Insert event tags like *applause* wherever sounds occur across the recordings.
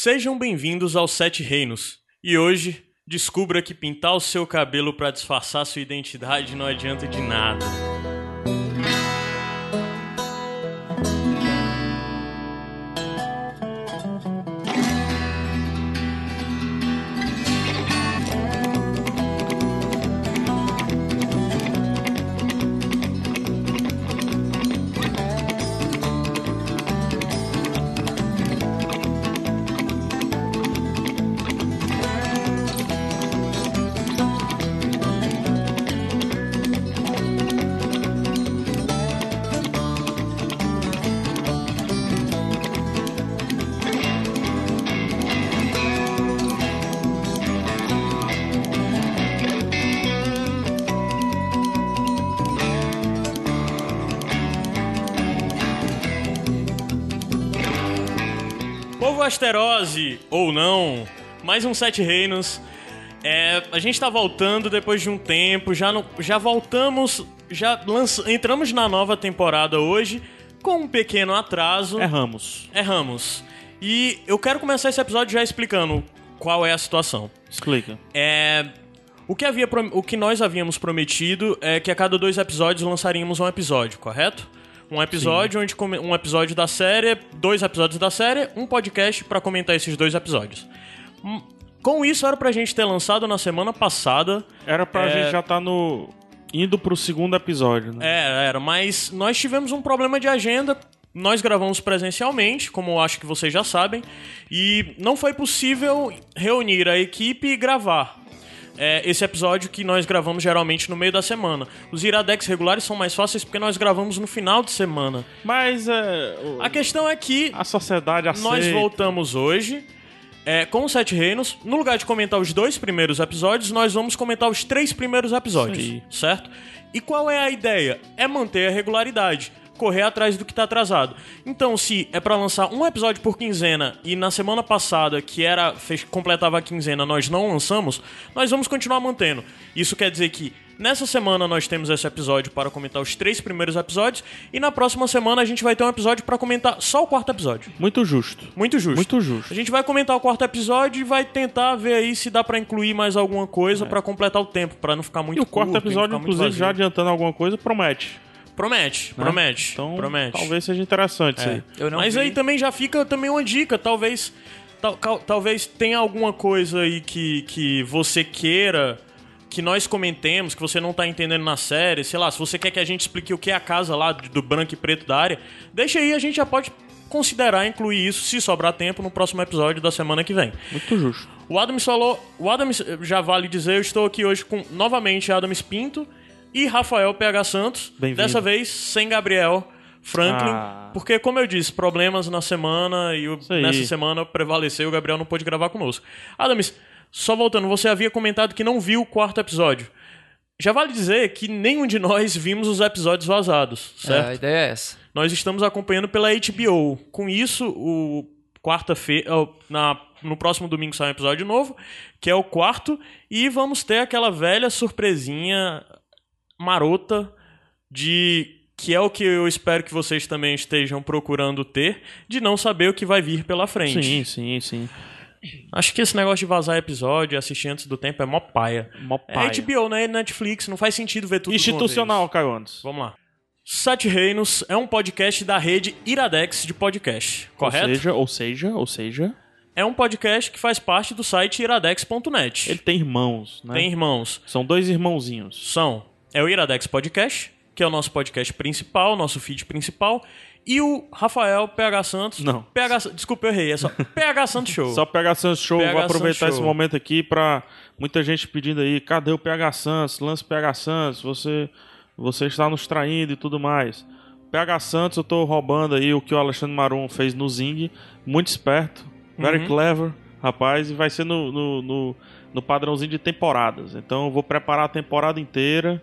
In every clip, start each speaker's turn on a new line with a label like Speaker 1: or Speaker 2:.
Speaker 1: Sejam bem-vindos aos Sete Reinos. E hoje, descubra que pintar o seu cabelo para disfarçar sua identidade não adianta de nada. Ou não, mais um Sete Reinos. É, a gente tá voltando depois de um tempo, já, no- já voltamos, já lança- entramos na nova temporada hoje, com um pequeno atraso.
Speaker 2: Erramos.
Speaker 1: Erramos. E eu quero começar esse episódio já explicando qual é a situação.
Speaker 2: Explica.
Speaker 1: É. O que, havia, o que nós havíamos prometido é que a cada dois episódios lançaríamos um episódio, correto? Um episódio onde come- um episódio da série, dois episódios da série, um podcast pra comentar esses dois episódios. Hum, Com isso era pra gente ter lançado na semana passada.
Speaker 2: Era pra
Speaker 1: É.
Speaker 2: gente já tá no. indo pro segundo episódio, né?
Speaker 1: É, era, mas nós tivemos um problema de agenda. Nós gravamos presencialmente, como eu acho que vocês já sabem, e não foi possível reunir a equipe e gravar. É, esse episódio que nós gravamos geralmente no meio da semana. Os iradex regulares são mais fáceis porque nós gravamos no final de semana.
Speaker 2: Mas é. o-
Speaker 1: A questão é que
Speaker 2: A sociedade aceita.
Speaker 1: nós voltamos hoje é, com os Sete Reinos. No lugar de comentar os dois primeiros episódios, nós vamos comentar os três primeiros episódios,
Speaker 2: aí.
Speaker 1: certo? E qual é a ideia? É manter a regularidade. Correr atrás do que tá atrasado. Então, se é pra lançar um episódio por quinzena e na semana passada, que era fech- completava a quinzena, nós não lançamos, nós vamos continuar mantendo. Isso quer dizer que nessa semana nós temos esse episódio para comentar os três primeiros episódios e na próxima semana a gente vai ter um episódio para comentar só o quarto episódio.
Speaker 2: Muito justo.
Speaker 1: Muito justo.
Speaker 2: Muito justo.
Speaker 1: A gente vai comentar o quarto episódio e vai tentar ver aí se dá pra incluir mais alguma coisa pra completar o tempo, pra não ficar muito
Speaker 2: É. E o quarto
Speaker 1: curto,
Speaker 2: episódio,
Speaker 1: ficar muito
Speaker 2: inclusive, já adiantando alguma coisa, promete.
Speaker 1: Promete,
Speaker 2: né?
Speaker 1: promete,
Speaker 2: Então,
Speaker 1: promete.
Speaker 2: talvez seja interessante isso
Speaker 1: É.
Speaker 2: aí.
Speaker 3: Eu não
Speaker 1: Mas
Speaker 3: vi.
Speaker 1: aí também já fica também uma dica, talvez tal- cal- talvez tenha alguma coisa aí que, que você queira que nós comentemos, que você não tá entendendo na série, sei lá, se você quer que a gente explique o que é a casa lá do do branco e preto da área, deixa aí, a gente já pode considerar incluir isso, se sobrar tempo, no próximo episódio da semana que vem.
Speaker 2: Muito justo.
Speaker 1: O Adams falou. O Adams, já vale dizer, eu estou aqui hoje com novamente Adams Pinto e Rafael PH Santos.
Speaker 2: Bem-vindo.
Speaker 1: Dessa vez sem Gabriel Franklin.
Speaker 2: Ah.
Speaker 1: Porque, como eu disse, problemas na semana e o- nessa semana prevaleceu e o Gabriel não pôde gravar conosco. Adams, só voltando, você havia comentado que não viu o quarto episódio. Já vale dizer que nenhum de nós vimos os episódios vazados,
Speaker 3: É,
Speaker 1: certo?
Speaker 3: a ideia é essa.
Speaker 1: nós estamos acompanhando pela HBO. Com isso, o quarta-feira, na no próximo domingo sai um episódio novo, que é o quarto, e vamos ter aquela velha surpresinha marota de que é o que eu espero que vocês também estejam procurando ter, de não saber o que vai vir pela frente.
Speaker 2: Sim, sim, sim.
Speaker 1: Acho que esse negócio de vazar episódio e assistir antes do tempo é mó paia.
Speaker 2: Mó
Speaker 1: É
Speaker 2: paia.
Speaker 1: HBO, né? Netflix, não faz sentido ver tudo
Speaker 2: Institucional. Caio Andes.
Speaker 1: Vamos lá. Sete Reinos é um podcast da rede Iradex de podcast, correto?
Speaker 2: Ou seja, ou seja, ou seja,
Speaker 1: É um podcast que faz parte do site iradex.net.
Speaker 2: ele tem irmãos, né?
Speaker 1: Tem irmãos.
Speaker 2: São dois irmãozinhos.
Speaker 1: São é o Iradex Podcast, que é o nosso podcast principal, nosso feed principal, e o Rafael PH Santos.
Speaker 2: Não.
Speaker 1: PH, desculpa, eu errei. É só *laughs* PH Santos Show.
Speaker 2: Só PH Santos Show,
Speaker 1: PH
Speaker 2: vou aproveitar
Speaker 1: Santos
Speaker 2: esse
Speaker 1: Show.
Speaker 2: momento aqui pra muita gente pedindo aí, cadê o PH Santos? Lance PH Santos, você, você está nos traindo e tudo mais. PH Santos, eu tô roubando aí o que o Alexandre Marum fez no Zing, muito esperto, very
Speaker 1: Uhum.
Speaker 2: clever, rapaz, e vai ser no, no, no, no padrãozinho de temporadas. Então eu vou preparar a temporada inteira,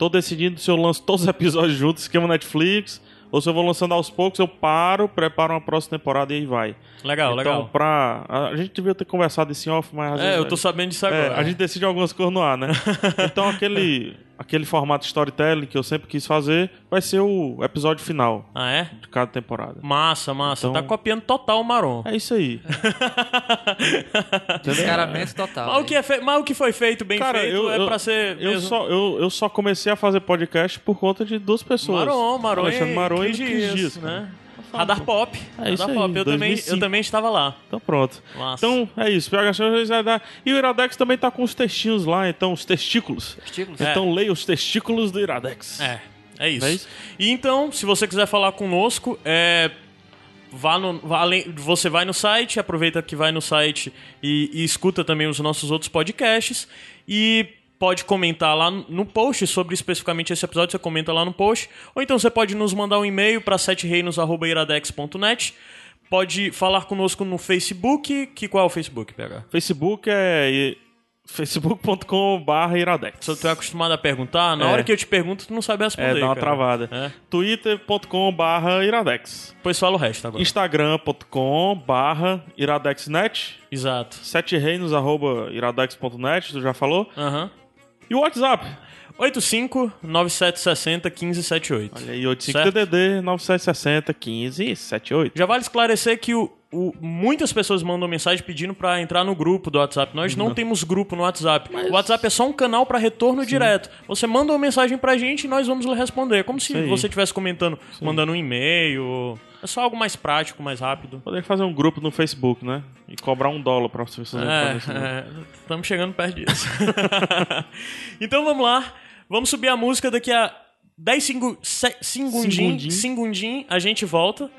Speaker 2: tô decidindo se eu lanço todos os episódios juntos, esquema Netflix, ou se eu vou lançando aos poucos, eu paro, preparo uma próxima temporada e aí vai.
Speaker 1: Legal,
Speaker 2: então,
Speaker 1: legal.
Speaker 2: pra. A gente devia ter conversado isso em off, mas.
Speaker 1: É, eu tô sabendo disso
Speaker 2: é,
Speaker 1: agora.
Speaker 2: a gente decide algumas coisas no ar, né? *laughs* então aquele. Aquele formato storytelling que eu sempre quis fazer, vai ser o episódio final
Speaker 1: Ah, é?
Speaker 2: de cada temporada.
Speaker 1: Massa, massa.
Speaker 2: Então-
Speaker 1: Tá copiando total o Maron.
Speaker 2: É isso aí. *laughs*
Speaker 3: Descaramento total.
Speaker 1: Mas o, que é fe- mas o que foi feito, bem
Speaker 2: Cara,
Speaker 1: feito,
Speaker 2: eu,
Speaker 1: é
Speaker 2: eu,
Speaker 1: pra ser
Speaker 2: eu
Speaker 1: mesmo.
Speaker 2: só, eu, eu só comecei a fazer podcast por conta de duas pessoas.
Speaker 1: Maron, Maron
Speaker 2: Alexandre
Speaker 1: e
Speaker 2: Maron e
Speaker 1: Cris Dias,
Speaker 2: Dias, cara.
Speaker 1: Radar Pop.
Speaker 2: É isso
Speaker 1: Radar
Speaker 2: aí,
Speaker 1: Pop. Eu também,
Speaker 2: 2005.
Speaker 1: eu também estava lá.
Speaker 2: Então pronto.
Speaker 1: Massa.
Speaker 2: Então é isso. PH Show vai dar. E o Iradex também tá com os textinhos lá, então os testículos.
Speaker 3: Testículos?
Speaker 2: Então leia os testículos do Iradex.
Speaker 1: É, é isso.
Speaker 2: É isso?
Speaker 1: E então, se você quiser falar conosco, é. Vá no, vá além- você vai no site, aproveita que vai no site e, e escuta também os nossos outros podcasts. E pode comentar lá no post sobre especificamente esse episódio, você comenta lá no post. Ou então você pode nos mandar um e-mail para setereinos.iradex.net. Pode falar conosco no Facebook. Que qual é o Facebook, PH?
Speaker 2: Facebook é facebook.com.br Iradex.
Speaker 1: Se eu tô acostumado a perguntar, na
Speaker 2: É.
Speaker 1: hora que eu te pergunto, tu não sabe responder.
Speaker 2: É, dá uma
Speaker 1: cara.
Speaker 2: travada.
Speaker 1: É.
Speaker 2: twitter.com.br Iradex.
Speaker 1: Depois fala o resto agora.
Speaker 2: instagram.com.br iradexnet.
Speaker 1: Exato.
Speaker 2: Sete reinos, arroba iradex.net, tu já falou.
Speaker 1: Aham.
Speaker 2: E o WhatsApp.
Speaker 1: 85-9760-1578.
Speaker 2: Olha aí, 85
Speaker 1: Certo.
Speaker 2: DDD 9760 1578.
Speaker 1: Já vale esclarecer que o, o- muitas pessoas mandam mensagem pedindo pra entrar no grupo do WhatsApp. Nós não, temos grupo no WhatsApp. O WhatsApp é só um canal pra retorno direto. Você manda uma mensagem pra gente e nós vamos lhe responder. Como se
Speaker 2: aí.
Speaker 1: você estivesse comentando, mandando um e-mail. É só algo mais prático, mais rápido.
Speaker 2: Poderia fazer um grupo no Facebook, né? E cobrar um dólar pra vocês fazerem
Speaker 1: É,
Speaker 2: grupo.
Speaker 1: é, estamos chegando perto disso. *laughs* então vamos lá. Vamos subir a música daqui a 10 segundos. Segundinho,
Speaker 2: Segundinho.
Speaker 1: segundinho, a gente volta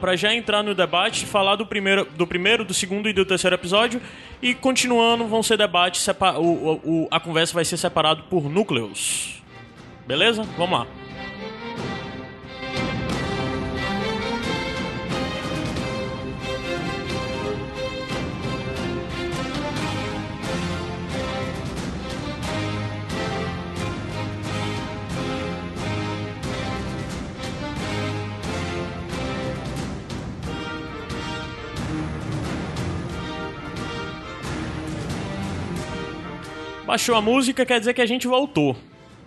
Speaker 1: pra já entrar no debate, falar do primeiro, do primeiro, do segundo e do terceiro episódio. E continuando, vão ser debates, o, o- a conversa vai ser separado por núcleos. Beleza? Vamos lá. Baixou a música, quer dizer que a gente voltou.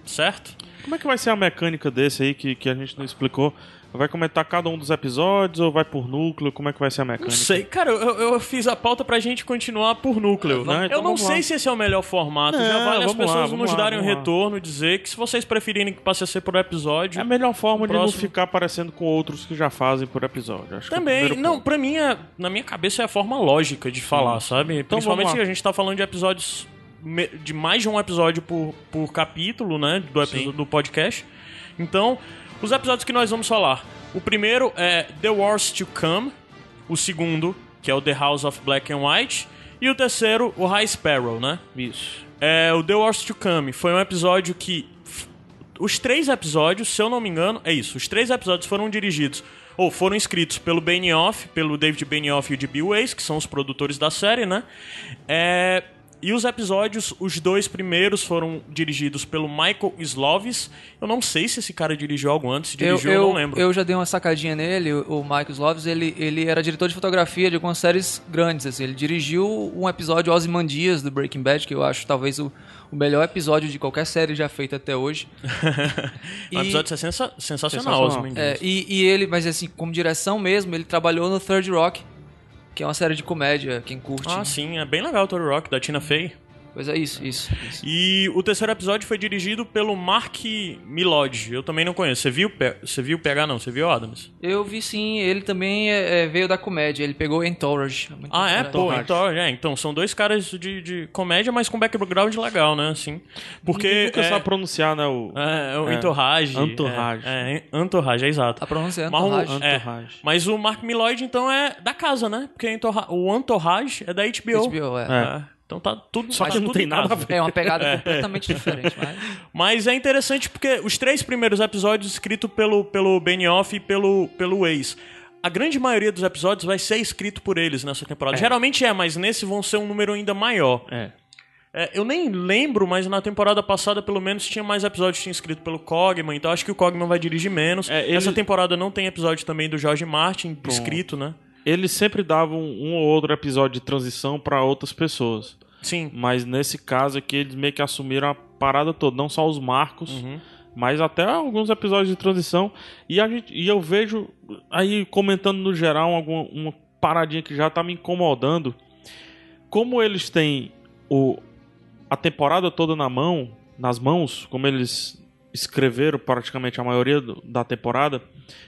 Speaker 1: Certo?
Speaker 2: Como é que vai ser a mecânica desse aí que, que a gente não explicou? Vai comentar cada um dos episódios ou vai por núcleo? Como é que vai ser a mecânica?
Speaker 1: Não sei, cara, eu, eu fiz a pauta pra gente continuar por núcleo.
Speaker 2: Não, então
Speaker 1: eu não
Speaker 2: vamos
Speaker 1: sei
Speaker 2: lá.
Speaker 1: se esse é o melhor formato.
Speaker 2: Não,
Speaker 1: Já vale as
Speaker 2: vamos lá,
Speaker 1: pessoas
Speaker 2: vamos
Speaker 1: nos
Speaker 2: lá,
Speaker 1: darem um
Speaker 2: lá.
Speaker 1: retorno, dizer que se vocês preferirem que passe a ser por episódio.
Speaker 2: É a melhor forma de não ficar parecendo com outros que já fazem por episódio. Acho é
Speaker 1: Também,
Speaker 2: primeiro
Speaker 1: não,
Speaker 2: ponto.
Speaker 1: pra mim, é, na minha cabeça é a forma lógica de falar, sabe?
Speaker 2: Então
Speaker 1: Principalmente se
Speaker 2: lá.
Speaker 1: a gente tá falando de episódios de mais de um episódio por, por capítulo, né? Do, episódio, do podcast. Então, os episódios que nós vamos falar. O primeiro é The Wars to Come. O segundo, que é o The House of Black and White. E o terceiro, o High Sparrow, né?
Speaker 2: Isso.
Speaker 1: É, o The Wars to Come foi um episódio que. Os três episódios, se eu não me engano, é isso. Os três episódios foram dirigidos ou foram escritos pelo Benioff, pelo David Benioff e o D.B. Weiss, que são os produtores da série, né? É, e os episódios, os dois primeiros foram dirigidos pelo Michael Slovis. Eu não sei se esse cara dirigiu algo antes, se
Speaker 3: Eu,
Speaker 1: dirigiu, eu,
Speaker 3: eu,
Speaker 1: não lembro.
Speaker 3: eu já dei uma sacadinha nele, o Michael Sloves, ele, ele era diretor de fotografia de algumas séries grandes, assim. Ele dirigiu um episódio Ozymandias do Breaking Bad, que eu acho talvez o, o melhor episódio de qualquer série já feita até hoje.
Speaker 1: o *laughs* episódio é sensa- sensacional,
Speaker 2: Sensacional.
Speaker 3: É, e, e ele, mas assim, como direção mesmo, ele trabalhou no Third Rock, que é uma série de comédia, quem curte.
Speaker 1: Ah, sim, é bem legal o Toro Rock, da Tina Fey.
Speaker 3: Pois é isso, isso. isso.
Speaker 1: E o terceiro episódio foi dirigido pelo Mark Milod. Eu também não conheço. Você viu, você viu PH não? Você viu Adams?
Speaker 3: Eu vi sim, ele também é, é, veio da comédia, ele pegou Entourage. Muito
Speaker 1: Ah, é? Pô, então, é, então são dois caras de, de comédia, mas com background legal, né? Assim, porque
Speaker 2: Nunca
Speaker 1: é,
Speaker 2: sabe pronunciar, né? O...
Speaker 1: é, é o
Speaker 2: É.
Speaker 1: Entourage.
Speaker 2: Entourage.
Speaker 1: É, é, Entourage, é exato.
Speaker 3: A pronúncia é
Speaker 1: Mas o-
Speaker 3: Entourage.
Speaker 1: é,
Speaker 2: Entourage.
Speaker 1: mas o Mark Milloyd, então, é da casa, né? Porque Entourage- o Entourage é da HBO.
Speaker 3: HBO, é.
Speaker 1: É, Então tá tudo
Speaker 2: Só
Speaker 1: tá
Speaker 2: que não
Speaker 1: tudo
Speaker 2: tem
Speaker 1: em
Speaker 2: nada a ver.
Speaker 3: É uma pegada *laughs* completamente diferente, mas...
Speaker 1: Mas é interessante porque os três primeiros episódios escritos pelo, pelo Benioff e pelo, pelo Weiss. A grande maioria dos episódios vai ser escrito por eles nessa temporada. Geralmente é, mas nesse vão ser um número ainda maior.
Speaker 2: É.
Speaker 1: É, eu nem lembro, mas na temporada passada, pelo menos, tinha mais episódios que tinha escrito pelo Cogman, então acho que o Cogman vai dirigir menos.
Speaker 2: É, ele-
Speaker 1: Essa temporada não tem episódio também do George Martin escrito, né?
Speaker 2: Eles sempre davam um ou outro episódio de transição pra outras pessoas.
Speaker 1: Sim.
Speaker 2: Mas nesse caso aqui, eles meio que assumiram a parada toda, não só os marcos,
Speaker 1: Uhum.
Speaker 2: mas até alguns episódios de transição. E, a gente, e eu vejo, aí comentando no geral, alguma, uma paradinha que já tá me incomodando. Como eles têm o, a temporada toda na mão, nas mãos, como eles escreveram praticamente a maioria do- da temporada,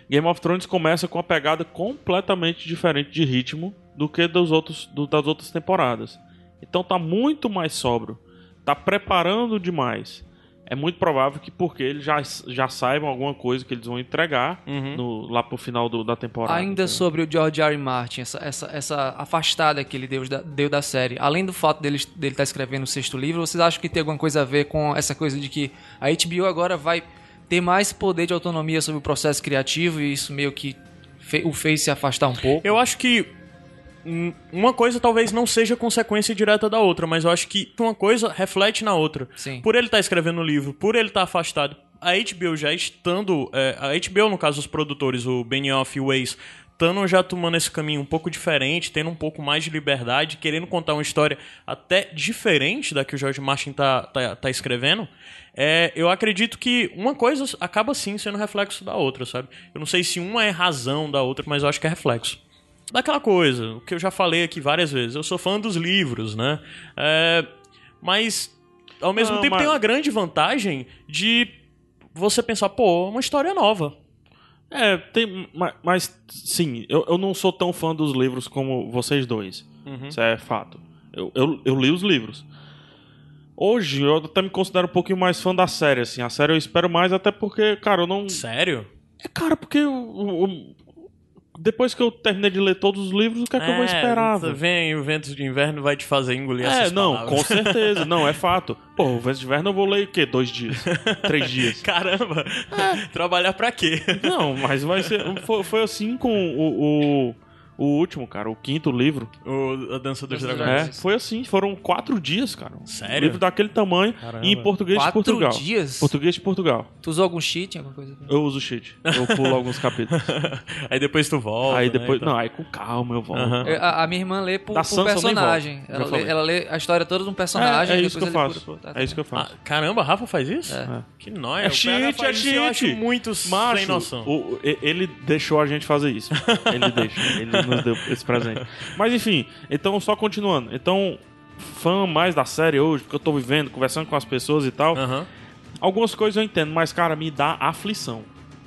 Speaker 2: Game of Thrones começa com uma pegada completamente diferente de ritmo do que dos outros, do- das outras temporadas. Então tá muito mais sóbrio, tá preparando demais. É muito provável que porque eles já, já saibam alguma coisa que eles vão entregar
Speaker 1: Uhum.
Speaker 2: no- lá pro final do- da temporada.
Speaker 3: Ainda
Speaker 2: entendeu?
Speaker 3: sobre o George R. R. Martin, essa, essa, essa afastada que ele deu da, deu da série, além do fato dele estar dele tá escrevendo o sexto livro, vocês acham que tem alguma coisa a ver com essa coisa de que a HBO agora vai ter mais poder de autonomia sobre o processo criativo e isso meio que fe- o fez se afastar um pouco?
Speaker 1: Eu acho que uma coisa talvez não seja consequência direta da outra, mas eu acho que uma coisa reflete na outra.
Speaker 3: Sim.
Speaker 1: Por ele estar escrevendo o livro, por ele estar afastado, a HBO já estando. é, a HBO, no caso, os produtores, o Benioff e o Weiss, estando já tomando esse caminho um pouco diferente, tendo um pouco mais de liberdade, querendo contar uma história até diferente da que o George Martin tá, tá, tá escrevendo. É, eu acredito que uma coisa acaba sim sendo reflexo da outra, sabe? Eu não sei se uma é razão da outra, mas eu acho que é reflexo daquela coisa, o que eu já falei aqui várias vezes. Eu sou fã dos livros, né? É, mas, ao mesmo
Speaker 2: Não,
Speaker 1: tempo,
Speaker 2: mas-
Speaker 1: tem uma grande vantagem de você pensar, pô, uma história nova.
Speaker 2: É, tem, ma- mas, sim, eu, eu não sou tão fã dos livros como vocês dois.
Speaker 1: Uhum.
Speaker 2: Isso é fato. Eu, eu, eu li os livros. Hoje eu até me considero um pouquinho mais fã da série, assim. A série eu espero mais, até porque, cara, eu não.
Speaker 1: Sério?
Speaker 2: É, cara, porque o- depois que eu terminei de ler todos os livros, o que é que eu vou esperar? velho?
Speaker 1: Vem o vento de inverno vai te fazer engolir
Speaker 2: É,
Speaker 1: essas
Speaker 2: não,
Speaker 1: palavras.
Speaker 2: com certeza. *laughs* Não, é fato. Pô, o Vento de Inverno eu vou ler o quê? Dois dias? Três dias? *laughs*
Speaker 1: Caramba! Trabalhar pra quê?
Speaker 2: Não, mas vai ser. Foi, foi assim com o, o, o último, cara, o quinto livro.
Speaker 1: O, a Dança dos
Speaker 3: Dança
Speaker 1: Dragões.
Speaker 2: É, foi assim, foram quatro dias, cara.
Speaker 1: Sério?
Speaker 2: Livro daquele tamanho
Speaker 1: Caramba.
Speaker 2: e em português
Speaker 3: Quatro
Speaker 2: de Portugal.
Speaker 3: dias?
Speaker 2: Português de Portugal.
Speaker 3: Tu usou algum cheat, alguma coisa?
Speaker 2: Eu uso cheat. Eu pulo alguns capítulos. *laughs*
Speaker 1: Aí depois tu volta.
Speaker 2: aí
Speaker 1: né,
Speaker 2: depois.
Speaker 1: então.
Speaker 2: Não, aí com calma eu volto.
Speaker 3: Eu- A, a minha irmã lê por, por personagem. Ela lê, ela lê a história toda de um
Speaker 2: É,
Speaker 3: personagem.
Speaker 2: é
Speaker 3: e
Speaker 2: isso que eu faço.
Speaker 3: tá,
Speaker 2: É isso que eu faço.
Speaker 1: Ah, caramba, Rafa faz isso?
Speaker 3: É.
Speaker 1: Que nóia.
Speaker 2: É cheat, é cheat.
Speaker 1: muito
Speaker 2: Macho,
Speaker 1: sem noção.
Speaker 2: o- ele deixou a gente fazer isso. Ele deixa. Ele *laughs* nos deu esse presente. Mas enfim, então só continuando. Então, fã mais da série hoje, porque eu tô vivendo, conversando com as pessoas e tal.
Speaker 1: Aham.
Speaker 2: Algumas coisas eu entendo, mas, cara, me dá aflição.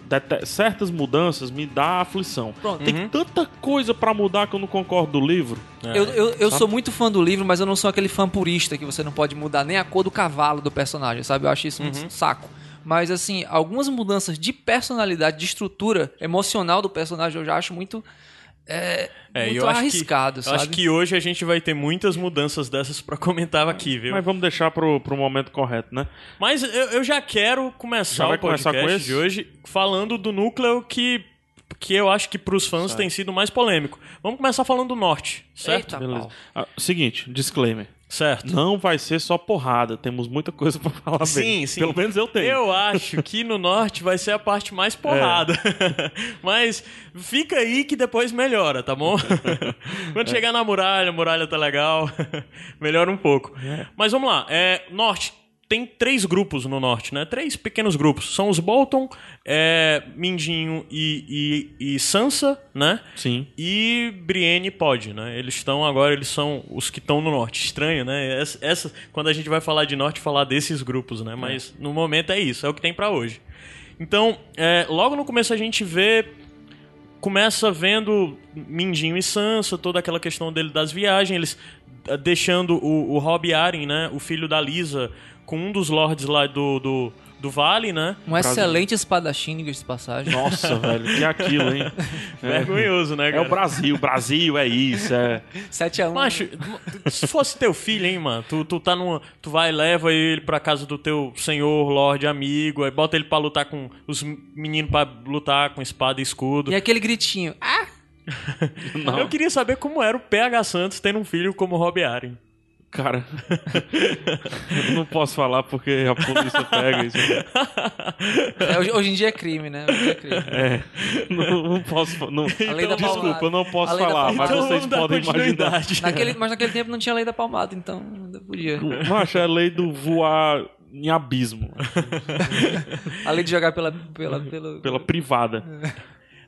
Speaker 2: Dete- certas mudanças me dá aflição.
Speaker 3: Pronto.
Speaker 2: Tem
Speaker 1: Uhum.
Speaker 2: tanta coisa pra mudar que eu não concordo do livro.
Speaker 1: É.
Speaker 3: Eu, eu, eu sou muito fã do livro, mas eu não sou aquele fã purista que você não pode mudar nem a cor do cavalo do personagem, sabe? Eu acho isso
Speaker 2: Uhum.
Speaker 3: muito saco. Mas, assim, algumas mudanças de personalidade, de estrutura emocional do personagem, eu já acho muito, é,
Speaker 1: É,
Speaker 3: muito
Speaker 1: eu acho
Speaker 3: arriscado,
Speaker 1: que,
Speaker 3: sabe?
Speaker 1: Eu acho que hoje a gente vai ter muitas mudanças dessas pra *laughs* comentar aqui, viu?
Speaker 2: Mas vamos deixar pro, pro momento correto, né?
Speaker 1: Mas eu, eu já quero começar
Speaker 2: Já
Speaker 1: o podcast
Speaker 2: começar com esse?
Speaker 1: de hoje falando do núcleo que, que eu acho que pros fãs tem sido mais polêmico. Vamos começar falando do norte, certo?
Speaker 3: Eita,
Speaker 2: Beleza. Ah, seguinte, disclaimer.
Speaker 1: Certo.
Speaker 2: Não vai ser só porrada. Temos muita coisa pra falar
Speaker 1: Sim,
Speaker 2: bem.
Speaker 1: sim.
Speaker 2: Pelo menos eu tenho.
Speaker 1: Eu acho que no norte vai ser a parte mais porrada. *laughs* Mas fica aí que depois melhora, tá bom? *laughs* Quando chegar na muralha, a muralha tá legal, *laughs* melhora um pouco. Mas vamos lá. É, norte. Tem três grupos no norte, né? Três pequenos grupos. São os Bolton, é, Mindinho e, e, e Sansa, né?
Speaker 2: Sim.
Speaker 1: E Brienne pode, né? Eles estão agora, eles são os que estão no norte. Estranho, né? Essa, essa- quando a gente vai falar de norte, falar desses grupos, né? Mas no momento é isso, é o que tem pra hoje. Então, é, logo no começo a gente vê começa vendo Mindinho e Sansa, toda aquela questão dele das viagens, eles eh, deixando o, o Robb Arryn, né, o filho da Lisa, com um dos lords lá do, do, do vale, né?
Speaker 3: Um excelente espadachim, diga-se de passagem.
Speaker 2: Nossa, *laughs* velho, que aquilo, hein? *laughs*
Speaker 1: Vergonhoso, né,
Speaker 2: É
Speaker 1: cara?
Speaker 2: o Brasil, Brasil é isso, é.
Speaker 3: 7x1.
Speaker 1: Macho, se fosse teu filho, hein, mano? Tu, tu tá numa. Tu vai e leva ele pra casa do teu senhor, lorde, amigo, aí bota ele pra lutar com os meninos pra lutar com espada e escudo.
Speaker 3: E aquele gritinho. Ah! *laughs*
Speaker 1: Eu queria saber como era o PH Santos tendo um filho como o Rob Arryn.
Speaker 2: Cara, eu *laughs* não posso falar porque a polícia pega isso.
Speaker 3: É, hoje, hoje em dia é crime, né? Hoje em dia é crime.
Speaker 2: É, não, não posso. Não,
Speaker 3: da
Speaker 2: desculpa, eu não posso falar, mas vocês
Speaker 1: Então, dar
Speaker 2: podem imaginar.
Speaker 3: Naquele, mas naquele tempo não tinha lei da palmada, então não podia.
Speaker 2: Macho, é a lei do voar em abismo,
Speaker 3: A lei de jogar pela, pela, pela,
Speaker 2: pela privada.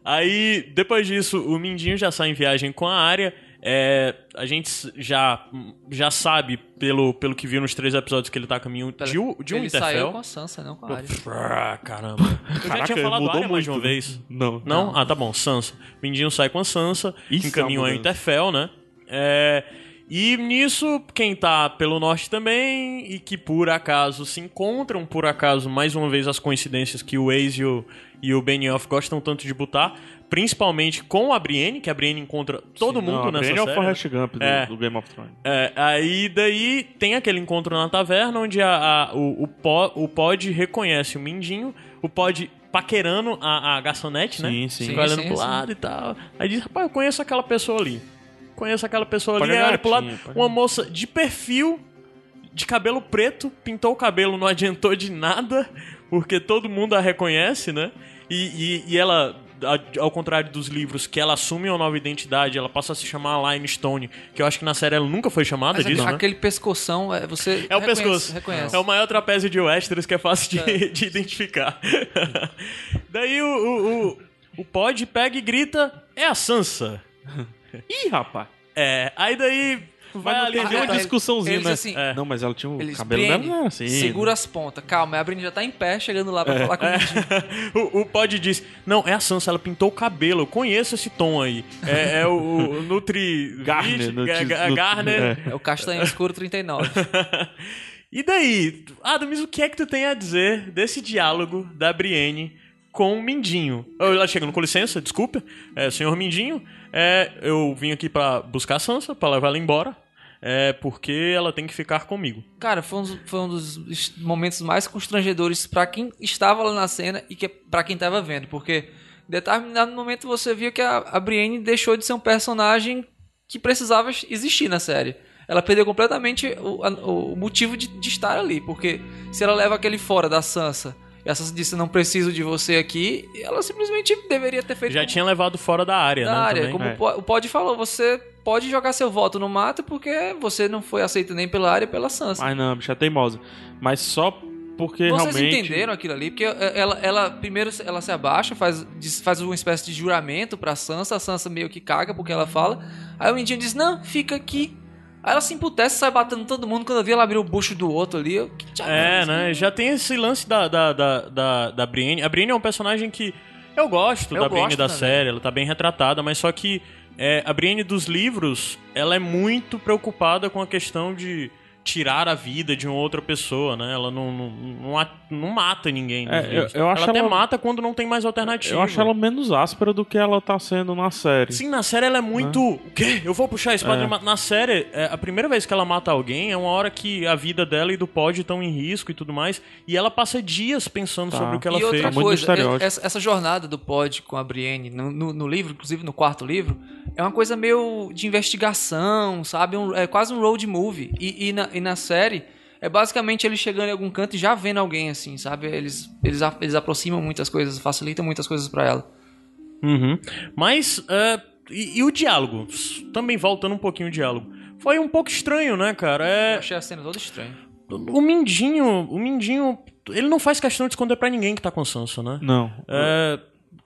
Speaker 1: Aí, depois disso, o Mindinho já sai em viagem com a área. É, a gente já, já sabe, pelo, pelo que viu nos três episódios, que ele tá a caminho de, um- de um
Speaker 3: Ele saiu com a Sansa, não com a Arya.
Speaker 1: Ah, caramba. *laughs* Eu já
Speaker 2: Caraca,
Speaker 1: tinha falado
Speaker 2: mudou
Speaker 1: área mais de uma
Speaker 2: muito, né?
Speaker 1: vez.
Speaker 2: Não.
Speaker 1: Não? Ah, tá bom. Sansa. Mindinho sai com a Sansa,
Speaker 2: Isso
Speaker 1: em caminho
Speaker 2: é uma mudança.
Speaker 1: Interfell, né? É, e nisso, quem tá pelo norte também, e que por acaso se encontram, por acaso, mais uma vez, as coincidências que o Ace e o, e o Benioff gostam tanto de botar, principalmente com a Brienne, que a Brienne encontra todo
Speaker 2: Sim,
Speaker 1: mundo
Speaker 2: não, a
Speaker 1: nessa
Speaker 2: Brienne é o
Speaker 1: série.
Speaker 2: Forrest Gump do,
Speaker 1: É.
Speaker 2: do Game of Thrones.
Speaker 1: É, aí daí tem aquele encontro na taverna onde a, a- o, o, Po- o Pod reconhece o Mindinho, o Pod paquerando a, a garçonete, né?
Speaker 2: Sim, sim.
Speaker 1: Fica olhando
Speaker 3: sim,
Speaker 1: pro
Speaker 3: sim.
Speaker 1: lado e tal. Aí diz, rapaz, eu conheço aquela pessoa ali. Conheço aquela pessoa
Speaker 2: Pode
Speaker 1: ali. Aí olha pro lado,
Speaker 2: pode
Speaker 1: uma moça de perfil, de cabelo preto, pintou o cabelo, não adiantou de nada, porque todo mundo a reconhece, né? E, e, e ela, ao contrário dos livros, que ela assume uma nova identidade, ela passa a se chamar Line Stone, que eu acho que na série ela nunca foi chamada
Speaker 3: Mas
Speaker 1: disso,
Speaker 3: aquele,
Speaker 1: né?
Speaker 3: aquele pescoção, é, você
Speaker 1: É o
Speaker 3: reconhece-
Speaker 1: pescoço.
Speaker 3: Reconhece.
Speaker 1: É o maior trapézio de Westeros que é fácil de, *laughs* de identificar. *laughs* Daí o, o, o, o Pod pega e grita: É a Sansa. *laughs*
Speaker 2: Ih, rapaz.
Speaker 1: É, aí daí vai ali.
Speaker 2: tem
Speaker 3: tá, ele-
Speaker 2: discussãozinha, né?
Speaker 3: assim,
Speaker 1: É.
Speaker 2: Não, mas ela tinha o
Speaker 3: Eles
Speaker 2: cabelo não era assim.
Speaker 3: segura as pontas. Calma, a Brienne já tá em pé, chegando lá pra
Speaker 2: É.
Speaker 3: falar com o Mindinho. *laughs*
Speaker 1: o, o Pod diz: Não, é a Sansa, ela pintou o cabelo. Eu conheço esse tom aí. É, é o, o Nutri. *laughs*
Speaker 2: Garner,
Speaker 1: Vish-
Speaker 2: Nutri-
Speaker 1: Ga- Ga-
Speaker 2: Nut-
Speaker 1: Garner.
Speaker 3: É o Castanho Escuro 39. *laughs*
Speaker 1: e daí, Adams, o que é que tu tem a dizer desse diálogo da Brienne com o Mindinho? Ela chegando, com licença, desculpa, é, senhor Mindinho, é, eu vim aqui pra buscar a Sansa, pra levar ela embora, é, porque ela tem que ficar comigo.
Speaker 3: Cara, foi um, dos- foi um dos momentos mais constrangedores pra quem estava lá na cena e que para quem tava vendo, porque em determinado momento você viu que a, a Brienne deixou de ser um personagem que precisava existir na série. Ela perdeu completamente o, o motivo de, de estar ali, porque se ela leva aquele fora da Sansa e a Sansa disse não preciso de você aqui, ela simplesmente deveria ter feito
Speaker 1: Já
Speaker 3: como-
Speaker 1: tinha levado fora da área,
Speaker 3: da
Speaker 1: né?
Speaker 3: área.
Speaker 1: também.
Speaker 3: Como
Speaker 2: É.
Speaker 3: o Po- o Pod falou, você pode jogar seu voto no mato porque você não foi aceito nem pela área pela Sansa.
Speaker 2: Mas não, bicha é teimosa. Mas só porque
Speaker 3: Vocês
Speaker 2: realmente...
Speaker 3: entenderam aquilo ali? Porque ela, ela primeiro ela se abaixa, faz, diz- faz uma espécie de juramento pra Sansa, a Sansa meio que caga porque ela fala. Aí o Mindinho diz: Não, fica aqui. Aí ela se emputece, sai batendo todo mundo. Quando eu vi ela abrir o bucho do outro ali, eu.
Speaker 1: É,
Speaker 3: isso?
Speaker 1: né? Já tem esse lance da, da, da, da, da Brienne. A Brienne é um personagem que eu gosto
Speaker 3: Eu
Speaker 1: da Brienne
Speaker 3: gosto
Speaker 1: da
Speaker 3: também.
Speaker 1: série, ela tá bem retratada, mas só que é, a Brienne dos livros, ela é muito preocupada com a questão de tirar a vida de uma outra pessoa, né? Ela não, não, não, não mata ninguém. nos
Speaker 2: É, eu- eu acho
Speaker 1: ela até
Speaker 2: ela-
Speaker 1: mata quando não tem mais alternativa.
Speaker 2: Eu acho ela menos áspera do que ela tá sendo na série.
Speaker 1: Sim, na série ela é muito. O quê? Eu vou puxar a espada.
Speaker 2: É.
Speaker 1: Na série, é, a primeira vez que ela mata alguém é uma hora que a vida dela e do pod estão em risco e tudo mais. E ela passa dias pensando
Speaker 2: Tá.
Speaker 1: sobre o que ela
Speaker 3: e outra
Speaker 1: fez.
Speaker 2: Muito
Speaker 3: coisa,
Speaker 2: estereótipo.
Speaker 3: essa, essa jornada do Pod com a Brienne no, no- no livro, inclusive no quarto livro, é uma coisa meio de investigação, sabe? Um- é quase um road movie. E, e na, e na série, é basicamente ele chegando em algum canto e já vendo alguém assim, sabe? Eles, eles, eles aproximam muitas coisas, facilitam muitas coisas pra ela.
Speaker 1: Uhum. Mas, é, e, e o diálogo? Também voltando um pouquinho o diálogo. Foi um pouco estranho, né, cara?
Speaker 3: Eu
Speaker 1: É,
Speaker 3: achei a cena toda estranha.
Speaker 1: o Mindinho, o Mindinho, ele não faz questão de esconder pra ninguém que tá com Sansa, né?
Speaker 2: Não.
Speaker 1: É,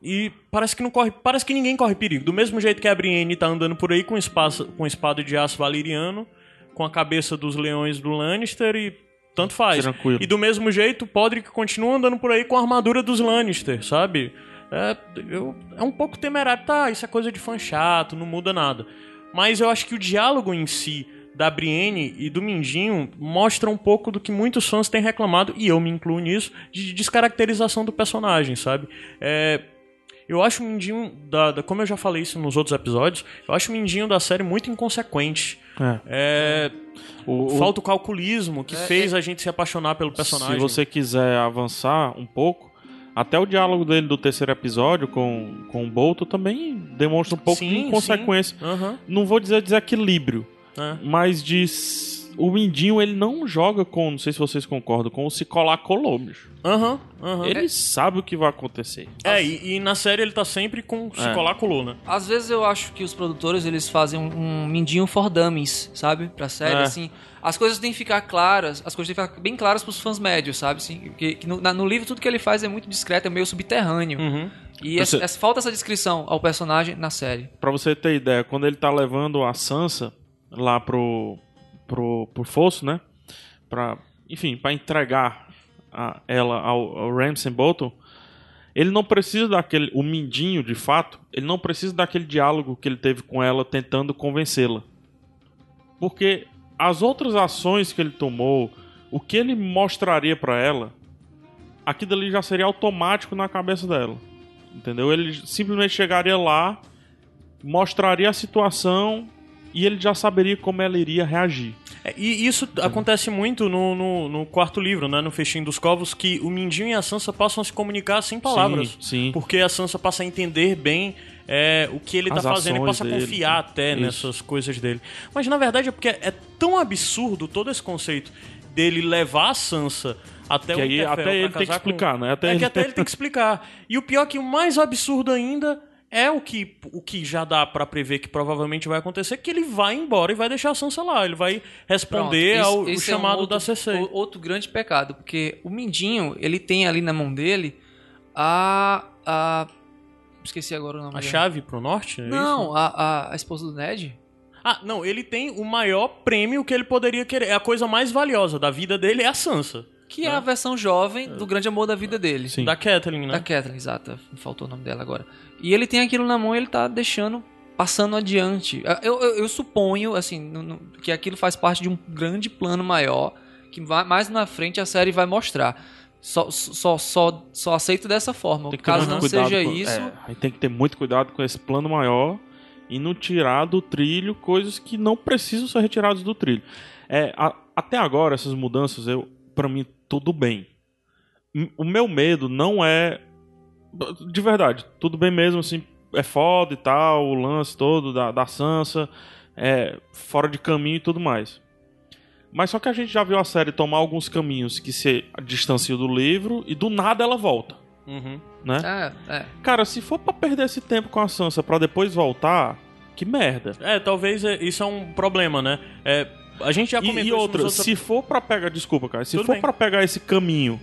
Speaker 1: e parece que não corre, parece que ninguém corre perigo. Do mesmo jeito que a Brienne tá andando por aí com espada, com espada de aço valeriano, com a cabeça dos leões do Lannister e tanto faz.
Speaker 2: Tranquilo.
Speaker 1: E do mesmo jeito, o Podrick continua andando por aí com a armadura dos Lannister, sabe? É, eu- é um pouco temerário, tá? Isso é coisa de fã chato, não muda nada. Mas eu acho que o diálogo em si da Brienne e do Mindinho mostra um pouco do que muitos fãs têm reclamado, e eu me incluo nisso, de descaracterização do personagem, sabe? É, eu acho o Mindinho, da, da- como eu já falei isso nos outros episódios, eu acho o Mindinho da série muito inconsequente.
Speaker 2: É.
Speaker 1: É,
Speaker 2: O-
Speaker 1: falta o calculismo que
Speaker 3: É,
Speaker 1: fez a gente se apaixonar pelo personagem.
Speaker 2: Se você quiser avançar um pouco, até o diálogo dele do terceiro episódio com, com o Bolto também demonstra um pouco
Speaker 1: Sim,
Speaker 2: de inconsequência.
Speaker 1: Aham,
Speaker 2: Não vou dizer desequilíbrio,
Speaker 1: é.
Speaker 2: mas de o Mindinho, ele não joga com, não sei se vocês concordam, com o se colar colou, bicho.
Speaker 1: Aham, aham.
Speaker 2: Ele sabe o que vai acontecer.
Speaker 1: É, e, e na série ele tá sempre com se
Speaker 2: É.
Speaker 1: colar colou, né?
Speaker 3: Às vezes eu acho que os produtores eles fazem um, um mindinho for dummies, sabe? Pra série,
Speaker 2: É.
Speaker 3: assim. As coisas têm que ficar claras, as coisas têm que ficar bem claras pros fãs médios, sabe? Assim, que, que no, na- no livro tudo que ele faz é muito discreto, é meio subterrâneo.
Speaker 1: Uhum.
Speaker 3: E
Speaker 2: Você-
Speaker 3: essa- essa- falta essa descrição ao personagem na série.
Speaker 2: Pra você ter ideia, quando ele tá levando a Sansa lá pro, pro, pro fosso, né? Pra, enfim, pra entregar a- ela ao, ao Ramsay Bolton, ele não precisa daquele. O Mindinho, de fato, ele não precisa daquele diálogo que ele teve com ela tentando convencê-la. Porque as outras ações que ele tomou, o que ele mostraria pra ela, aquilo ali já seria automático na cabeça dela. Entendeu? Ele simplesmente chegaria lá, mostraria a situação e ele já saberia como ela iria reagir.
Speaker 1: É, e isso acontece muito no, no, no quarto livro, né? No Festim dos Covos, que o Mindinho e a Sansa passam a se comunicar sem palavras.
Speaker 2: Sim, sim.
Speaker 1: Porque a Sansa passa a entender bem é, o que ele tá
Speaker 2: As
Speaker 1: fazendo e passa a
Speaker 2: dele.
Speaker 1: confiar até
Speaker 2: Isso.
Speaker 1: nessas coisas dele. Mas na verdade é porque é tão absurdo todo esse conceito dele levar a Sansa até
Speaker 2: Que
Speaker 1: o
Speaker 2: aí até ele tem que
Speaker 1: casar com-
Speaker 2: explicar, né? Até
Speaker 1: é
Speaker 2: ele-
Speaker 1: que até ele tem que explicar. E o pior é que o mais absurdo ainda é o que, o que já dá pra prever que provavelmente vai acontecer, que ele vai embora e vai deixar a Sansa lá. Ele vai responder
Speaker 3: Pronto,
Speaker 1: ao
Speaker 3: esse-
Speaker 1: o
Speaker 3: esse é um
Speaker 1: chamado
Speaker 3: outro-
Speaker 1: da
Speaker 3: o- Outro grande pecado, porque o Mindinho, ele tem ali na mão dele a. a esqueci agora o nome
Speaker 1: A
Speaker 3: dela.
Speaker 1: chave pro norte? é?
Speaker 3: Não, a, a, a esposa do Ned.
Speaker 1: Ah, não, ele tem o maior prêmio que ele poderia querer. É a coisa mais valiosa da vida dele é a Sansa.
Speaker 3: Que é a versão jovem do grande amor da vida dele.
Speaker 2: Sim.
Speaker 1: Da Catelyn, né?
Speaker 3: Da Kathleen, exato. Me faltou o nome dela agora. E ele tem aquilo na mão e ele tá deixando, passando adiante. Eu, eu, eu suponho, assim, no- no- que aquilo faz parte de um grande plano maior, que vai, mais na frente a série vai mostrar. Só, só, só, só aceito dessa forma. Caso não seja
Speaker 2: com-
Speaker 3: isso,
Speaker 2: é, aí tem que ter muito cuidado com esse plano maior e não tirar do trilho coisas que não precisam ser retiradas do trilho. É, a- até agora, essas mudanças, eu para mim, tudo bem. O meu medo não é. De verdade, tudo bem mesmo, assim, é foda e tal, o lance todo da, da Sansa, é fora de caminho e tudo mais. Mas só que a gente já viu a série tomar alguns caminhos que se distanciam do livro e do nada ela volta,
Speaker 1: Uhum.
Speaker 2: né?
Speaker 3: é, é.
Speaker 2: Cara, se for pra perder esse tempo com a Sansa pra depois voltar, que merda.
Speaker 1: É, talvez é- isso é um problema, né? É, a gente já
Speaker 2: E,
Speaker 1: comentou
Speaker 2: e
Speaker 1: nos
Speaker 2: outra,
Speaker 1: outros-
Speaker 2: se for pra pegar, desculpa, cara, se
Speaker 1: Tudo
Speaker 2: for pra pegar esse caminho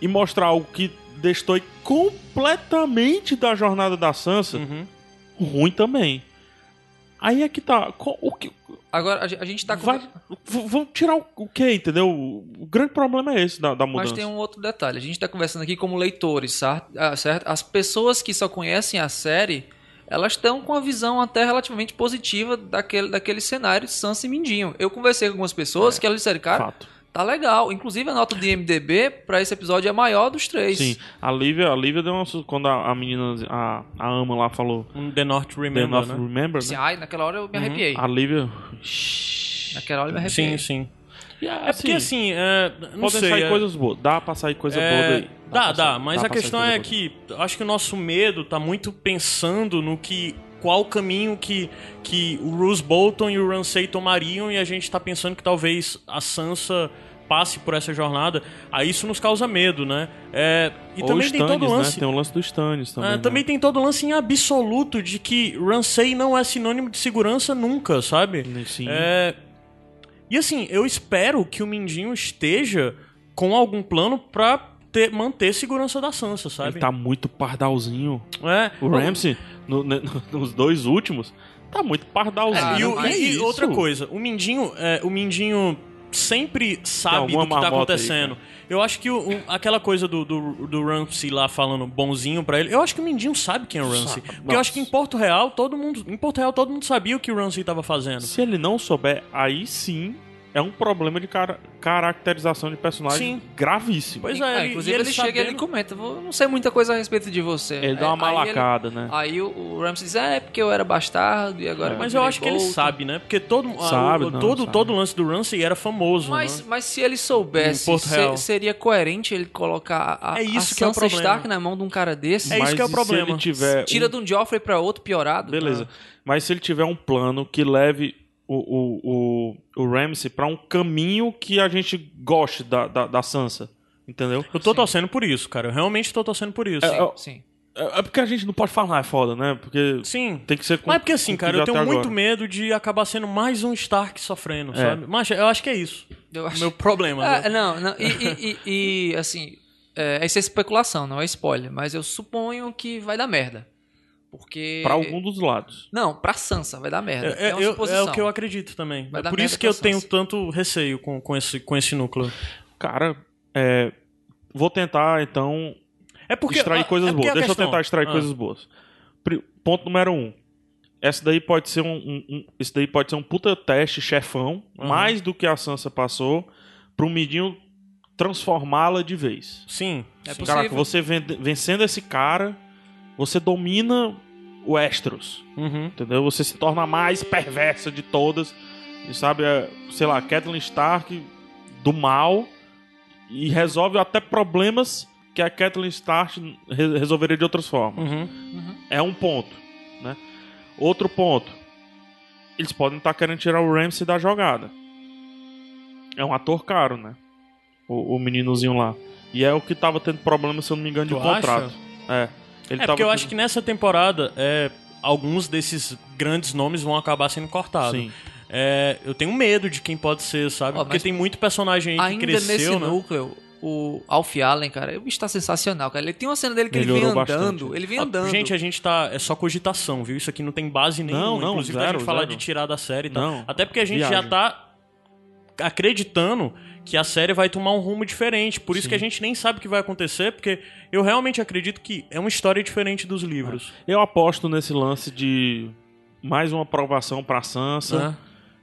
Speaker 2: e mostrar algo que destoie completamente da jornada da Sansa,
Speaker 1: Uhum.
Speaker 2: ruim também. Aí é que tá. O que,
Speaker 3: Agora, a, ge- a gente tá com...
Speaker 2: vai, v- vão tirar o, o que, entendeu? O, grande problema é esse da, da mudança.
Speaker 3: Mas tem um outro detalhe. A gente tá conversando aqui como leitores, ah, certo? As pessoas que só conhecem a série, elas estão com a visão até relativamente positiva daquele, daquele cenário de Sansa e Mindinho. Eu conversei com algumas pessoas que elas disseram, cara,
Speaker 2: Fato.
Speaker 3: tá legal. Inclusive a nota do IMDB pra esse episódio é a maior dos três.
Speaker 2: Sim, a Lívia, a Lívia deu uma. Quando a, a menina, a, a ama lá falou.
Speaker 1: Um The North
Speaker 2: The
Speaker 1: Remember,
Speaker 2: Enough
Speaker 1: né?
Speaker 2: Remember, né?
Speaker 3: ai, naquela hora eu me arrepiei.
Speaker 2: A Lívia.
Speaker 3: Naquela hora eu me arrepiei.
Speaker 1: Sim, sim. É porque assim, é, não
Speaker 2: podem
Speaker 1: sei.
Speaker 2: sair
Speaker 1: é-
Speaker 2: coisas boas. Dá pra sair coisa
Speaker 1: É,
Speaker 2: boa daí.
Speaker 1: Dá, dá,
Speaker 2: sair-
Speaker 1: mas
Speaker 2: dá
Speaker 1: a questão é
Speaker 2: boa.
Speaker 1: que acho que o nosso medo tá muito pensando no que qual caminho que, que o Roose Bolton e o Ramsay tomariam e a gente tá pensando que talvez a Sansa passe por essa jornada. Aí isso nos causa medo, né? É, e
Speaker 2: Ou
Speaker 1: também tem todo o
Speaker 2: Stannis,
Speaker 1: lance.
Speaker 2: né? Tem o lance do Stannis também.
Speaker 1: Ah,
Speaker 2: né?
Speaker 1: também tem todo o lance em absoluto de que Ramsay não é sinônimo de segurança nunca, sabe?
Speaker 2: Sim.
Speaker 1: É, E assim, eu espero que o Mindinho esteja com algum plano pra ter, manter segurança da Sansa, sabe?
Speaker 2: Ele tá muito pardalzinho.
Speaker 1: É.
Speaker 2: O Ramsey, no- ne- nos dois últimos, tá muito pardalzinho.
Speaker 3: Ah,
Speaker 1: e, o- e-
Speaker 3: é
Speaker 1: e
Speaker 2: isso?
Speaker 1: outra coisa, o Mindinho, é, o Mindinho sempre sabe do que tá
Speaker 2: marmota aí,
Speaker 1: acontecendo. eu acho que o- o- aquela coisa do, do, do Ramsey lá falando bonzinho pra ele, eu acho que o Mindinho sabe quem é o Ramsey. Porque eu acho que em Porto Real, todo mundo, em Porto Real todo mundo sabia o que o Ramsey tava fazendo.
Speaker 2: Se ele não souber, aí sim é um problema de cara- caracterização de personagem
Speaker 1: Sim.
Speaker 2: gravíssimo.
Speaker 1: Pois é,
Speaker 3: Ah,
Speaker 1: ele,
Speaker 3: inclusive
Speaker 1: e
Speaker 3: ele, chega e ele
Speaker 1: sabendo-
Speaker 3: comenta, "Vou- não sei muita coisa a respeito de você.
Speaker 2: Ele dá uma
Speaker 3: Aí- aí ele-
Speaker 2: malacada, né?
Speaker 3: Aí o, o Ramsey diz, ah, é porque eu era bastardo e agora...
Speaker 1: Mas
Speaker 3: virei
Speaker 1: eu acho que ele
Speaker 3: Bolton."
Speaker 1: sabe, né? Porque todo, a-
Speaker 2: Sabe,
Speaker 1: o-
Speaker 2: não,
Speaker 1: todo,
Speaker 2: sabe.
Speaker 1: todo o lance do Ramsey era famoso,
Speaker 3: Mas,
Speaker 1: né?
Speaker 3: mas se ele soubesse, se- seria coerente ele colocar a,
Speaker 1: É isso
Speaker 3: a
Speaker 1: que é o problema.
Speaker 3: Stark na mão de um cara desse?
Speaker 1: É isso
Speaker 2: Mas
Speaker 1: que é o problema.
Speaker 2: Se ele tiver
Speaker 3: Tira
Speaker 2: um-
Speaker 3: de um Joffrey pra outro piorado?
Speaker 2: Beleza. Mas se ele tiver um plano que leve o, o, o, o Ramsey pra um caminho que a gente goste da, da, da Sansa. Entendeu?
Speaker 1: Eu tô torcendo por isso, cara. Eu realmente tô torcendo por isso.
Speaker 2: É,
Speaker 3: Sim.
Speaker 2: É, é porque a gente não pode falar, é foda, né? Porque
Speaker 1: Sim.
Speaker 2: tem que ser com
Speaker 1: Mas é porque assim, cara, eu tenho muito
Speaker 2: agora.
Speaker 1: medo de acabar sendo mais um Stark sofrendo,
Speaker 2: É.
Speaker 1: sabe? Mas eu acho que é isso.
Speaker 3: Eu
Speaker 1: O
Speaker 3: acho...
Speaker 1: meu problema.
Speaker 3: Ah,
Speaker 1: né?
Speaker 3: não, não. E, *laughs* e- e- e, assim, é, isso é especulação, não é spoiler, mas eu suponho que vai dar merda. Porque.
Speaker 2: Pra algum dos lados.
Speaker 3: Não, pra Sansa vai dar merda.
Speaker 1: É,
Speaker 3: É, uma
Speaker 1: eu- é o que eu acredito também.
Speaker 3: Vai
Speaker 1: É
Speaker 3: dar
Speaker 1: por isso que eu
Speaker 3: pra
Speaker 1: tenho
Speaker 3: Sansa.
Speaker 1: tanto receio com, com, esse, com esse núcleo.
Speaker 2: Cara, é, vou tentar, então,
Speaker 1: É porque.
Speaker 2: extrair coisas
Speaker 1: é porque
Speaker 2: boas. Deixa
Speaker 1: questão-
Speaker 2: eu tentar extrair
Speaker 1: Ah,
Speaker 2: coisas boas. Ponto número um. Essa daí pode ser um, um- um- esse daí pode ser um puta teste chefão,
Speaker 1: Uhum.
Speaker 2: mais do que a Sansa passou, pro Midinho transformá-la de vez.
Speaker 1: Sim.
Speaker 3: É
Speaker 1: sim.
Speaker 3: possível.
Speaker 2: Caraca, você ven- vencendo esse cara, você domina o Westeros.
Speaker 1: Uhum.
Speaker 2: Entendeu? Você se torna a mais perversa de todas. E sabe, é, sei lá, Catelyn Stark do mal e resolve até problemas que a Catelyn Stark re- resolveria de outras formas.
Speaker 1: Uhum.
Speaker 2: É um ponto, né? Outro ponto. Eles podem estar querendo tirar o Ramsey da jogada. É um ator caro, né? O, o meninozinho lá. E é o que tava tendo problema, se eu não me engano, de
Speaker 1: Tu
Speaker 2: contrato. É. Ele
Speaker 1: É
Speaker 2: tava
Speaker 1: porque eu acho que nessa temporada é, alguns desses grandes nomes vão acabar sendo cortados.
Speaker 2: Sim.
Speaker 1: É, eu tenho medo de quem pode ser, sabe?
Speaker 3: Ó,
Speaker 1: porque tem muito personagem aí que cresceu,
Speaker 3: nesse
Speaker 1: né?
Speaker 3: núcleo, o Alf Allen, cara, o bicho tá sensacional, cara. Ele tem uma cena dele que ele
Speaker 2: Melhorou
Speaker 3: vem andando.
Speaker 2: bastante.
Speaker 3: Ele vem
Speaker 1: Ah,
Speaker 3: andando.
Speaker 1: Gente, a gente tá. É só cogitação, viu? Isso aqui não tem base nenhuma.
Speaker 2: Não, não,
Speaker 1: Inclusive,
Speaker 2: zero,
Speaker 1: a gente falar
Speaker 2: zero.
Speaker 1: de tirar da série e tal.
Speaker 2: Não.
Speaker 1: Até porque a gente já
Speaker 2: Viagem.
Speaker 1: tá acreditando que a série vai tomar um rumo diferente. Por isso que a gente nem sabe o que vai acontecer, porque eu realmente acredito que é uma história diferente dos livros.
Speaker 2: Eu aposto nesse lance de mais uma aprovação pra Sansa.
Speaker 1: né?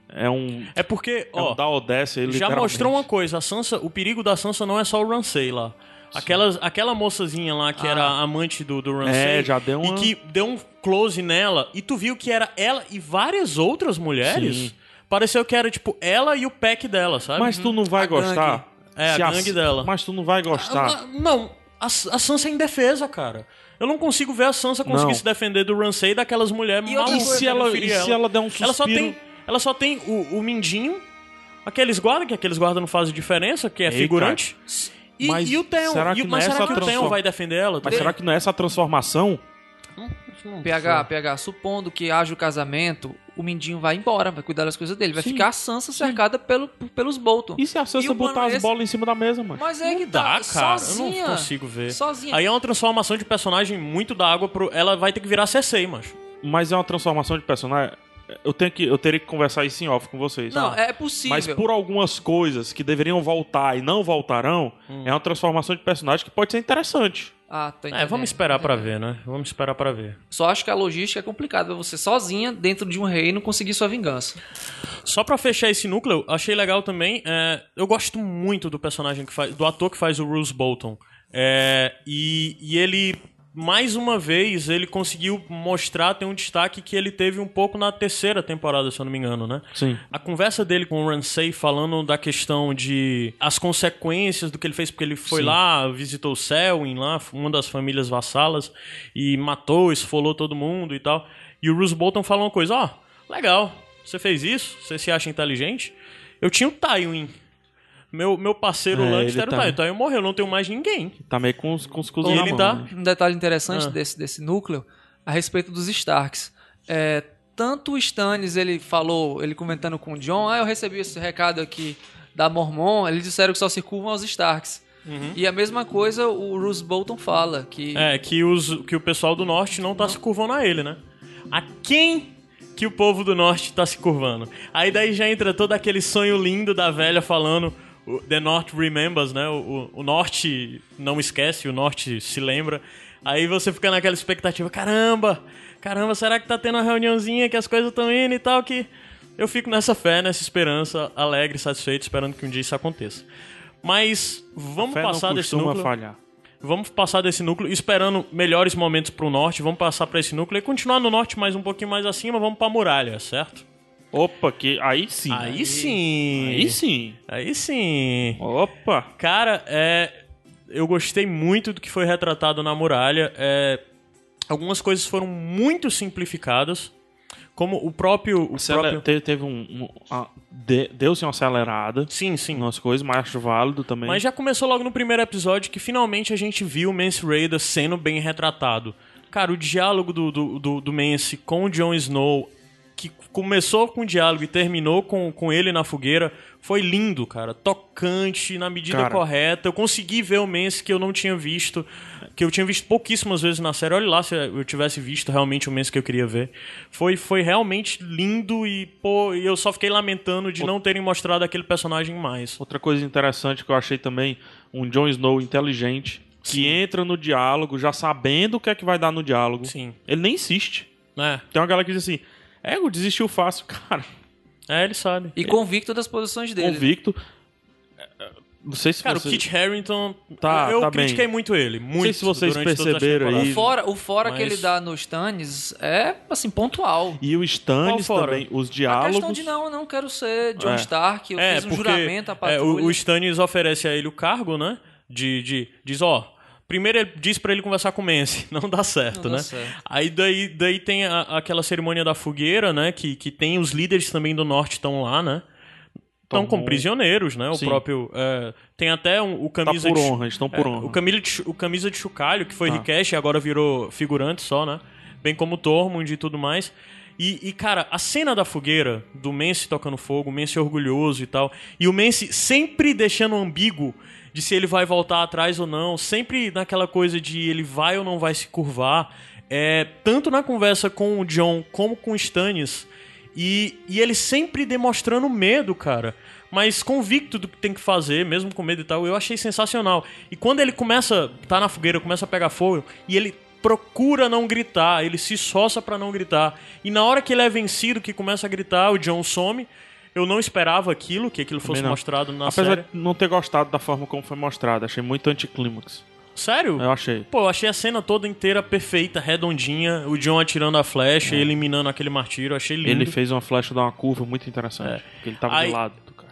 Speaker 2: É um.
Speaker 1: É porque,
Speaker 2: É
Speaker 1: ó,
Speaker 2: um da Odessa, ele
Speaker 1: já mostrou uma coisa, a Sansa, o perigo da Sansa não é só o Ramsay lá. Aquelas, aquela moçazinha lá que
Speaker 3: Ah.
Speaker 1: era amante do, do Ramsay
Speaker 2: É, já deu uma-
Speaker 1: e que deu um close nela e tu viu que era ela e várias outras mulheres.
Speaker 2: Sim.
Speaker 1: Pareceu que era tipo ela e o pack dela, sabe?
Speaker 2: Mas tu não vai
Speaker 3: A gangue.
Speaker 2: gostar.
Speaker 1: É, a gangue dela.
Speaker 2: Mas tu não vai gostar.
Speaker 1: Ah, não, a, a Sansa é indefesa, cara. Eu não consigo ver a Sansa conseguir
Speaker 2: Não.
Speaker 1: se defender do Ramsay e daquelas mulheres
Speaker 3: E
Speaker 2: E se ela,
Speaker 1: preferia
Speaker 2: e se ela der um suspiro?
Speaker 1: ela só tem, ela só tem o, o Mindinho, aqueles guardas, que aqueles guardas não fazem diferença, que é
Speaker 2: Ei,
Speaker 1: figurante. E,
Speaker 2: Mas
Speaker 1: e o Theon.
Speaker 2: será
Speaker 1: E-
Speaker 2: que
Speaker 1: mas
Speaker 2: nessa
Speaker 1: será que o Theon
Speaker 2: transform-
Speaker 1: vai defender ela?
Speaker 2: Mas será que não é essa transformação?
Speaker 3: PH, PH, supondo que haja o casamento, o Mindinho vai embora, vai cuidar das coisas dele. Vai
Speaker 2: Sim.
Speaker 3: ficar a Sansa cercada pelo, pelos Bolton.
Speaker 2: E se a Sansa
Speaker 3: o
Speaker 2: botar as
Speaker 3: esse-
Speaker 2: bolas em cima da mesa, mano?
Speaker 3: Mas é que
Speaker 1: Dá,
Speaker 3: tá,
Speaker 1: cara.
Speaker 3: sozinha.
Speaker 1: Eu não consigo ver.
Speaker 3: Sozinha.
Speaker 1: Aí é uma transformação de personagem muito da água pro. Ela vai ter que virar Cersei, macho.
Speaker 2: Mas é uma transformação de personagem. Eu tenho que, eu teria que conversar isso em off com vocês.
Speaker 3: Não, é possível.
Speaker 2: Mas por algumas coisas que deveriam voltar e não voltarão,
Speaker 1: Hum.
Speaker 2: é uma transformação de personagem que pode ser interessante.
Speaker 3: Ah, tô
Speaker 1: É,
Speaker 3: entendendo.
Speaker 1: vamos esperar pra ver, né? Vamos esperar pra ver.
Speaker 3: Só acho que a logística é complicada. Você sozinha, dentro de um reino, conseguir sua vingança.
Speaker 1: Só pra fechar esse núcleo, achei legal também. é, eu gosto muito do personagem que faz. do ator que faz o Bruce Bolton. É, e, e ele, mais uma vez, ele conseguiu mostrar, ter um destaque que ele teve um pouco na terceira temporada, se eu não me engano, né?
Speaker 2: Sim.
Speaker 1: A conversa dele com o Ramsay falando da questão de as consequências do que ele fez, porque ele foi
Speaker 2: Sim.
Speaker 1: lá, visitou o Selwyn lá, uma das famílias vassalas, e matou, esfolou todo mundo e tal. E o Bruce Bolton falou uma coisa, ó, legal, você fez isso, você se acha inteligente? Eu tinha o Tywin. Meu, meu parceiro
Speaker 2: É,
Speaker 1: Lannister
Speaker 2: ele
Speaker 1: era o
Speaker 2: tá-
Speaker 1: Tywin. O Tywin morreu, não tenho mais ninguém.
Speaker 2: Tá meio com os, com os
Speaker 1: E
Speaker 2: na
Speaker 1: ele
Speaker 2: mão,
Speaker 1: tá-
Speaker 2: né?
Speaker 3: Um detalhe interessante
Speaker 1: Ah.
Speaker 3: desse, desse núcleo a respeito dos Starks. É, tanto o Stannis, ele falou, ele comentando com o John, ah, eu recebi esse recado aqui da Mormon, eles disseram que só circulam aos Starks. E a mesma coisa o Roose Bolton fala, que
Speaker 1: É, que, os, que o pessoal do norte não tá se curvando a ele, né? A quem que o povo do norte tá se curvando? Aí daí já entra todo aquele sonho lindo da velha falando o The North remembers, né? O, o, o norte não esquece, o norte se lembra. Aí você fica naquela expectativa, caramba, caramba, será que tá tendo uma reuniãozinha que as coisas estão indo e tal, que... Eu fico nessa fé, nessa esperança, alegre, satisfeito, esperando que um dia isso aconteça. Mas vamos passar desse núcleo.
Speaker 2: falhar.
Speaker 1: Vamos passar desse núcleo, esperando melhores momentos pro norte. Vamos passar pra esse núcleo e continuar no norte mais um pouquinho mais acima. Vamos pra muralha, certo?
Speaker 2: Opa, que aí sim.
Speaker 1: Aí sim.
Speaker 2: Aí sim.
Speaker 1: Aí sim.
Speaker 2: Opa.
Speaker 1: Cara, é. Eu gostei muito do que foi retratado na muralha. É, algumas coisas foram muito simplificadas. como o próprio. O próprio...
Speaker 2: te- Teve um. um- de- Deu-se uma acelerada
Speaker 1: Sim, sim.
Speaker 2: nas coisas, mas acho válido também.
Speaker 1: Mas já começou logo no primeiro episódio que finalmente a gente viu o Mance Raider sendo bem retratado. Cara, o diálogo do, do, do, do Mance com o Jon Snow, começou com o diálogo e terminou com, com ele na fogueira, foi lindo, cara. Tocante, na medida
Speaker 2: Cara.
Speaker 1: correta. Eu consegui ver o Mance que eu não tinha visto, que eu tinha visto pouquíssimas vezes na série. Olha lá se eu tivesse visto realmente o Mance que eu queria ver. Foi, foi realmente lindo e, pô, eu só fiquei lamentando de não terem mostrado aquele personagem mais.
Speaker 2: Outra coisa interessante que eu achei também, um Jon Snow inteligente, que entra no diálogo já sabendo o que é que vai dar no diálogo.
Speaker 1: Sim.
Speaker 2: Ele nem insiste.
Speaker 1: É,
Speaker 2: Tem uma galera que diz assim, é, eu desistiu fácil. Cara,
Speaker 1: é ele sabe.
Speaker 3: E convicto das posições dele.
Speaker 2: convicto. É, Não sei se
Speaker 1: Cara,
Speaker 2: você...
Speaker 1: o Kit Harington,
Speaker 2: Tá,
Speaker 1: eu
Speaker 2: tá
Speaker 1: critiquei
Speaker 2: bem.
Speaker 1: muito ele, muito.
Speaker 2: sei se vocês perceberam aí.
Speaker 3: O fora, o fora que
Speaker 1: Mas-
Speaker 3: ele dá nos Stannis é, assim, pontual.
Speaker 2: E o Stannis também, os
Speaker 3: A
Speaker 2: diálogos...
Speaker 3: questão de não, eu não quero ser John
Speaker 2: É.
Speaker 3: Stark, eu
Speaker 1: É,
Speaker 3: fiz um
Speaker 1: porque
Speaker 3: juramento
Speaker 1: é,
Speaker 3: patrulha.
Speaker 1: o, o Stannis oferece a ele o cargo, né? De, de diz, ó, primeiro ele diz pra ele conversar com o Mance, *laughs* não dá certo,
Speaker 3: Não dá
Speaker 1: né?
Speaker 3: certo.
Speaker 1: Aí daí, daí tem a- aquela cerimônia da fogueira, né? Que, que tem os líderes também do norte estão lá, né? Estão como
Speaker 2: bom.
Speaker 1: prisioneiros, né? O
Speaker 2: Sim.
Speaker 1: próprio. é, tem até um- o
Speaker 2: Tá
Speaker 1: camisa
Speaker 2: por
Speaker 1: de,
Speaker 2: honra, eles estão por
Speaker 1: É,
Speaker 2: honra.
Speaker 1: O, camisa de, o camisa de chocalho, que foi
Speaker 2: Ah.
Speaker 1: Rikesh e agora virou figurante só, né? Bem como o Tormund e tudo mais. E, e, cara, a cena da fogueira, do Mance tocando fogo, o Mance orgulhoso e tal, e o Mance sempre deixando ambíguo de se ele vai voltar atrás ou não, sempre naquela coisa de ele vai ou não vai se curvar, é, tanto na conversa com o John como com o Stannis, e, e ele sempre demonstrando medo, cara. Mas convicto do que tem que fazer, mesmo com medo e tal, eu achei sensacional. E quando ele começa, tá na fogueira, começa a pegar fogo, e ele procura não gritar, ele se esforça pra não gritar. E na hora que ele é vencido, que começa a gritar, o John some. Eu não esperava aquilo, que aquilo fosse
Speaker 2: não.
Speaker 1: mostrado na
Speaker 2: Apesar
Speaker 1: série.
Speaker 2: de não ter gostado da forma como foi mostrado, achei muito anticlímax.
Speaker 1: Sério?
Speaker 2: Eu achei.
Speaker 1: Pô, eu achei a cena toda inteira perfeita, redondinha, o John atirando a flecha,
Speaker 2: É.
Speaker 1: eliminando aquele martírio, achei lindo.
Speaker 2: Ele fez uma flecha dar uma curva muito interessante. Porque ele tava
Speaker 1: Aí-
Speaker 2: de lado do cara.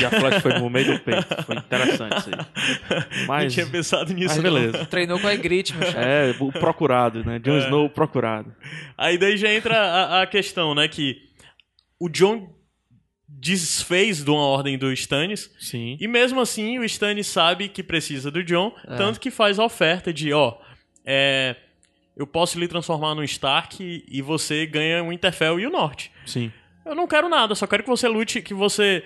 Speaker 2: E a flecha foi no meio do *laughs* peito. Foi interessante isso aí.
Speaker 1: Não
Speaker 2: Mas,
Speaker 1: tinha pensado nisso.
Speaker 2: mas
Speaker 1: não.
Speaker 2: beleza. *laughs*
Speaker 3: Treinou com a chefe.
Speaker 2: É, o procurado, né? Jon Snow procurado.
Speaker 1: Aí daí já entra a, a questão, né, que o John desfez de uma ordem do Stannis,
Speaker 2: Sim.
Speaker 1: e mesmo assim o Stannis sabe que precisa do John, tanto que faz a oferta de, ó, é, eu posso lhe transformar num Stark e, você ganha o Interfell e o Norte.
Speaker 2: Sim.
Speaker 1: Eu não quero nada, só quero que você lute, que você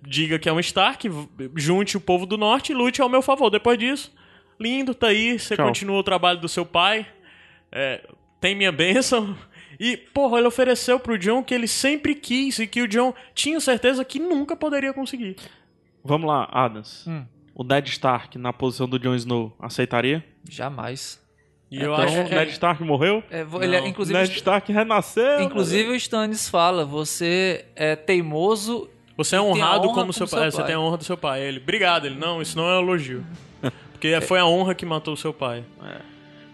Speaker 1: diga que é um Stark, junte o povo do Norte e lute ao meu favor. Depois disso, lindo, tá aí, você
Speaker 2: Tchau.
Speaker 1: continua o trabalho do seu pai, é, tem minha bênção. E, porra, ele ofereceu pro John que ele sempre quis e que o John tinha certeza que nunca poderia conseguir.
Speaker 2: Vamos lá, Adams.
Speaker 3: Hum.
Speaker 2: O Ned Stark na posição do Jon Snow aceitaria?
Speaker 3: Jamais.
Speaker 1: E eu
Speaker 2: então,
Speaker 1: acho
Speaker 2: o
Speaker 1: que...
Speaker 2: Ned Stark morreu?
Speaker 3: É, ele é-
Speaker 1: Não.
Speaker 3: inclusive,
Speaker 2: Ned Stark renasceu.
Speaker 3: inclusive o Stannis fala, você é teimoso
Speaker 1: Você é honrado
Speaker 3: honra
Speaker 1: como seu
Speaker 3: como
Speaker 1: pai.
Speaker 3: seu
Speaker 1: É, Você
Speaker 3: pai.
Speaker 1: tem a honra do seu pai. Ele, obrigado. Ele, não, isso não é um elogio. *laughs* Porque foi a honra que matou o seu pai.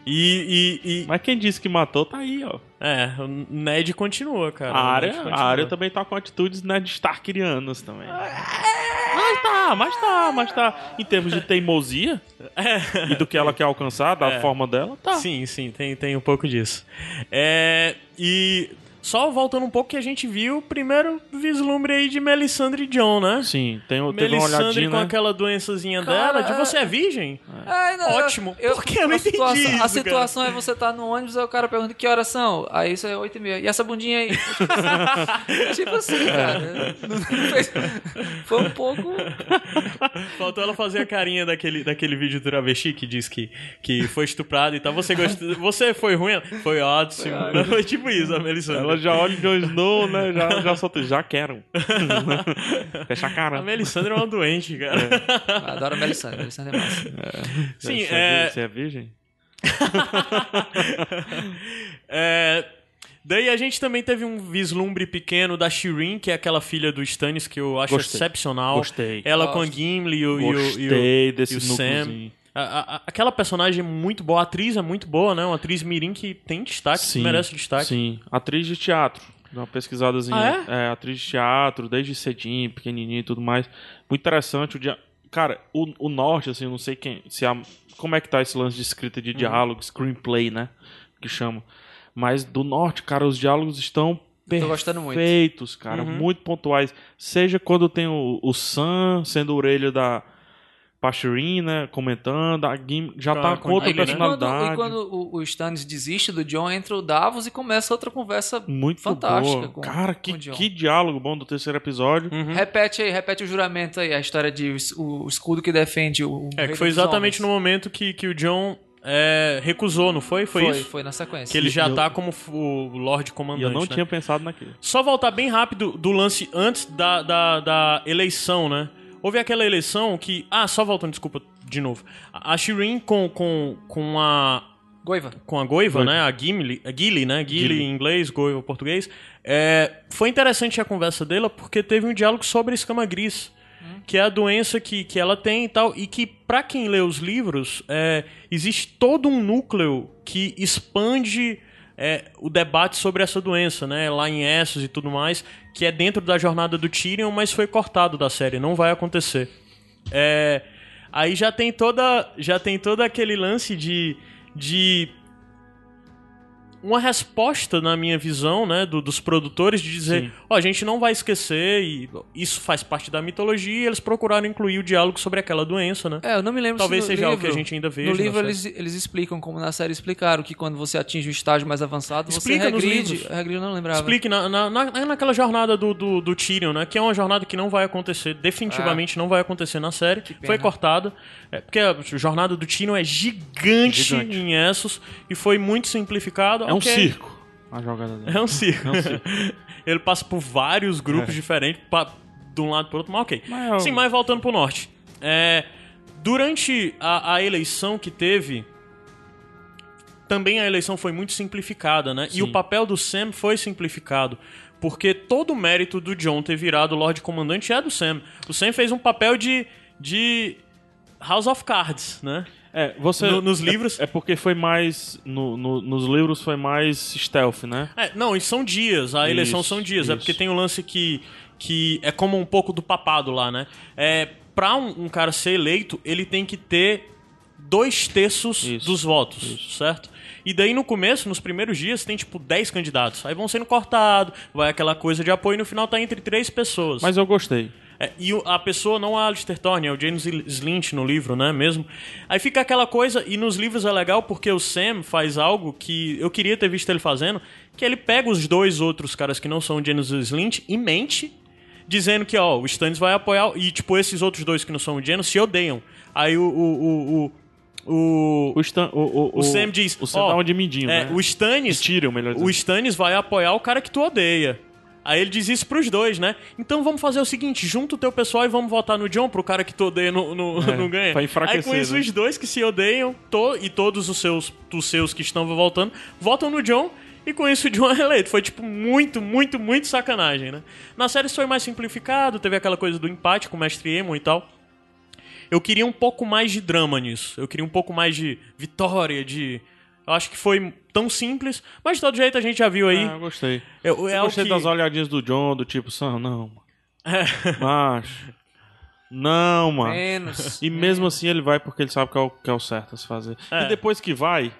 Speaker 1: E, e, e-
Speaker 2: Mas quem disse que matou tá aí, ó.
Speaker 1: É, o Ned continua, cara.
Speaker 2: a área, a
Speaker 1: continua.
Speaker 2: área também tá com atitudes Ned Starkerianas também. Mas tá, mas tá, mas tá. Em termos de teimosia *laughs* e do que ela quer alcançar, da
Speaker 1: É.
Speaker 2: forma dela, tá.
Speaker 1: Sim, sim, tem, tem um pouco disso. É, e só voltando um pouco que a gente viu o primeiro vislumbre aí de Melisandre e John, né?
Speaker 2: Sim, tem, teve uma
Speaker 1: Melisandre
Speaker 2: olhadinha,
Speaker 1: com
Speaker 2: né?
Speaker 1: aquela doençazinha
Speaker 3: Cara,
Speaker 1: dela, de você é virgem?
Speaker 3: Ai, não,
Speaker 1: Ótimo. Por que eu não
Speaker 3: a
Speaker 1: entendi
Speaker 3: situação,
Speaker 1: isso,
Speaker 3: A
Speaker 1: cara?
Speaker 3: situação é você tá no ônibus, aí o cara pergunta que horas são. Aí isso é 8 e meia. E essa bundinha aí? *laughs* tipo assim, cara. Não fez- Foi um pouco.
Speaker 1: Faltou ela fazer a carinha daquele, daquele vídeo do travesti que diz que, que foi estuprado e tal. Você gostou? Você foi ruim? Foi ótimo. Foi *laughs* tipo isso, a Melisandre.
Speaker 2: Ela já olha o Jon Snow, né? Já, já solta. Já quero. *laughs* Fecha a cara.
Speaker 1: A Melisandre é uma doente, cara.
Speaker 3: Adoro a Melisandre. Melisandre é massa.
Speaker 1: Sim,
Speaker 2: Você
Speaker 1: é,
Speaker 2: vi- Você é virgem? *laughs*
Speaker 1: É, Daí a gente também teve um vislumbre pequeno da Shireen, que é aquela filha do Stannis, que eu acho
Speaker 2: Gostei.
Speaker 1: excepcional.
Speaker 2: Gostei.
Speaker 1: Ela com a. Gimli e o, e o- e o-
Speaker 2: Gostei desse
Speaker 1: e o Sam. A- a- aquela personagem é muito boa, a atriz é muito boa, né? Uma atriz mirim que tem destaque, que merece destaque.
Speaker 2: Sim, atriz de teatro. Dá uma pesquisadazinha.
Speaker 1: Ah,
Speaker 2: é? atriz de teatro, desde cedinho, pequenininho e tudo mais. Muito interessante. O dia... Cara, o, o norte, assim, eu não sei quem. Se a... Como é que tá esse lance de escrita
Speaker 1: Uhum.
Speaker 2: de diálogo, screenplay, né? Que chama. Mas do norte, cara, os diálogos estão perfeitos, cara, muito pontuais. Seja quando tem o, o Sam sendo a orelha da Pachurin, né, comentando, a Gim já
Speaker 1: Com
Speaker 2: tá
Speaker 1: com
Speaker 2: com outra
Speaker 1: né?
Speaker 3: E quando,
Speaker 2: personalidade.
Speaker 3: e quando o, o Stannis desiste do John, entra o Davos e começa outra conversa.
Speaker 2: Muito
Speaker 3: fantástica
Speaker 2: boa.
Speaker 3: com-
Speaker 2: cara,
Speaker 3: com
Speaker 2: que,
Speaker 3: o Jon.
Speaker 2: que diálogo bom do terceiro episódio.
Speaker 1: Uhum.
Speaker 3: Repete aí, repete o juramento aí, a história de o, o escudo que defende o. o
Speaker 1: É,
Speaker 3: rei
Speaker 1: que foi exatamente no momento que, que o John é, recusou, não foi? Foi,
Speaker 3: Foi,
Speaker 1: isso?
Speaker 3: foi na sequência.
Speaker 1: Que ele já
Speaker 2: eu-
Speaker 1: tá como o Lorde
Speaker 2: E
Speaker 1: Comandante.
Speaker 2: eu não
Speaker 1: né?
Speaker 2: tinha pensado naquilo.
Speaker 1: Só voltar bem rápido do lance antes da, da, da eleição, né? Houve aquela eleição que. Ah, só voltando, desculpa, de novo. A Shireen com, com, com a.
Speaker 3: Goiva.
Speaker 1: Com a Goiva,
Speaker 2: Goiva.
Speaker 1: né? A Gimli, a Gilly, né? Gilly
Speaker 2: Gilly.
Speaker 1: em inglês, Goiva em português. É, foi interessante a conversa dela porque teve um diálogo sobre a escama gris. Que é a doença que, que ela tem e tal. E que, pra quem lê os livros, é, existe todo um núcleo que expande é, o debate sobre essa doença, né? Lá em Essos e tudo mais. Que é dentro da jornada do Tyrion, mas foi cortado da série. Não vai acontecer. É, aí já tem toda já tem todo aquele lance de de uma resposta na minha visão, né, do- dos produtores de dizer, ó, a gente não vai esquecer e isso faz parte da mitologia, e eles procuraram incluir o diálogo sobre aquela doença, né?
Speaker 3: É, eu não me lembro
Speaker 1: Talvez
Speaker 3: se
Speaker 1: seja algo
Speaker 3: livro,
Speaker 1: que a gente ainda veja
Speaker 3: No livro eles, eles explicam, como na série explicaram, que quando você atinge um estágio mais avançado,
Speaker 1: Explica
Speaker 3: você regride. Regride, não lembrava.
Speaker 1: Explique na, na, na- naquela jornada do, do, do Tyrion, né? Que é uma jornada que não vai acontecer, definitivamente não vai acontecer na série. Foi cortada. É, porque a jornada do Tyrion é gigante,
Speaker 2: Gigante.
Speaker 1: em Essos e foi muito simplificado.
Speaker 2: É um
Speaker 1: Ok.
Speaker 2: circo a jogada dele.
Speaker 1: É um circo.
Speaker 2: É um circo. *laughs*
Speaker 1: Ele passa por vários grupos
Speaker 2: É.
Speaker 1: diferentes, pa- de um lado pro outro, mas ok.
Speaker 2: Mas é um-
Speaker 1: Sim, mas voltando pro norte. É, durante a, a eleição que teve, também a eleição foi muito simplificada, né? E
Speaker 2: Sim.
Speaker 1: o papel do Sam foi simplificado. Porque todo o mérito do John ter virado Lorde Comandante é do Sam. O Sam fez um papel de, de House of Cards, né?
Speaker 2: É, você.
Speaker 1: No- nos
Speaker 2: é-
Speaker 1: livros-
Speaker 2: É, porque foi mais. no- no- nos livros foi mais stealth, né?
Speaker 1: É, não, e são dias, a eleição
Speaker 2: Isso,
Speaker 1: são dias. É
Speaker 2: isso.
Speaker 1: porque tem o lance que, que é como um pouco do papado lá, né? É, pra um, um cara ser eleito, ele tem que ter dois terços
Speaker 2: Isso,
Speaker 1: dos votos, certo? E daí no começo, nos primeiros dias, tem tipo 10 candidatos. Aí vão sendo cortados, vai aquela coisa de apoio e no final tá entre três pessoas.
Speaker 2: Mas eu gostei.
Speaker 1: É, e a pessoa não é a Alistair Thorne, é o James Slint no livro, né, mesmo? Aí fica aquela coisa, e nos livros é legal porque o Sam faz algo que eu queria ter visto ele fazendo, que ele pega os dois outros caras que não são o James Slint e mente, dizendo que, ó, o Stannis vai apoiar, e tipo, esses outros dois que não são o James se odeiam. Aí o... o, o, o o,
Speaker 2: Stan, o, o,
Speaker 1: o Sam diz,
Speaker 2: O Sam
Speaker 1: ó,
Speaker 2: dá uma de mindinho,
Speaker 1: é,
Speaker 2: né?
Speaker 1: o Stannis,
Speaker 2: Tyrion, melhor dizendo.
Speaker 1: o Stannis vai apoiar o cara que tu odeia. Aí ele diz isso pros dois, né? Então vamos fazer o seguinte: junta o teu pessoal e vamos votar no John pro cara que tu odeia no, no,
Speaker 2: É, *laughs*
Speaker 1: não ganha.
Speaker 2: pra enfraquecer,
Speaker 1: Aí com isso,
Speaker 2: né?
Speaker 1: os dois que se odeiam to- e todos os seus, os seus que estão voltando votam no John. E com isso o John *laughs* é eleito. Foi, tipo, muito, muito, muito sacanagem, né? Na série isso foi mais simplificado, teve aquela coisa do empate com o Mestre Emo e tal. Eu queria um pouco mais de drama nisso. Eu queria um pouco mais de vitória, de. Eu acho que foi tão simples, mas de todo jeito a gente já viu aí.
Speaker 2: Ah, eu gostei.
Speaker 1: Eu,
Speaker 2: Eu
Speaker 1: é o
Speaker 2: gostei
Speaker 1: que...
Speaker 2: das olhadinhas do John, do tipo, Sam, não, mano.
Speaker 1: É. *laughs*
Speaker 2: Macho. Não, mano.
Speaker 3: Menos.
Speaker 2: E mesmo assim ele vai porque ele sabe que é o, que é o certo a se fazer.
Speaker 1: É.
Speaker 2: E depois que vai,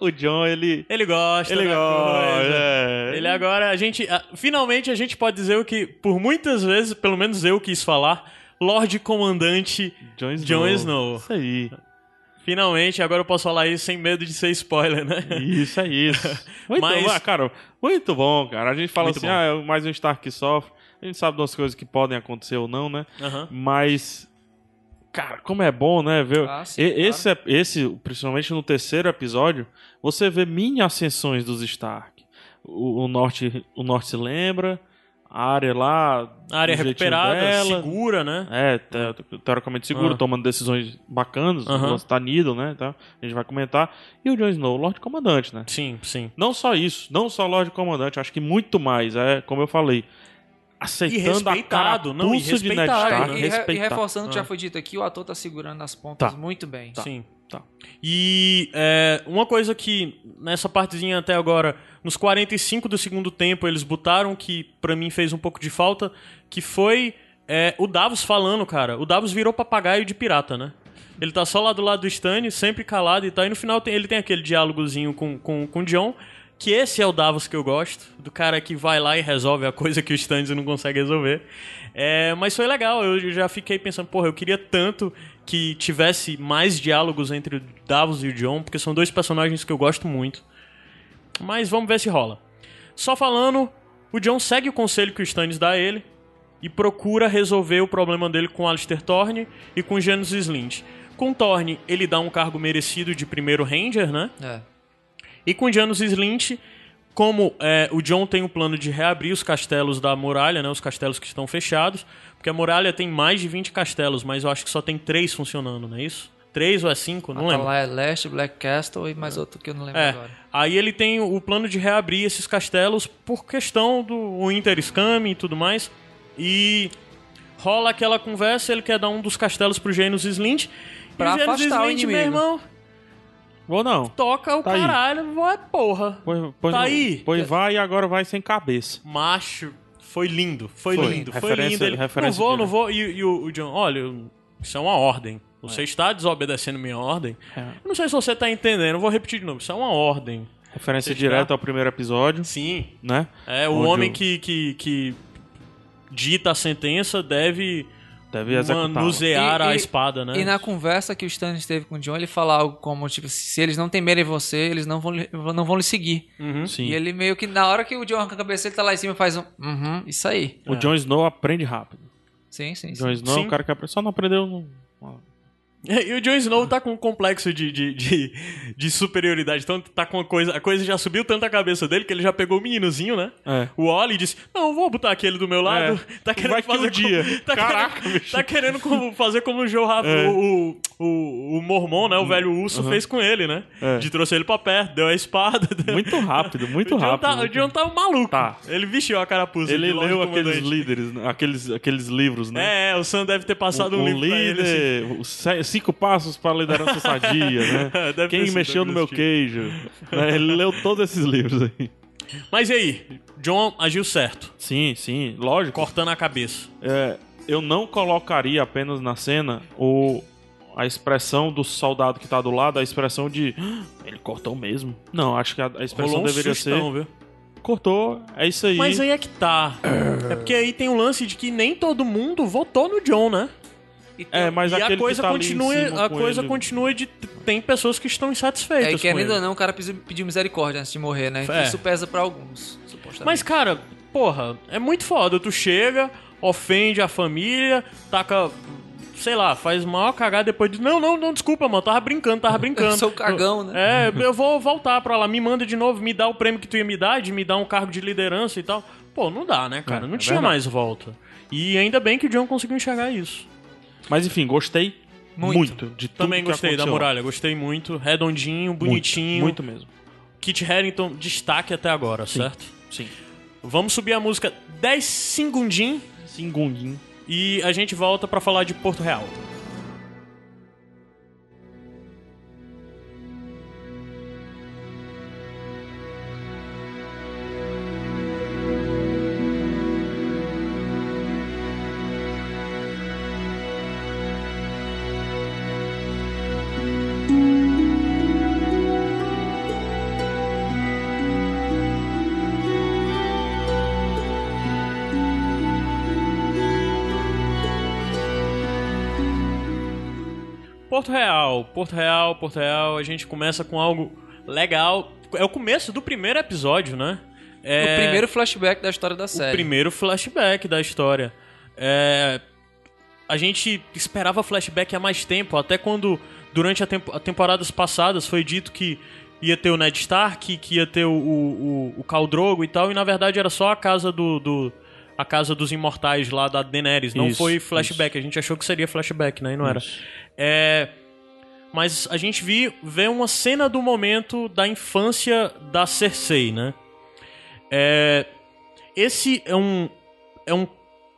Speaker 2: o John, ele.
Speaker 1: Ele gosta.
Speaker 2: Ele gosta. é.
Speaker 1: Ele agora, a gente. ah, Finalmente a gente pode dizer o que, por muitas vezes, pelo menos eu quis falar, Lorde Comandante
Speaker 2: Jon Snow.
Speaker 1: Jon Snow.
Speaker 2: Isso aí.
Speaker 1: Finalmente, agora eu posso falar isso sem medo de ser spoiler, né?
Speaker 2: Isso é isso. *laughs* Muito
Speaker 1: Mas-
Speaker 2: bom, cara. Muito bom, cara. A gente fala
Speaker 1: Muito
Speaker 2: assim,
Speaker 1: bom.
Speaker 2: ah, é mais um Stark que sofre. A gente sabe das coisas que podem acontecer ou não, né?
Speaker 1: Aham.
Speaker 2: Mas, cara, como é bom, né? Ver...
Speaker 3: Ah, sim, claro.
Speaker 2: esse, ep- esse, principalmente no terceiro episódio, você vê mini ascensões dos Stark. O, o norte, o norte se lembra, a área lá.
Speaker 1: A área recuperada,
Speaker 2: dela.
Speaker 1: segura, né?
Speaker 2: É, te- teoricamente seguro,
Speaker 1: Ah.
Speaker 2: tomando decisões bacanas,
Speaker 1: Aham.
Speaker 2: o lance da Needle, né? Tá? A gente vai comentar. E o Jon Snow, Lorde Comandante, né?
Speaker 1: Sim, sim.
Speaker 2: Não só isso, não só Lorde Comandante, acho que muito mais, é como eu falei. Aceitando a
Speaker 1: respeitado, não, e
Speaker 2: de Ned Stark,
Speaker 1: né?
Speaker 3: e, re- e reforçando o que
Speaker 1: Ah.
Speaker 3: já foi dito aqui, o ator tá segurando as pontas
Speaker 2: Tá.
Speaker 3: muito bem.
Speaker 1: Sim.
Speaker 2: Tá.
Speaker 1: E é, uma coisa que nessa partezinha até agora, nos 45 do segundo tempo, eles botaram que pra mim fez um pouco de falta, que foi é, o Davos falando, cara. O Davos virou papagaio de pirata, né? Ele tá só lá do lado do Stannis, sempre calado e tal. E no final tem- ele tem aquele diálogozinho com, com, com o John, que esse é o Davos que eu gosto, do cara que vai lá e resolve a coisa que o Stannis não consegue resolver. É, mas foi legal, eu já fiquei pensando, porra, eu queria tanto que tivesse mais diálogos entre o Davos e o John, porque são dois personagens que eu gosto muito. Mas vamos ver se rola. Só falando, o John segue o conselho que o Stannis dá a ele e procura resolver o problema dele com Alistair Thorne e com Janus Slint. Com Thorne, ele dá um cargo merecido de primeiro Ranger, né?
Speaker 3: É.
Speaker 1: E com Janus Slint, como é, o John tem o plano de reabrir os castelos da muralha, né, os castelos que estão fechados, porque a muralha tem mais de 20 castelos, mas eu acho que só tem três funcionando, não é isso? Três ou é cinco? Não
Speaker 3: Ah, tá
Speaker 1: lembro.
Speaker 3: lá é Leste, Black Castle e mais outro que eu não lembro
Speaker 1: É,
Speaker 3: agora.
Speaker 1: aí ele tem o plano de reabrir esses castelos por questão do Inter Scam e tudo mais. E rola aquela conversa, ele quer dar um dos castelos pro Janus Slint.
Speaker 3: Pra
Speaker 1: e o Janus
Speaker 3: afastar o
Speaker 1: Slint, meu
Speaker 3: inimigo.
Speaker 1: irmão,
Speaker 2: Vou não.
Speaker 1: toca o
Speaker 2: Tá aí.
Speaker 1: caralho, vai porra.
Speaker 2: Pois, pois,
Speaker 1: Tá aí.
Speaker 2: Pois vai e agora vai sem cabeça.
Speaker 1: Macho, foi lindo, foi,
Speaker 2: Foi.
Speaker 1: lindo, foi
Speaker 2: Referência-
Speaker 1: lindo. Ele, não vou, não vou. E, e o, o John, olha, isso é uma ordem. Você está desobedecendo minha ordem.
Speaker 2: É.
Speaker 1: Eu não sei se você está entendendo, eu vou repetir de novo. Isso é uma ordem.
Speaker 2: Referência
Speaker 1: Você
Speaker 2: direta
Speaker 1: está-
Speaker 2: ao primeiro episódio,
Speaker 1: Sim.
Speaker 2: né?
Speaker 1: É, o
Speaker 2: Onde
Speaker 1: homem
Speaker 2: o-
Speaker 1: que, que, que dita a sentença deve
Speaker 2: Deve
Speaker 1: manusear
Speaker 3: E-
Speaker 1: a
Speaker 3: e-
Speaker 1: espada, né?
Speaker 3: E na conversa que o Stannis teve com o John, ele fala algo como, tipo, se eles não temerem você, eles não vão, lhe- não vão lhe seguir.
Speaker 1: Uhum.
Speaker 2: Sim.
Speaker 3: E ele meio que, na hora que o John arranca a cabeça, ele tá lá em cima e faz um, uhum, isso aí.
Speaker 2: O Jon Snow aprende rápido.
Speaker 3: Sim, sim,
Speaker 2: O
Speaker 3: sim.
Speaker 2: Jon Snow é
Speaker 1: Sim.
Speaker 2: um cara que aprende, só não aprendeu. no-
Speaker 1: E o Jon Snow tá com um complexo de, de, de, de superioridade. Então tá com a coisa. A coisa já subiu tanto a cabeça dele que ele já pegou o meninozinho, né?
Speaker 2: É.
Speaker 1: O Oli disse: Não, vou botar aquele do meu lado.
Speaker 2: É.
Speaker 1: Tá querendo
Speaker 2: Vai que
Speaker 1: fazer
Speaker 2: um dia.
Speaker 1: Como, *laughs* tá
Speaker 2: Caraca,
Speaker 1: querendo,
Speaker 2: bicho.
Speaker 1: Tá querendo como- fazer como o Joe Rafa,
Speaker 2: É.
Speaker 1: o, o, o, o Mormon, né? O velho urso fez com ele, né?
Speaker 2: É.
Speaker 1: De trouxe ele pra perto, deu a espada. *laughs*
Speaker 2: Muito rápido, *laughs* muito
Speaker 1: o John
Speaker 2: rápido.
Speaker 1: Tá, o John tá um maluco.
Speaker 2: Tá.
Speaker 1: Ele vestiu a carapuça.
Speaker 2: Ele leu aqueles líderes, né? aqueles, aqueles livros, né?
Speaker 1: É, o Sam deve ter passado um,
Speaker 2: o,
Speaker 1: livro pra ele. assim.
Speaker 2: líder, se- cinco passos para a liderança sadia, né? *laughs* Quem mexeu no meu
Speaker 1: ter
Speaker 2: queijo. né? Ele leu todos esses livros aí.
Speaker 1: Mas e aí? John agiu certo,
Speaker 2: Sim, sim, lógico.
Speaker 1: cortando a cabeça.
Speaker 2: É, eu não colocaria apenas na cena o, a expressão do soldado que tá do lado, a expressão de "Ah, ele cortou mesmo. Não, acho que a, a expressão
Speaker 1: Rolou um
Speaker 2: deveria
Speaker 1: sustão,
Speaker 2: ser
Speaker 1: viu?
Speaker 2: cortou, é isso aí.
Speaker 1: Mas aí é que tá. É porque aí tem o lance de que nem todo mundo votou no John, né?
Speaker 3: E tem-
Speaker 2: É, mas
Speaker 1: e a coisa
Speaker 2: tá
Speaker 1: continua, a coisa
Speaker 2: ele-
Speaker 1: continua de tem pessoas que estão
Speaker 3: É,
Speaker 1: insatisfeitas
Speaker 3: e
Speaker 1: com
Speaker 3: querendo ou não, o cara pediu, misericórdia antes de morrer, né?
Speaker 1: É.
Speaker 3: Isso pesa pra alguns, supostamente.
Speaker 1: Mas cara, porra, é muito foda. Tu chega, ofende a família, taca sei lá, faz maior cagada depois de. Não, não, não, desculpa, mano, tava brincando, tava *laughs* brincando.
Speaker 3: Eu sou o cagão, né?
Speaker 1: É, eu vou voltar pra lá, me manda de novo, me dá o prêmio que tu ia me dar, de me dar um cargo de liderança e tal. Pô, não dá, né, cara?
Speaker 2: É,
Speaker 1: não
Speaker 2: é
Speaker 1: tinha
Speaker 2: verdade.
Speaker 1: mais volta. E ainda bem que o John conseguiu enxergar isso.
Speaker 2: Mas enfim, gostei
Speaker 3: Muito.
Speaker 2: muito, de tudo
Speaker 1: Também gostei da muralha, gostei muito. Redondinho,
Speaker 2: Muito,
Speaker 1: bonitinho.
Speaker 2: Muito, mesmo.
Speaker 1: Kit Harington, destaque até agora, certo?
Speaker 2: Sim.
Speaker 1: Vamos subir a música 10 segundinhos
Speaker 2: Singundinho.
Speaker 1: e a gente volta pra falar de Porto Real. Porto Real, Porto Real, Porto Real, a gente começa com algo legal. É o começo do primeiro episódio, né? É
Speaker 3: O primeiro flashback da história da
Speaker 1: o
Speaker 3: série.
Speaker 1: primeiro flashback da história. É, a gente esperava flashback há mais tempo, até quando, durante a, tempo, a temporadas passadas, foi dito que ia ter o Ned Stark, que ia ter o, o, o, o Khal Drogo e tal, e na verdade era só a casa do... do- a casa dos imortais lá da Daenerys, não
Speaker 2: Isso,
Speaker 1: foi flashback. A gente achou que seria flashback, né? E não era.
Speaker 2: Isso.
Speaker 1: É, mas a gente vi, vê uma cena do momento da infância da Cersei, né? É, esse é um, é um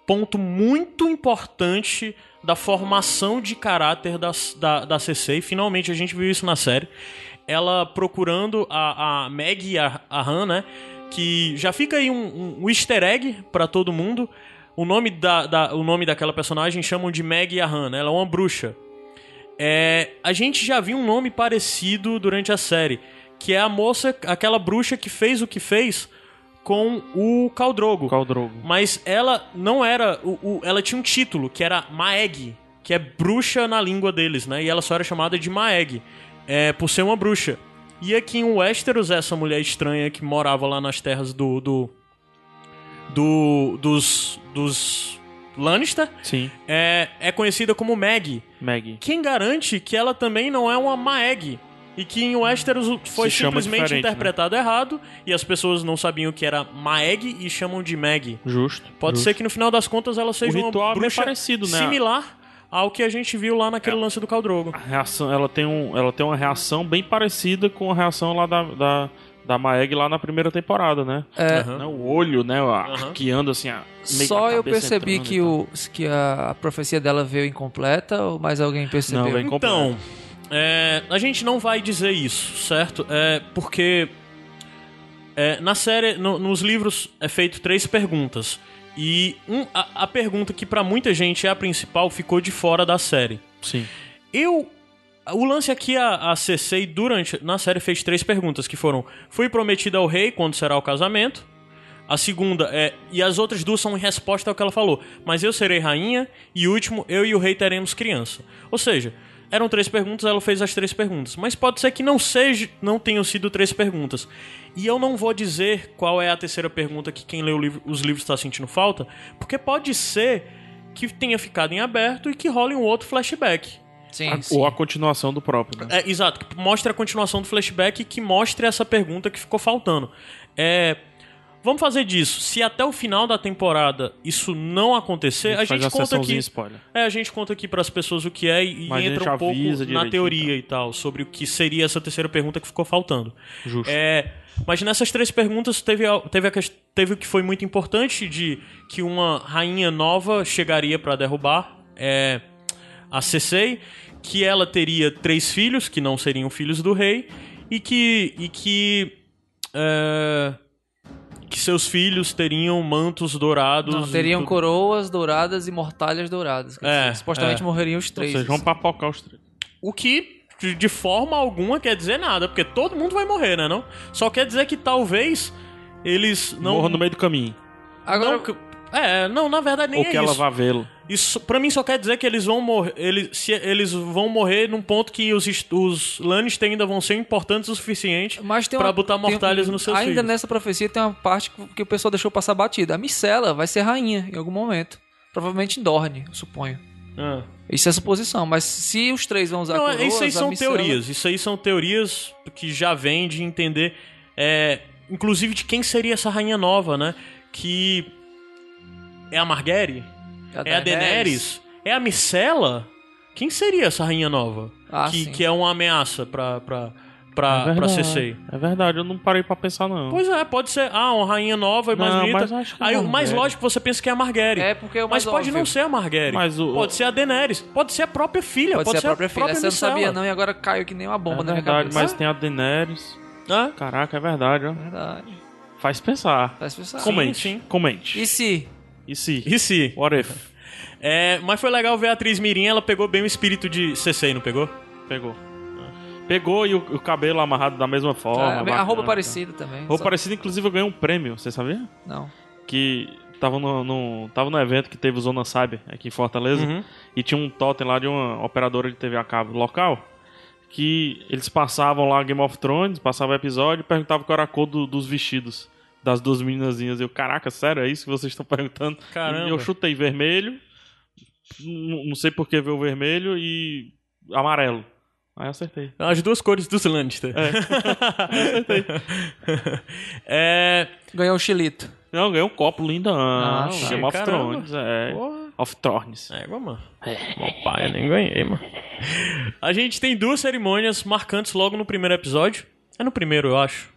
Speaker 1: ponto muito importante da formação de caráter da, da, da Cersei. Finalmente a gente viu isso na série. Ela procurando a, a Meg e a, a Han, né? Que já fica aí um, um easter egg pra todo mundo. O nome, da, da- o nome daquela personagem chamam de Meg e a Han, né? Ela é uma bruxa. É, a gente já viu um nome parecido durante a série, que é a moça, aquela bruxa que fez o que fez com o Caldrogo.
Speaker 2: Qual drogo?
Speaker 1: Mas ela não era. O, o- ela tinha um título, que era Maeg, que é bruxa na língua deles, né? E ela só era chamada de Maeg, é, por ser uma bruxa. E aqui em Westeros, essa mulher estranha que morava lá nas terras do. do. do- dos. dos. Lannister,
Speaker 2: Sim,
Speaker 1: é, é conhecida como Meg.
Speaker 2: Maggie.
Speaker 1: Quem garante que ela também não é uma Maeg? E que em Westeros foi
Speaker 2: Se
Speaker 1: simplesmente
Speaker 2: né?
Speaker 1: interpretado errado e as pessoas não sabiam que era Maeg e chamam de Meg.
Speaker 2: Justo.
Speaker 1: Pode
Speaker 2: justo.
Speaker 1: ser que no final das contas ela seja
Speaker 2: O
Speaker 1: uma
Speaker 2: é
Speaker 1: bruxa
Speaker 2: parecido, né?
Speaker 1: similar ao que a gente viu lá naquele lance do Caldrogo.
Speaker 2: A reação, ela tem, um, ela tem uma reação bem parecida com a reação lá da, da, da Maeg lá na primeira temporada, né?
Speaker 3: É.
Speaker 2: Né, O olho, né? Arqueando assim, a, meio
Speaker 3: Só
Speaker 2: a
Speaker 3: eu percebi que, o, que a, a profecia dela veio incompleta, ou mais alguém percebeu?
Speaker 2: Não, completo.
Speaker 1: Então, é, a gente não vai dizer isso, certo? É porque é, na série, no- nos livros, é feito três perguntas. E um- a, a pergunta que pra muita gente é a principal ficou de fora da série.
Speaker 2: Sim.
Speaker 1: Eu. O lance aqui, a, a Cersei, durante. Na série, fez três perguntas que foram: Fui prometida ao rei quando será o casamento? A segunda é. E as outras duas são em resposta ao que ela falou. Mas eu serei rainha. E o último, eu e o rei teremos criança. Ou seja, eram três perguntas, ela fez as três perguntas. Mas pode ser que não seja. Não tenham sido três perguntas. E eu não vou dizer qual é a terceira pergunta que quem lê livro- os livros está sentindo falta. Porque pode ser que tenha ficado em aberto e que role um outro flashback.
Speaker 3: Sim,
Speaker 2: A-
Speaker 3: sim.
Speaker 2: ou a continuação do próprio, né?
Speaker 1: É, exato, que mostre a continuação do flashback e que mostre essa pergunta que ficou faltando. É, vamos fazer disso. Se até o final da temporada isso não acontecer, a gente
Speaker 2: a
Speaker 1: conta
Speaker 2: sessãozinha
Speaker 1: aqui.
Speaker 2: spoiler.
Speaker 1: É, a gente conta aqui para as pessoas o que é e,
Speaker 2: Mas gente
Speaker 1: entra um pouco na teoria e tal, sobre o que seria essa terceira pergunta que ficou faltando.
Speaker 2: Justo.
Speaker 1: É, mas nessas três perguntas teve, a- teve, a teve o que foi muito importante de que uma rainha nova chegaria para derrubar é, a Cersei, que ela teria três filhos que não seriam filhos do rei e que e que é, que seus filhos teriam mantos dourados.
Speaker 3: Não, teriam coroas douradas e mortalhas douradas. Quer
Speaker 1: É,
Speaker 3: dizer, supostamente
Speaker 1: é.
Speaker 3: morreriam os
Speaker 2: Ou
Speaker 3: três.
Speaker 2: seja, vão papocar os três.
Speaker 1: O que de- forma alguma quer dizer nada, porque todo mundo vai morrer, né, não? Só quer dizer que talvez eles não
Speaker 2: Morra no meio do caminho.
Speaker 3: Agora,
Speaker 1: não, que- é, não, na verdade nem
Speaker 2: ou
Speaker 1: é
Speaker 2: que ela
Speaker 1: isso.
Speaker 2: vá vê-lo.
Speaker 1: Isso pra mim só quer dizer que eles vão morrer, eles, se, eles vão morrer num ponto que os, os Lannister ainda vão ser importantes o suficiente
Speaker 3: tem uma,
Speaker 1: botar
Speaker 3: tem-
Speaker 1: mortalhas nos seus
Speaker 3: Ainda
Speaker 1: filhos.
Speaker 3: nessa profecia tem uma parte que o pessoal deixou passar batida. A Micela vai ser rainha em algum momento. Provavelmente em Dorne, eu suponho.
Speaker 1: Ah.
Speaker 3: Isso é suposição, mas se os três vão usar
Speaker 1: Não,
Speaker 3: coroas,
Speaker 1: isso aí são
Speaker 3: Micela-
Speaker 1: teorias. Isso aí são teorias que já vêm de entender, é, inclusive de quem seria essa rainha nova, né? Que é a Marguerite? É a Daenerys? É a Micela? Quem seria essa rainha nova?
Speaker 3: Ah,
Speaker 1: que,
Speaker 3: sim.
Speaker 1: que é uma ameaça pra, pra, pra,
Speaker 2: é
Speaker 1: pra
Speaker 2: verdade.
Speaker 1: Cersei.
Speaker 2: É verdade, eu não parei pra pensar, não.
Speaker 1: Pois é, pode ser. Ah, uma rainha nova e mais bonita.
Speaker 2: mas é
Speaker 1: Aí
Speaker 2: a
Speaker 1: o mais lógico você pensa que é a Marguerite.
Speaker 3: É, porque é o
Speaker 1: Mas
Speaker 3: mais
Speaker 1: pode
Speaker 3: óbvio.
Speaker 1: não ser a Marguerite.
Speaker 2: Mas o-
Speaker 1: Pode ser a Daenerys. Pode ser a própria filha.
Speaker 3: Pode, ser a própria filha. Essa eu não sabia não e agora caiu que nem uma bomba
Speaker 2: é
Speaker 3: na minha
Speaker 2: verdade,
Speaker 3: cabeça.
Speaker 2: mas tem a Daenerys.
Speaker 1: Hã?
Speaker 2: Caraca, é verdade, ó.
Speaker 3: Verdade.
Speaker 2: Faz pensar.
Speaker 3: Faz pensar.
Speaker 2: Comente,
Speaker 1: sim.
Speaker 2: comente.
Speaker 3: E se?
Speaker 2: E se?
Speaker 1: E se?
Speaker 2: What if? *laughs*
Speaker 1: É, mas foi legal ver a atriz Mirim, ela pegou bem o espírito de Cersei, não pegou?
Speaker 2: Pegou. Pegou e o, o cabelo amarrado da mesma forma.
Speaker 3: Ah, a
Speaker 2: bacana,
Speaker 3: roupa
Speaker 2: tá?
Speaker 3: parecida também.
Speaker 2: Roupa
Speaker 3: Só-
Speaker 2: parecida, inclusive eu ganhei um prêmio, você sabia?
Speaker 3: Não.
Speaker 2: Que tava no, no- tava no evento que teve o Zona Cyber aqui em Fortaleza
Speaker 1: Uhum.
Speaker 2: e tinha um totem lá de uma operadora de TV a cabo local que eles passavam lá Game of Thrones, passavam o episódio e perguntavam qual era a cor do- dos vestidos das duas meninazinhas. Eu, caraca, sério, é isso que vocês estão perguntando?
Speaker 1: Caramba.
Speaker 2: E eu chutei vermelho, não sei por que veio o vermelho e amarelo. Aí eu acertei.
Speaker 1: As duas cores dos Lannister. É. *laughs*
Speaker 3: Ganhou um chilito.
Speaker 2: Não, ganhei um copo lindão.
Speaker 3: Ah,
Speaker 2: Game
Speaker 1: vai.
Speaker 2: of. Thrones, é.
Speaker 1: Porra.
Speaker 2: Of Thrones.
Speaker 1: É, mano. Meu pai, eu nem ganhei, mano. A gente tem duas cerimônias marcantes logo no primeiro episódio. É no primeiro, eu acho.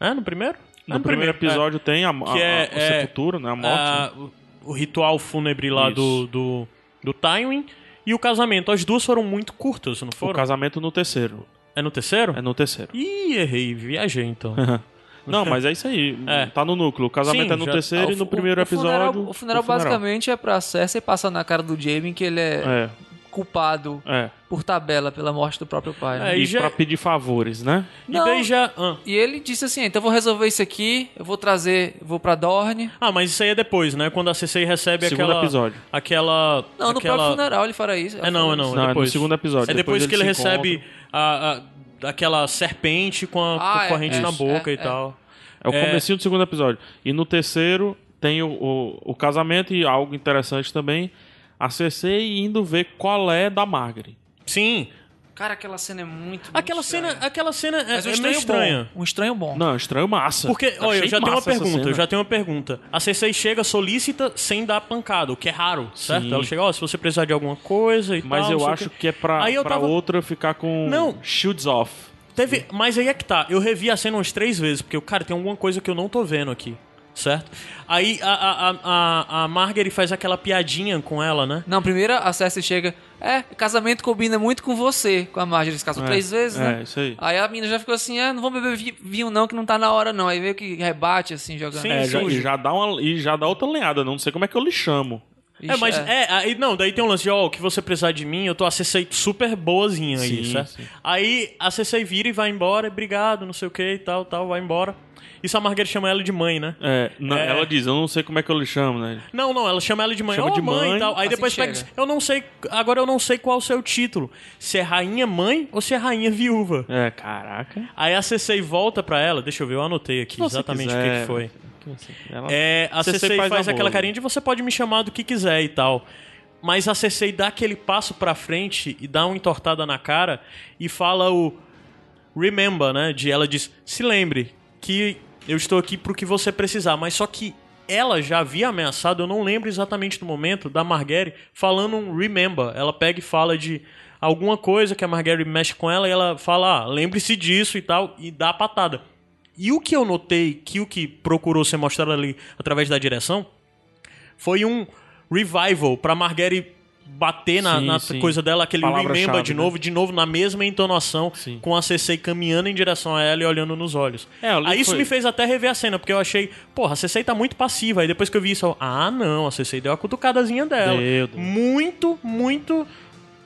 Speaker 1: É no primeiro? É
Speaker 2: No, primeiro episódio tem a, a,
Speaker 1: Que é-
Speaker 2: a- a
Speaker 1: é-
Speaker 2: sepultura, né? A morte.
Speaker 1: Ah,
Speaker 2: né?
Speaker 1: o, o ritual fúnebre lá
Speaker 2: Isso.
Speaker 1: do, do, do Tywin e o casamento. As duas foram muito curtas, não
Speaker 2: O
Speaker 1: foram?
Speaker 2: casamento no terceiro.
Speaker 1: É no terceiro?
Speaker 2: É no terceiro.
Speaker 1: Ih, errei, viajei então. *laughs*
Speaker 2: Não, mas é isso aí.
Speaker 1: É.
Speaker 2: Tá no núcleo. O casamento
Speaker 1: Sim,
Speaker 2: é no
Speaker 1: já-
Speaker 2: terceiro
Speaker 1: ah,
Speaker 2: e no
Speaker 1: o-
Speaker 2: primeiro
Speaker 3: o
Speaker 2: episódio.
Speaker 3: Funeral, o funeral basicamente é pra Cersei passar na cara do Jamie que ele é,
Speaker 2: É.
Speaker 3: culpado
Speaker 2: É.
Speaker 3: por tabela pela morte do próprio pai. né?
Speaker 1: É, e
Speaker 2: E
Speaker 1: já-
Speaker 2: pra pedir favores, né?
Speaker 1: E
Speaker 3: Não.
Speaker 1: daí já. ah.
Speaker 3: E ele disse assim: então eu vou resolver isso aqui, eu vou trazer, vou pra Dorne.
Speaker 1: Ah, mas isso aí é depois, né? Quando a CCI recebe
Speaker 2: Segundo
Speaker 1: aquela.
Speaker 2: episódio.
Speaker 1: Aquela.
Speaker 3: Não, no
Speaker 1: aquela...
Speaker 3: próprio funeral ele fará isso.
Speaker 1: É não, é não.
Speaker 2: Não, é
Speaker 1: é
Speaker 2: no
Speaker 1: depois.
Speaker 2: segundo episódio.
Speaker 1: É depois,
Speaker 2: Depois
Speaker 1: que ele
Speaker 2: eles se
Speaker 1: recebe a, a- aquela serpente com a,
Speaker 3: Ah, é,
Speaker 1: corrente
Speaker 3: é,
Speaker 1: na boca
Speaker 3: é,
Speaker 1: e tal.
Speaker 2: É o
Speaker 1: É.
Speaker 2: comecinho do segundo episódio. E no terceiro tem o, o, o casamento e algo interessante também. A Cersei indo ver qual é da Margaery.
Speaker 1: Sim.
Speaker 3: Cara, aquela cena é muito. muito
Speaker 1: Aquela cena,
Speaker 3: estranha.
Speaker 1: aquela cena é,
Speaker 3: Mas um
Speaker 1: é
Speaker 3: estranho
Speaker 1: meio estranha.
Speaker 3: bom. Um estranho bom.
Speaker 2: Não, estranho massa.
Speaker 1: Porque, olha, eu já tenho uma pergunta, eu
Speaker 2: cena.
Speaker 1: já tenho uma pergunta. A CCI chega solícita sem dar pancada, o que é raro, certo?
Speaker 2: Sim.
Speaker 1: Ela chega, ó, se você precisar de alguma coisa e
Speaker 2: Mas
Speaker 1: tal.
Speaker 2: eu
Speaker 1: sei o
Speaker 2: acho
Speaker 1: quê.
Speaker 2: que é pra,
Speaker 1: Aí eu
Speaker 2: pra
Speaker 1: tava-
Speaker 2: outra ficar com
Speaker 1: Não.
Speaker 2: shields off.
Speaker 1: Teve, mas aí é que tá. Eu revi a cena umas três vezes, porque, cara, tem alguma coisa que eu não tô vendo aqui, certo? Aí a, a, a, a, Margaery faz aquela piadinha com ela, né?
Speaker 3: Não, primeiro a Cersei chega. É, casamento combina muito com você. Com a Marjorie, eles casam
Speaker 2: É,
Speaker 3: três vezes,
Speaker 2: é,
Speaker 3: né?
Speaker 2: isso aí.
Speaker 3: Aí a menina já ficou assim, é, não vou beber vi- vinho não, que não tá na hora não. Aí veio que rebate, assim, jogando.
Speaker 1: Sim,
Speaker 2: É, já, e, já dá uma, e já dá outra lenhada. Não sei como é que eu lhe chamo.
Speaker 3: Ixi,
Speaker 1: é, mas é, aí não, daí tem um lance de, ó, o que você precisar de mim, eu tô a CCI super boazinha aí,
Speaker 2: Sim,
Speaker 1: certo?
Speaker 2: sim.
Speaker 1: Aí a CCI vira e vai embora, obrigado, não sei o que e tal, tal, vai embora. Isso a Margaery chama ela de mãe, né?
Speaker 2: É, não,
Speaker 1: É.
Speaker 2: Ela diz, eu não sei como é que eu lhe chamo, né?
Speaker 1: Não, não, ela chama ela de mãe.
Speaker 2: Chama
Speaker 1: Ô,
Speaker 2: de
Speaker 1: mãe
Speaker 2: mãe,
Speaker 1: e tal. Aí
Speaker 3: assim
Speaker 1: depois pega e eu não sei, agora eu não sei qual é o seu título. Se é rainha mãe ou se é rainha viúva.
Speaker 2: É, caraca.
Speaker 1: Aí a CCI volta pra ela, deixa eu ver, eu anotei aqui exatamente o que que foi.
Speaker 2: Ela-
Speaker 1: É, a
Speaker 2: CCI
Speaker 1: CCI faz,
Speaker 2: faz
Speaker 1: aquela carinha de você pode me chamar do que quiser e tal. Mas a CCI dá aquele passo pra frente e dá uma entortada na cara e fala o remember, né? De ela diz, se lembre que eu estou aqui pro que você precisar. Mas só que ela já havia ameaçado, eu não lembro exatamente do momento, da Marguerite falando um remember. Ela pega e fala de alguma coisa que a Marguerite mexe com ela e ela fala, ah, lembre-se disso e tal, e dá a patada. E o que eu notei, que o que procurou ser mostrado ali através da direção, foi um revival pra Marguerite bater na,
Speaker 2: Sim,
Speaker 1: na
Speaker 2: sim.
Speaker 1: coisa dela, aquele
Speaker 2: Palavra-chave,
Speaker 1: remember de
Speaker 2: né?
Speaker 1: novo, de novo na mesma entonação,
Speaker 2: Sim.
Speaker 1: com a CC caminhando em direção a ela e olhando nos olhos.
Speaker 2: É,
Speaker 1: Aí isso
Speaker 2: foi-
Speaker 1: me fez até rever a cena, porque eu achei, porra, a CC tá muito passiva. Aí depois que eu vi isso, eu, ah, não, a CC deu a cutucadazinha dela.
Speaker 2: Deu, deu.
Speaker 1: Muito, muito.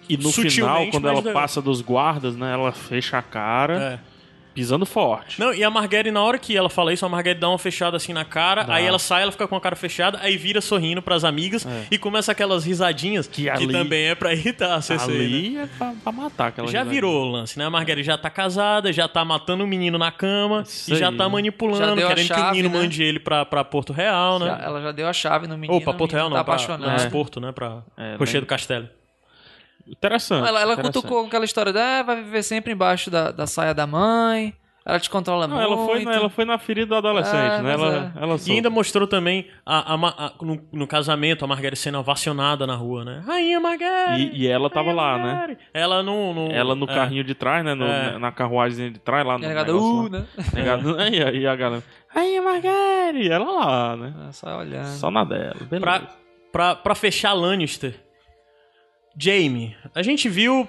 Speaker 2: E no final, quando ela
Speaker 1: deu.
Speaker 2: passa dos guardas, né? Ela fecha a cara,
Speaker 1: É.
Speaker 2: pisando forte.
Speaker 1: Não, e a Marguerite, na hora que ela fala isso, a Marguerite dá uma fechada assim na cara,
Speaker 2: Dá.
Speaker 1: aí ela sai, ela fica com a cara fechada, aí vira sorrindo pras amigas e começa aquelas risadinhas que,
Speaker 2: Que ali-
Speaker 1: também é pra irritar a CC. né?
Speaker 2: Ali é pra, pra matar aquela
Speaker 1: Já
Speaker 2: risada.
Speaker 1: virou o lance, né? A Marguerite já tá casada, já tá matando o menino na cama
Speaker 2: Isso
Speaker 1: e já
Speaker 2: aí.
Speaker 1: tá
Speaker 3: Já
Speaker 1: manipulando,
Speaker 3: deu a
Speaker 1: querendo que o
Speaker 3: chave,
Speaker 1: menino
Speaker 3: né?
Speaker 1: mande ele pra, pra Porto Real,
Speaker 3: Já-
Speaker 1: né?
Speaker 3: ela já deu a chave no menino.
Speaker 1: Ou pra Porto Real, não,
Speaker 3: tá
Speaker 1: pra,
Speaker 3: apaixonado.
Speaker 1: pra Porto, né? Pra
Speaker 2: É,
Speaker 1: Rochedo
Speaker 2: né?
Speaker 1: do Castelo.
Speaker 2: Interessante.
Speaker 3: Ela, ela
Speaker 2: interessante.
Speaker 3: cutucou com aquela história da ah, vai viver sempre embaixo da, da saia da mãe. Ela te controla
Speaker 2: Não,
Speaker 3: muito.
Speaker 2: ela foi, na, ela foi na ferida do adolescente,
Speaker 3: É,
Speaker 2: né? Ela,
Speaker 3: é.
Speaker 2: ela
Speaker 1: E ainda mostrou também a, a a- no, no casamento a Marguerite sendo ovacionada na rua, né? Rainha Marguerite!
Speaker 2: E, e ela tava
Speaker 1: Rainha
Speaker 2: lá, né?
Speaker 1: Ela no, no-
Speaker 2: Ela no
Speaker 1: é.
Speaker 2: carrinho de trás, né? No-
Speaker 1: É.
Speaker 2: Na carruagem de trás, lá no.
Speaker 3: E
Speaker 2: negócio
Speaker 3: uh,
Speaker 2: lá.
Speaker 3: né?
Speaker 2: Negada- e, a- e a galera. Aí, Marguerite! Ela lá, né?
Speaker 3: Ela Só olhando.
Speaker 2: Só na dela. Beleza.
Speaker 1: Pra, pra, pra fechar Lannister, Jamie, a gente viu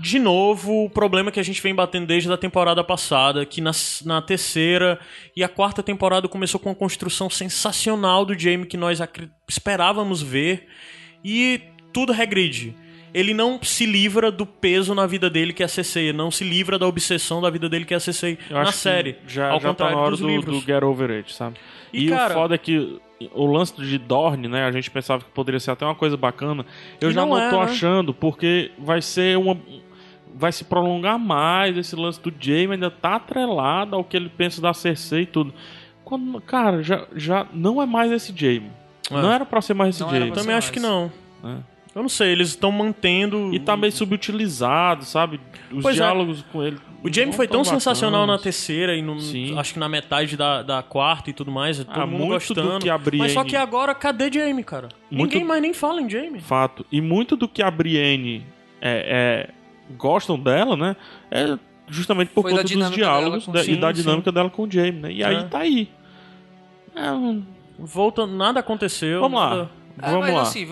Speaker 1: de novo o problema que a gente vem batendo desde a temporada passada, que na, na terceira e a quarta temporada começou com uma construção sensacional do Jamie que nós esperávamos ver e tudo regride. Ele não se livra do peso na vida dele que é a CC, não se livra da obsessão da vida dele que é a CC na série,
Speaker 2: Já,
Speaker 1: ao
Speaker 2: já tá
Speaker 1: contrário
Speaker 2: na hora do, do Get Over It, sabe?
Speaker 1: E,
Speaker 2: E,
Speaker 1: cara-
Speaker 2: o foda é que o lance de Dorne, né? A gente pensava que poderia ser até uma coisa bacana. Eu
Speaker 1: E
Speaker 2: já
Speaker 1: não
Speaker 2: não,
Speaker 1: é,
Speaker 2: tô
Speaker 1: né?
Speaker 2: achando, porque vai ser uma. Vai se prolongar mais esse lance do Jaime, ainda tá atrelado ao que ele pensa da Cersei e tudo. Quando, cara, já, já não é mais esse Jaime.
Speaker 1: É.
Speaker 2: Não era pra ser mais esse
Speaker 3: Não
Speaker 2: Jaime.
Speaker 3: pra
Speaker 1: Também acho que
Speaker 3: mais.
Speaker 1: não.
Speaker 2: né?
Speaker 1: Eu não sei, eles estão mantendo.
Speaker 2: E tá meio subutilizado, sabe? Os
Speaker 1: Pois é.
Speaker 2: diálogos com ele.
Speaker 1: O Jamie foi tão
Speaker 2: bacanas.
Speaker 1: sensacional na terceira e no,
Speaker 2: Sim.
Speaker 1: acho que na metade da, da quarta e tudo mais, todo
Speaker 2: Ah,
Speaker 1: mundo
Speaker 2: muito do
Speaker 1: gostando.
Speaker 2: que a Brienne-
Speaker 1: Mas só que agora, cadê Jamie, cara?
Speaker 2: Muito-
Speaker 1: Ninguém mais nem fala em Jamie.
Speaker 2: Fato. E muito do que a Brienne é, é, gostam dela, né? É justamente por
Speaker 3: Foi
Speaker 2: conta dos diálogos
Speaker 3: com-
Speaker 2: da-
Speaker 1: Sim,
Speaker 2: e da
Speaker 1: sim.
Speaker 2: dinâmica dela com o Jaime, né? E aí
Speaker 1: É.
Speaker 2: tá aí. É, um-
Speaker 1: Volta, nada aconteceu.
Speaker 2: Vamos lá.
Speaker 1: nada-
Speaker 3: É,
Speaker 2: Vamos
Speaker 3: mas
Speaker 2: lá.
Speaker 3: assim,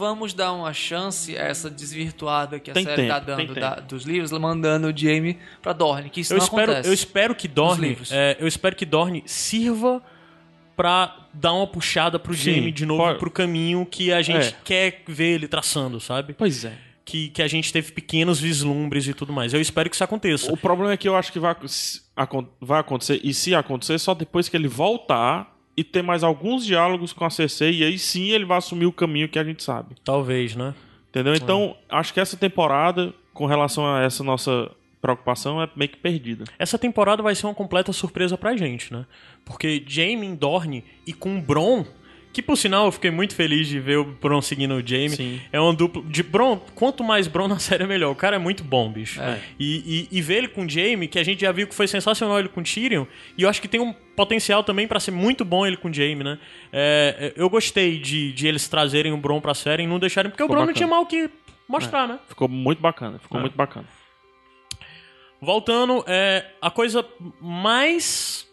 Speaker 3: vamos dar uma chance a essa desvirtuada que a
Speaker 2: Tem
Speaker 3: série tá
Speaker 2: tempo, tem
Speaker 3: dando da- dos livros, mandando o Jamie pra Dorne, que isso
Speaker 1: Eu
Speaker 3: não
Speaker 1: espero,
Speaker 3: acontece.
Speaker 1: eu espero que Dorne, é, eu espero que Dorne sirva pra dar uma puxada pro
Speaker 2: Sim,
Speaker 1: Jamie de novo
Speaker 2: pode-
Speaker 1: pro caminho que a gente
Speaker 2: É.
Speaker 1: quer ver ele traçando, sabe?
Speaker 2: Pois é.
Speaker 1: que, que a gente teve pequenos vislumbres e tudo mais. Eu espero que isso aconteça.
Speaker 2: O problema é que eu acho que vai, vai acontecer, e se acontecer, só depois que ele voltar e ter mais alguns diálogos com a CC, e aí sim ele vai assumir o caminho que a gente sabe.
Speaker 1: Talvez, né?
Speaker 2: Entendeu? Então, acho que essa temporada, com relação a essa nossa preocupação, é meio que perdida.
Speaker 1: Essa temporada vai ser uma completa surpresa pra gente, né? Porque Jamie Dorne e com Bron, que por sinal eu fiquei muito feliz de ver o Bron seguindo o Jamie.
Speaker 2: Sim.
Speaker 1: É um duplo. De Bron, quanto mais Bron na *laughs* série, melhor. O cara é muito bom, bicho.
Speaker 3: É.
Speaker 1: E, e, e ver ele com Jamie, que a gente já viu que foi sensacional ele com Tyrion, e eu acho que tem um potencial também pra ser muito bom ele com Jamie, né? É, eu gostei de, de eles trazerem o Bron pra série e não deixarem, porque o
Speaker 2: Ficou
Speaker 1: Bron não
Speaker 2: bacana.
Speaker 1: tinha mal o que mostrar, né?
Speaker 2: Ficou muito bacana, ficou
Speaker 1: É.
Speaker 2: muito bacana.
Speaker 1: Voltando, é, a coisa mais.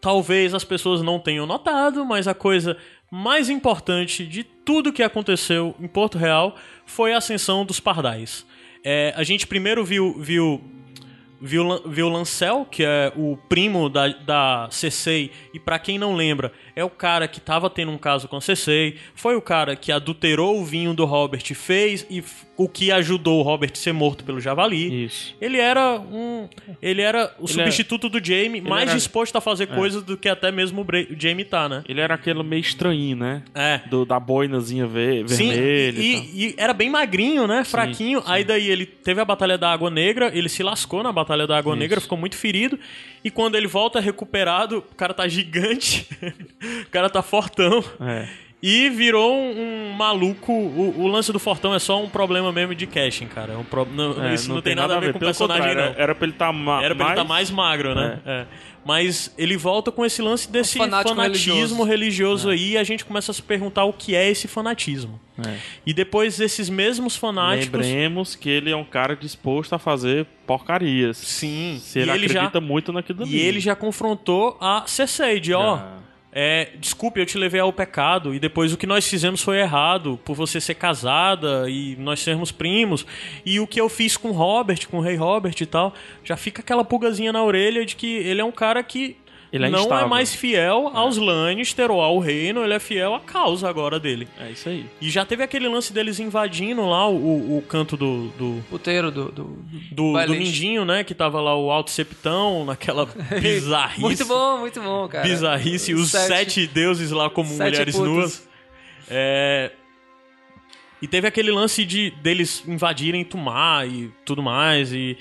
Speaker 1: Talvez as pessoas não tenham notado, mas a coisa mais importante de tudo que aconteceu em Porto Real foi a ascensão dos pardais. É, a gente primeiro viu, viu, viu, viu Lancel, que é o primo da, da Cersei, e pra quem não lembra, é o cara que tava tendo um caso com a Cersei, foi o cara que adulterou o vinho do Robert, fez e o que ajudou o Robert a ser morto pelo javali.
Speaker 2: Isso.
Speaker 1: Ele era um. Ele era o
Speaker 2: Ele
Speaker 1: substituto do Jamie, mais
Speaker 2: era- É.
Speaker 1: disposto a fazer coisas do que até mesmo o Jamie tá, né?
Speaker 2: Ele era aquele meio estranho, né?
Speaker 1: É.
Speaker 2: Do, da boinazinha ver,
Speaker 1: Sim,
Speaker 2: vermelha. e,
Speaker 1: e, e era bem magrinho, né? Fraquinho. Aí daí ele teve a Batalha da Água Negra, ele se lascou na Batalha da Água
Speaker 2: Isso.
Speaker 1: Negra, ficou muito ferido. E quando ele volta recuperado, o cara tá gigante, *laughs* o cara tá fortão.
Speaker 2: É.
Speaker 1: E virou um, um maluco. O, o lance do Fortão é só um problema mesmo de casting, cara. É um pro- não,
Speaker 2: É,
Speaker 1: isso não, tem nada a ver com o personagem, não.
Speaker 2: Era, era pra ele estar ma
Speaker 1: Era pra
Speaker 2: mais...
Speaker 1: ele estar mais magro, né? É. Mas ele volta com esse lance desse fanatismo religioso,
Speaker 2: É.
Speaker 1: aí e a gente começa a se perguntar o que é esse fanatismo.
Speaker 2: É.
Speaker 1: E depois esses mesmos fanáticos.
Speaker 2: Lembremos que ele é um cara disposto a fazer porcarias.
Speaker 1: Sim,
Speaker 2: Se ele,
Speaker 1: ele já-
Speaker 2: acredita muito naquilo ali.
Speaker 1: E ele já confrontou a Cersei de, ó,
Speaker 2: Já.
Speaker 1: É, desculpe, eu te levei ao pecado e depois o que nós fizemos foi errado por você ser casada e nós sermos primos. E o que eu fiz com Robert, com o rei Robert e tal, já fica aquela pulgazinha na orelha de que ele é um cara que
Speaker 2: Ele é
Speaker 1: não é
Speaker 2: instável.
Speaker 1: mais fiel aos Lannister ou ao reino, ele é fiel à causa agora dele.
Speaker 2: É isso aí.
Speaker 1: E já teve aquele lance deles invadindo lá o, o- canto do, do,
Speaker 3: Puteiro do. do,
Speaker 1: do, do. Mindinho, né? Que tava lá o Alto Septão, naquela *laughs* bizarrice.
Speaker 3: Muito bom, muito bom, cara.
Speaker 1: Bizarrice, os sete, deuses lá como
Speaker 3: sete
Speaker 1: mulheres
Speaker 3: putas.
Speaker 1: nuas. É... E teve aquele lance de deles invadirem Tumar e tudo mais. E,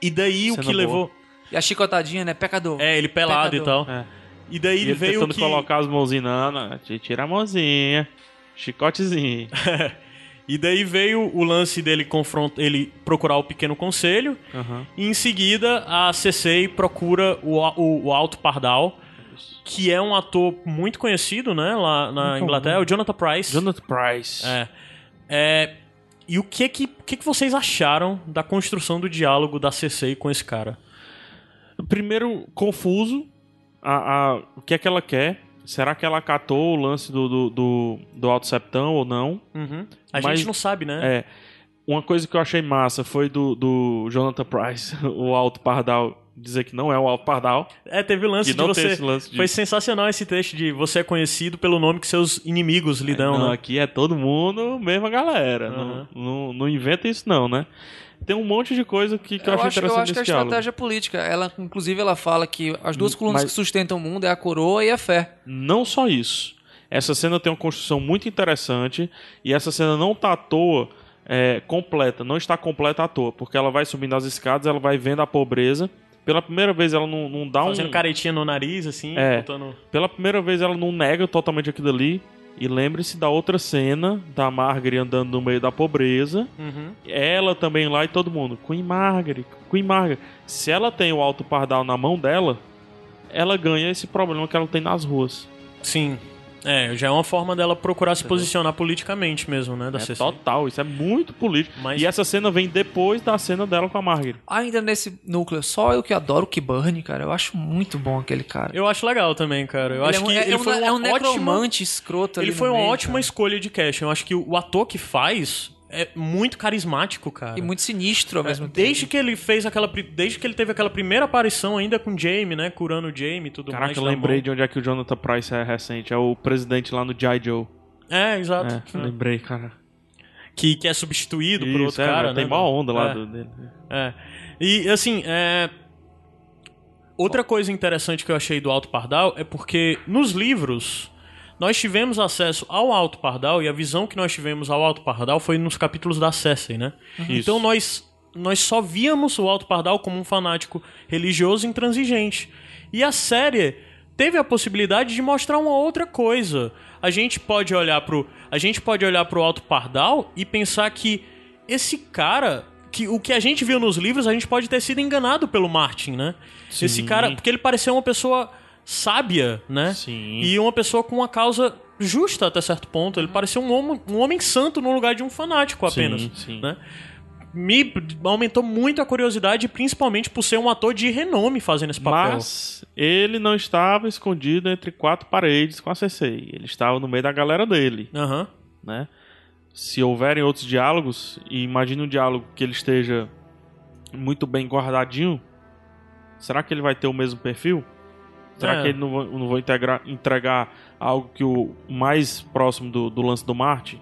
Speaker 1: e daí o que
Speaker 2: boa.
Speaker 3: E a chicotadinha, né? Pecador.
Speaker 1: É, ele pelado
Speaker 3: Pecador.
Speaker 1: e tal.
Speaker 2: É.
Speaker 1: E daí
Speaker 2: E ele
Speaker 1: veio
Speaker 2: tentando
Speaker 1: que.
Speaker 2: colocar as mãozinhas na... na tira a mãozinha. Chicotezinho. *laughs*
Speaker 1: E daí veio o lance dele confrontar, ele procurar o pequeno conselho.
Speaker 2: Aham.
Speaker 1: E em seguida a CC procura o, o, o Alto Pardal, que é um ator muito conhecido, né, lá na
Speaker 2: Muito
Speaker 1: Inglaterra, o Jonathan Price.
Speaker 2: Jonathan Price.
Speaker 1: É. É, E o que que, o que que vocês acharam da construção do diálogo da CC com esse cara?
Speaker 2: Primeiro, confuso. A, a- o que é que ela quer? Será que ela acatou o lance do, do, do, do Alto Septão ou não?
Speaker 1: Uhum. A
Speaker 2: Mas-
Speaker 1: gente não sabe, né?
Speaker 2: É. Uma coisa que eu achei massa foi do, do Jonathan Price, *laughs* o Alto Pardal, dizer que não é o Alto Pardal.
Speaker 1: É, teve o lance de você.
Speaker 2: lance de-
Speaker 1: Foi sensacional esse texto de você é conhecido pelo nome que seus inimigos lhe dão,
Speaker 2: não,
Speaker 1: né?
Speaker 2: aqui é todo mundo, mesma galera.
Speaker 1: Aham.
Speaker 2: Não, não, não inventa isso não, né? Tem um monte de coisa que, que eu,
Speaker 3: Eu
Speaker 2: achei
Speaker 3: acho, eu
Speaker 2: interessante
Speaker 3: acho que é a
Speaker 2: diálogo.
Speaker 3: estratégia política. Ela, inclusive, ela fala que as duas colunas
Speaker 2: Mas-
Speaker 3: que sustentam o mundo é a coroa e a fé.
Speaker 2: Não só isso. Essa cena tem uma construção muito interessante e essa cena não tá à toa é, completa, não está completa à toa, porque ela vai subindo as escadas, ela vai vendo a pobreza. Pela primeira vez ela não, não dá
Speaker 1: Fazendo
Speaker 2: um.
Speaker 1: caretinha no nariz, assim,
Speaker 2: É.
Speaker 1: botando.
Speaker 2: Pela primeira vez ela não nega totalmente aquilo ali. E lembre-se da outra cena da Margaret andando no meio da pobreza.
Speaker 1: Uhum.
Speaker 2: Ela também lá e todo mundo. Queen Margaret, Queen Margaret. Se ela tem o Alto Pardal na mão dela, ela ganha esse problema que ela tem nas ruas.
Speaker 1: Sim. É, já é uma forma dela procurar se posicionar politicamente mesmo, né? Da
Speaker 2: É
Speaker 1: CC.
Speaker 2: total, isso é muito político.
Speaker 1: Mas-
Speaker 2: E essa cena vem depois da cena dela com a Margaret.
Speaker 3: Ainda nesse núcleo, só eu que adoro o Kiburn, cara. Eu acho muito bom aquele cara.
Speaker 1: Eu acho legal também, cara. Eu
Speaker 3: Ele
Speaker 1: acho
Speaker 3: é um,
Speaker 1: que
Speaker 3: é,
Speaker 1: ele
Speaker 3: um-
Speaker 1: foi uma
Speaker 3: é um
Speaker 1: ótima...
Speaker 3: necromante escroto ali
Speaker 1: Ele
Speaker 3: no
Speaker 1: foi uma
Speaker 3: meio,
Speaker 1: ótima
Speaker 3: cara.
Speaker 1: escolha de casting. Eu acho que o ator que faz é muito carismático, cara.
Speaker 3: E muito sinistro ao mesmo tempo.
Speaker 1: Desde que ele fez aquela. Desde que ele teve aquela primeira aparição ainda com o Jamie, né? Curando o Jamie e tudo
Speaker 2: Caraca,
Speaker 1: mais.
Speaker 2: eu
Speaker 1: na
Speaker 2: lembrei
Speaker 1: mão.
Speaker 2: de onde é que o Jonathan Price é recente. É o presidente lá no G.I. Joe.
Speaker 1: É, exato.
Speaker 2: É, lembrei, cara.
Speaker 1: que, que é substituído por outro
Speaker 2: é,
Speaker 1: cara,
Speaker 2: tem
Speaker 1: né?
Speaker 2: mó onda lá
Speaker 1: É.
Speaker 2: do- dele.
Speaker 1: É. E assim, é. Outra coisa interessante que eu achei do Alto Pardal é porque nos livros nós tivemos acesso ao Alto Pardal e a visão que nós tivemos ao Alto Pardal foi nos capítulos da Cersei, né?
Speaker 2: Isso.
Speaker 1: Então nós nós só víamos o Alto Pardal como um fanático religioso intransigente. E a série teve a possibilidade de mostrar uma outra coisa. A gente pode olhar pro a gente pode olhar pro Alto Pardal e pensar que esse cara que o que a gente viu nos livros, a gente pode ter sido enganado pelo Martin, né?
Speaker 2: Sim.
Speaker 1: Esse cara, porque ele pareceu uma pessoa sábia, né?
Speaker 2: Sim.
Speaker 1: E uma pessoa com uma causa justa até certo ponto. Ele parecia um homem, um homem santo no lugar de um fanático apenas,
Speaker 2: Sim, sim.
Speaker 1: né? Me aumentou muito a curiosidade, principalmente por ser um ator de renome fazendo esse papel.
Speaker 2: Mas ele não estava escondido entre quatro paredes com a CC. Ele estava no meio da galera dele,
Speaker 1: Aham.
Speaker 2: né? Se houverem outros diálogos, e imagine um diálogo que ele esteja muito bem guardadinho, será que ele vai ter o mesmo perfil? Será
Speaker 1: É.
Speaker 2: que ele não vai, não vai integrar- entregar algo que o mais próximo do, do lance do Marte?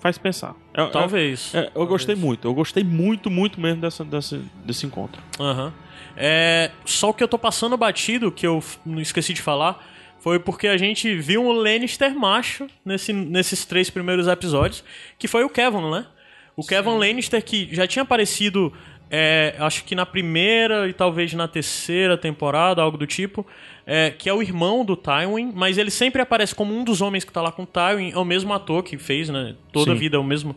Speaker 2: Faz pensar. É- é-
Speaker 1: Talvez.
Speaker 2: é, eu gostei muito, eu gostei muito, muito mesmo dessa, dessa, desse encontro.
Speaker 1: Aham. É, só o que eu tô passando batido, que eu não esqueci de falar, foi porque a gente viu um Lannister macho nesse, nesses três primeiros episódios, que foi o Kevin, né? O Kevin Lannister que já tinha aparecido, é, acho que na primeira e talvez na terceira temporada, algo do tipo, é, que é o irmão do Tywin, mas ele sempre aparece como um dos homens que tá lá com o Tywin, é o mesmo ator que fez, né? Toda a
Speaker 2: Sim.
Speaker 1: vida é o mesmo...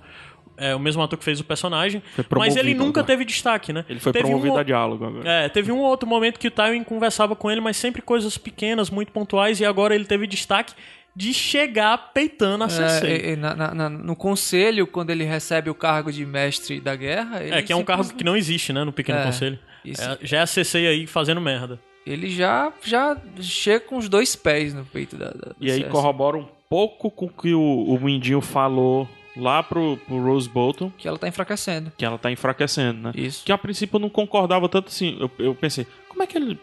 Speaker 1: É o mesmo ator que fez o personagem, mas ele nunca
Speaker 2: agora.
Speaker 1: teve destaque, né?
Speaker 2: Ele foi
Speaker 1: Teve um
Speaker 2: promovido
Speaker 1: o-
Speaker 2: a diálogo agora.
Speaker 1: é, teve um ou outro momento que o Tywin conversava com ele, mas sempre coisas pequenas, muito pontuais, e agora ele teve destaque de chegar peitando a Cersei.
Speaker 3: É, na- na- na- no conselho, quando ele recebe o cargo de mestre da guerra.
Speaker 1: É, que é um cargo que não existe, né, no Pequeno
Speaker 3: É,
Speaker 1: Conselho.
Speaker 3: isso.
Speaker 1: É, já é a Cersei aí fazendo merda.
Speaker 3: Ele já, já chega com os dois pés no peito da. da
Speaker 2: E aí corrobora um pouco com o que o, o Mindinho falou lá pro, pro Rose Bolton,
Speaker 3: Que ela tá enfraquecendo.
Speaker 2: que ela tá enfraquecendo, né?
Speaker 3: Isso.
Speaker 2: Que a princípio eu não concordava tanto assim. Eu, eu pensei, como é que ele.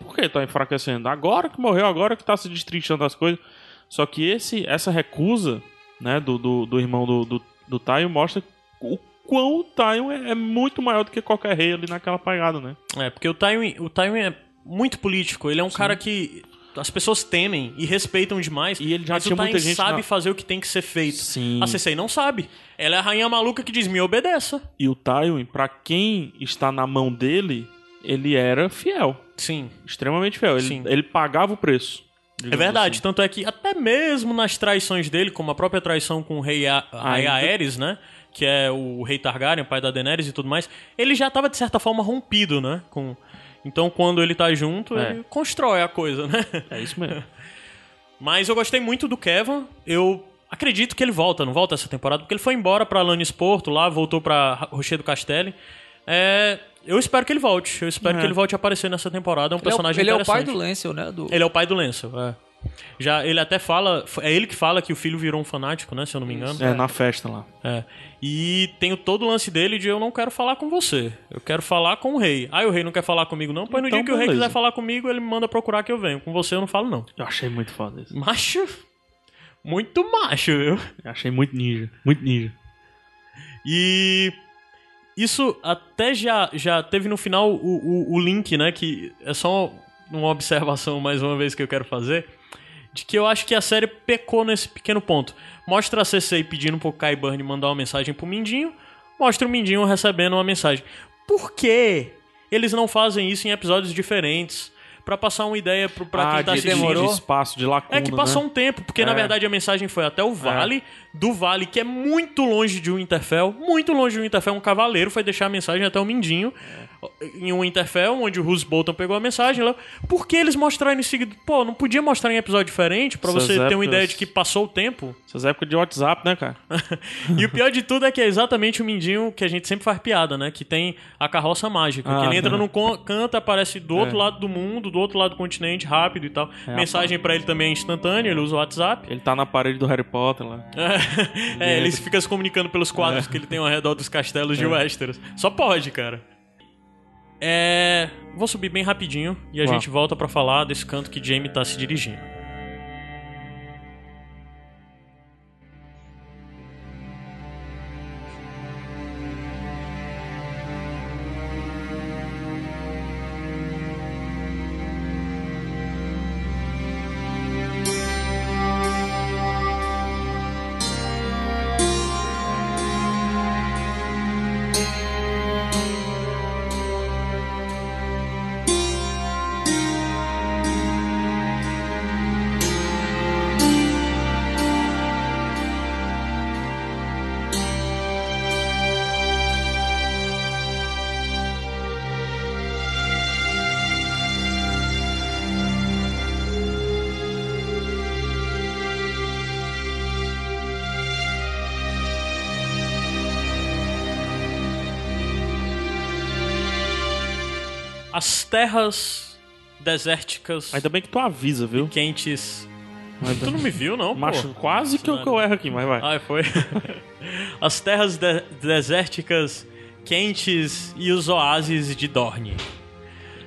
Speaker 2: Por que ele tá enfraquecendo? Agora que morreu, agora que tá se destrinchando as coisas. Só que esse, essa recusa, né, do, do, do irmão do, do, do mostra o quão o Tywin é, é muito maior do que qualquer rei ali naquela pegada, né?
Speaker 1: É, porque o Tywin, o Tywin é muito político. Ele é um cara que as pessoas temem e respeitam demais.
Speaker 2: E ele já
Speaker 1: mas
Speaker 2: tinha
Speaker 1: o
Speaker 2: muita gente
Speaker 1: sabe
Speaker 2: na-
Speaker 1: fazer o que tem que ser feito.
Speaker 2: Sim.
Speaker 1: A Cersei não sabe. Ela é a rainha maluca que diz, me obedeça.
Speaker 2: E o Tywin, pra quem está na mão dele, ele era fiel.
Speaker 1: Sim.
Speaker 2: Extremamente fiel. Ele,
Speaker 1: Sim.
Speaker 2: ele pagava o preço.
Speaker 1: É verdade,
Speaker 2: assim.
Speaker 1: tanto é que até mesmo nas traições dele, como a própria traição com o rei, a. Aerys, né? Que é o rei Targaryen, pai da Daenerys e tudo mais, ele já tava de certa forma rompido, né? Com... Então quando ele tá junto,
Speaker 2: É.
Speaker 1: ele constrói a coisa, né?
Speaker 2: É isso mesmo. *laughs*
Speaker 1: Mas eu gostei muito do Kevin. Eu acredito que ele volta, não volta essa temporada, porque ele foi embora pra Lannisporto lá, voltou pra Rochedo Castelli. É, eu espero que ele volte. Eu espero
Speaker 2: É.
Speaker 1: que ele volte a aparecer nessa temporada. É um
Speaker 3: Ele é,
Speaker 1: personagem
Speaker 3: ele é o
Speaker 1: interessante.
Speaker 3: pai do Lancel, né? Do...
Speaker 1: Ele é o pai do Lancel, é. Já, ele até fala, é ele que fala que o filho virou um fanático, né, se eu não me engano.
Speaker 2: É, na festa lá.
Speaker 1: É. E tem o todo o lance dele de eu não quero falar com você, eu quero falar com o rei. Ah, o rei não quer falar comigo não? Pois no
Speaker 2: Então,
Speaker 1: dia que o rei
Speaker 2: beleza.
Speaker 1: quiser falar comigo, ele me manda procurar que eu venho. Com você eu não falo não.
Speaker 2: Eu achei muito foda isso.
Speaker 1: Macho? Muito macho, viu?
Speaker 2: Eu achei muito ninja. Muito ninja.
Speaker 1: E isso até já, já teve no final o, o, o link, né? Que é só uma observação mais uma vez que eu quero fazer. De que eu acho que a série pecou nesse pequeno ponto. Mostra a Cersei pedindo pro Kyburn mandar uma mensagem pro Mindinho. Mostra o Mindinho recebendo uma mensagem. Por que eles não fazem isso em episódios diferentes? Pra passar uma ideia pro, pra quem
Speaker 2: ah,
Speaker 1: tá assistindo.
Speaker 3: demorou?
Speaker 2: de espaço, de lacuna,
Speaker 1: É que passou
Speaker 2: né?
Speaker 1: um tempo, porque na
Speaker 2: É.
Speaker 1: verdade a mensagem foi até o vale, do vale, que é muito longe de Winterfell, muito longe de Winterfell, um cavaleiro foi deixar a mensagem até o Mindinho, em um Winterfell, onde o Roose Bolton pegou a mensagem lá. Por que eles mostraram em seguida? Pô, não podia mostrar em episódio diferente, pra
Speaker 2: Essas
Speaker 1: você ter uma
Speaker 2: épocas-
Speaker 1: ideia de que passou o tempo?
Speaker 2: Essas épocas de WhatsApp, né, cara? *laughs*
Speaker 1: e o pior de tudo é que é exatamente o Mindinho que a gente sempre faz piada, né? Que tem a carroça mágica.
Speaker 2: Ah,
Speaker 1: que ele entra
Speaker 2: né.
Speaker 1: num canto, aparece do outro
Speaker 2: É.
Speaker 1: lado do mundo, do outro lado do continente, rápido e tal.
Speaker 2: É,
Speaker 1: Mensagem pra ele também é instantânea, ele usa o WhatsApp.
Speaker 2: Ele tá na parede do Harry Potter lá. *laughs*
Speaker 1: É, ele fica se comunicando pelos quadros que ele tem ao redor dos castelos de Westeros. Só pode, cara. É. Vou subir bem rapidinho e a
Speaker 2: Vá.
Speaker 1: gente volta pra falar desse canto que Jamie tá se dirigindo. As terras desérticas
Speaker 2: Ainda bem que tu avisa, viu?
Speaker 1: quentes. Tu não me viu, não, pô?
Speaker 2: Macho, quase que eu, que eu erro aqui, mas vai.
Speaker 1: Ah, foi. *laughs* As terras de- desérticas quentes e os oásis de Dorne.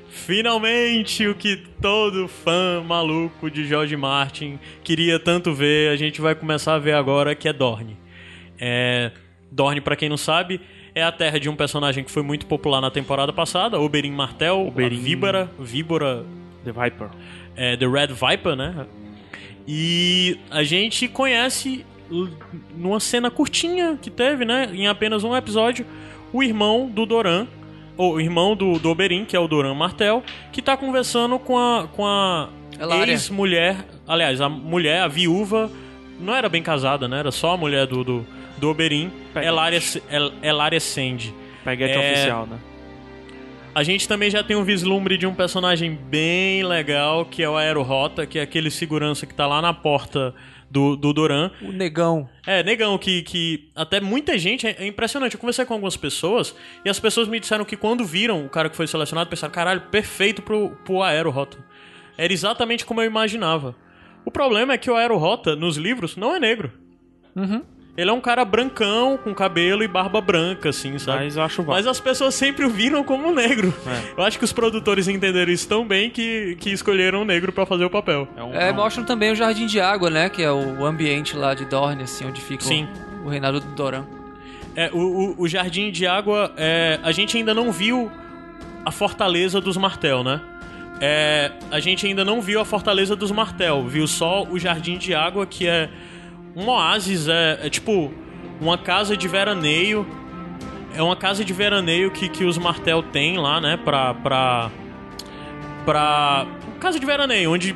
Speaker 1: Finalmente o que todo fã maluco de George Martin queria tanto ver, a gente vai começar a ver agora que é Dorne. É, Dorne, pra quem não sabe, é a terra de um personagem que foi muito popular na temporada passada, Oberyn Martell,
Speaker 2: Oberyn.
Speaker 1: a víbora, víbora
Speaker 2: The Viper.
Speaker 1: é, The Red Viper, né? E a gente conhece numa cena curtinha que teve, né? Em apenas um episódio, o irmão do Doran, ou o irmão do, do Oberyn, que é o Doran Martel, que tá conversando com a, com a
Speaker 3: Elária.
Speaker 1: ex-mulher, aliás, a mulher, a viúva, não era bem casada, né? Era só a mulher do, do, do Oberyn,
Speaker 2: Peguete.
Speaker 1: Elaria, El- Sand.
Speaker 2: Peguete
Speaker 1: É.
Speaker 2: oficial, né?
Speaker 1: A gente também já tem um vislumbre de um personagem bem legal, que é o Aero Rota, que é aquele segurança que tá lá na porta do, do Doran.
Speaker 3: O negão.
Speaker 1: É, negão, que, que até muita gente, é é impressionante. Eu conversei com algumas pessoas e as pessoas me disseram que quando viram o cara que foi selecionado, pensaram, caralho, perfeito pro, pro Aero Rota. Era exatamente como eu imaginava. O problema é que o Aero Rota, nos livros, não é negro.
Speaker 3: Uhum.
Speaker 1: Ele é um cara brancão, com cabelo e barba branca, assim, sabe?
Speaker 2: Mas eu acho válido.
Speaker 1: Mas as pessoas sempre o viram como um negro.
Speaker 2: É. *laughs*
Speaker 1: Eu acho que os produtores entenderam isso tão bem que, que escolheram um negro pra fazer o papel.
Speaker 2: É, um,
Speaker 3: É,
Speaker 2: um-
Speaker 3: mostram também o Jardim de Água, né? Que é o ambiente lá de Dorne, assim, onde fica o-
Speaker 1: Sim.
Speaker 3: O, reinado do Doran.
Speaker 1: É, o, o, o Jardim de Água, é, a gente ainda não viu a Fortaleza dos Martel, né? É, a gente ainda não viu a Fortaleza dos Martel, viu só o Jardim de Água, que é um oásis, é, é tipo uma casa de veraneio. É uma casa de veraneio que, que os Martel têm lá, né? Pra, pra, pra. Casa de veraneio, onde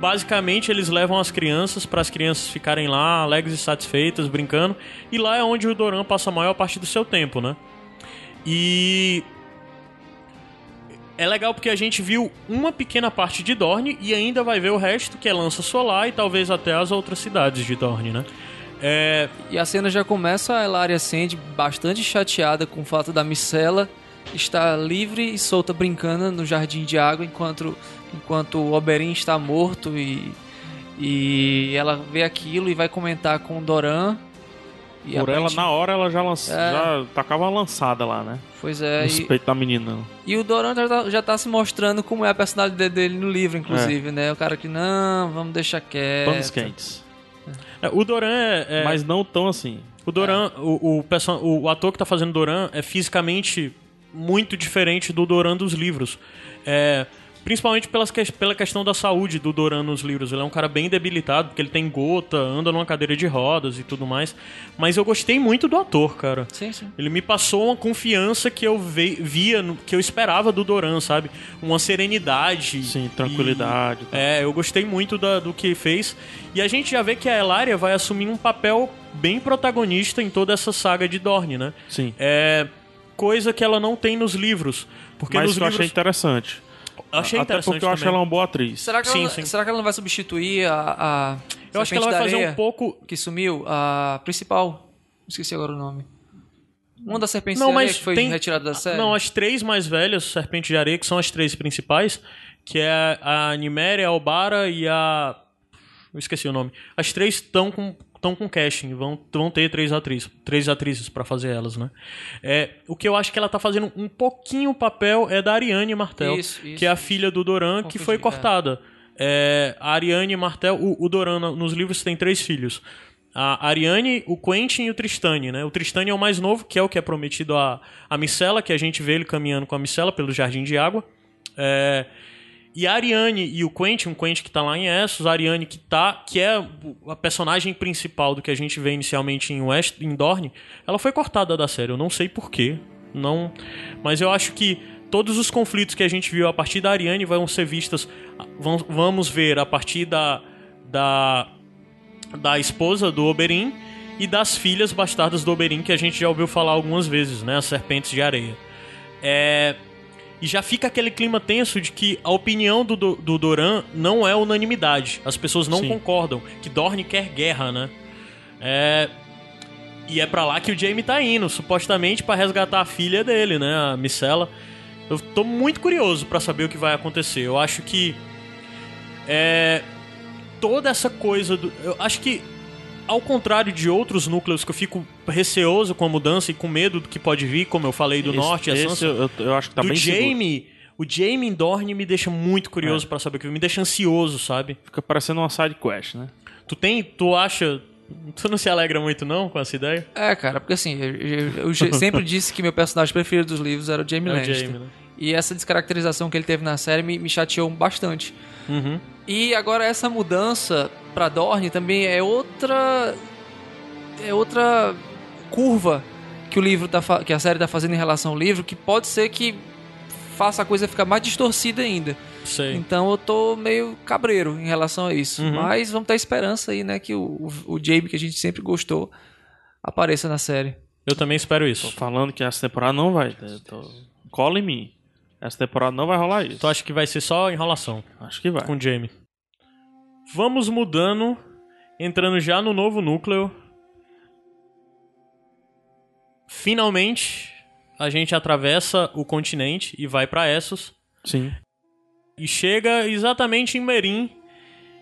Speaker 1: basicamente eles levam as crianças para as crianças ficarem lá alegres e satisfeitas, brincando. E lá é onde o Doran passa a maior parte do seu tempo, né? E. É legal porque a gente viu uma pequena parte de Dorne e ainda vai ver o resto, que é Lança Solar e talvez até as outras cidades de Dorne, né? É,
Speaker 3: E a cena já começa a Elaria Sand bastante chateada com o fato da Micela estar livre e solta brincando no Jardim de Água enquanto, enquanto o Oberyn está morto e, e ela vê aquilo e vai comentar com o Doran. E
Speaker 2: Por ela,
Speaker 3: aparente-
Speaker 2: na hora, ela já, lança,
Speaker 3: É.
Speaker 2: já tacava uma lançada lá, né?
Speaker 3: Pois é,
Speaker 2: Nos
Speaker 3: e,
Speaker 2: da menina.
Speaker 3: e o Doran já tá, já tá se mostrando como é a personalidade dele no livro, inclusive, né? O cara que, não, vamos deixar quieto.
Speaker 2: Panos quentes.
Speaker 1: é, o Doran é. é-
Speaker 2: Mas não tão assim.
Speaker 1: O Doran, o, o, perso- o ator que tá fazendo Doran é fisicamente muito diferente do Doran dos livros. É, principalmente pelas, que- pela questão da saúde do Doran nos livros. Ele é um cara bem debilitado, porque ele tem gota, anda numa cadeira de rodas e tudo mais. Mas eu gostei muito do ator, cara.
Speaker 3: Sim, sim.
Speaker 1: Ele me passou uma confiança que eu ve- via, que eu esperava do Doran, sabe? Uma serenidade.
Speaker 2: Sim, tranquilidade.
Speaker 1: E- é, eu gostei muito da- do que fez. E a gente já vê que a Elaria vai assumir um papel bem protagonista em toda essa saga de Dorne, né?
Speaker 2: Sim.
Speaker 1: É coisa que ela não tem nos livros. Porque
Speaker 2: Mas
Speaker 1: nos
Speaker 2: eu
Speaker 1: livros.
Speaker 2: achei interessante.
Speaker 1: Eu achei
Speaker 2: Até
Speaker 1: interessante
Speaker 2: porque eu acho
Speaker 1: também.
Speaker 2: ela uma boa atriz.
Speaker 3: Será que,
Speaker 1: Sim,
Speaker 3: ela,
Speaker 1: sim.
Speaker 3: será que ela não vai substituir a. a
Speaker 1: Eu acho que ela vai fazer um pouco.
Speaker 3: que sumiu, a principal. Esqueci agora o nome. Uma das serpentes
Speaker 1: Não,
Speaker 3: de areia
Speaker 1: mas
Speaker 3: que foi
Speaker 1: tem-
Speaker 3: retirada da série.
Speaker 1: Não, as três mais velhas, Serpente de Areia, que são as três principais, que é a Niméria, a Albara e a. Eu esqueci o nome. As três estão com estão com casting, vão, vão ter três atrizes, três atrizes para fazer elas, né? É, o que eu acho que ela tá fazendo um pouquinho o papel é da Ariane Martel,
Speaker 3: Isso, isso.
Speaker 1: que é a filha do Doran, que foi
Speaker 3: é.
Speaker 1: cortada. É, a Ariane Martel, o, o Doran no- nos livros tem três filhos. A Ariane, o Quentin e o Tristane, né? O Tristane é o mais novo, que é o que é prometido a, a Micela, que a gente vê ele caminhando com a Micela pelo Jardim de Água. É, e a Ariane e o Quentin, o Quentin que tá lá em Essos, a Ariane que tá, que é a personagem principal do que a gente vê inicialmente em West, em Dorne, ela foi cortada da série. Eu não sei porquê. Não, mas eu acho que todos os conflitos que a gente viu a partir da Ariane vão ser vistas, vamos ver a partir da, da da esposa do Oberyn e das filhas bastardas do Oberyn que a gente já ouviu falar algumas vezes, né, as serpentes de areia. É, e já fica aquele clima tenso de que a opinião do, do, do Doran não é unanimidade. As pessoas não
Speaker 2: Sim.
Speaker 1: concordam. Que Dorne quer guerra, né? É, e é pra lá que o Jaime tá indo, supostamente pra resgatar a filha dele, né? A Micela. Eu tô muito curioso pra saber o que vai acontecer. Eu acho que é toda essa coisa do, eu acho que ao contrário de outros núcleos que eu fico receoso com a mudança e com medo do que pode vir, como eu falei do
Speaker 2: Esse-
Speaker 1: norte, a
Speaker 2: esse
Speaker 1: Sansa,
Speaker 2: eu, eu acho que tá
Speaker 1: do
Speaker 2: bem seguro.
Speaker 1: Jamie, o Jamie Dorne me deixa muito curioso pra saber o que me deixa ansioso, sabe?
Speaker 2: Fica parecendo uma side quest, né?
Speaker 1: Tu tem, tu acha, tu não se alegra muito não com essa ideia?
Speaker 3: É, cara, porque assim, eu, eu- eu *laughs* sempre disse que meu personagem preferido dos livros era o Jamie
Speaker 1: É o
Speaker 3: Lannister.
Speaker 1: Jamie, né?
Speaker 3: E essa descaracterização que ele teve na série me, me chateou bastante.
Speaker 1: Uhum.
Speaker 3: E agora essa mudança pra Dorne também é outra é outra curva que o livro tá que a série tá fazendo em relação ao livro, que pode ser que faça a coisa ficar mais distorcida ainda.
Speaker 1: Sei.
Speaker 3: Então eu tô meio cabreiro em relação a isso.
Speaker 1: Uhum.
Speaker 3: Mas vamos ter esperança aí, né, que o, o, o Jamie que a gente sempre gostou apareça na série.
Speaker 1: Eu também espero
Speaker 2: Tô
Speaker 1: isso.
Speaker 2: falando que essa temporada não vai. eu Tô... Cola em mim. Essa temporada não vai rolar isso.
Speaker 1: Tu acha que vai ser só enrolação
Speaker 2: Acho que vai.
Speaker 1: com o Jamie? Vamos mudando, entrando já no novo núcleo. Finalmente, a gente atravessa o continente e vai pra Essos.
Speaker 2: Sim.
Speaker 1: e chega exatamente em Merim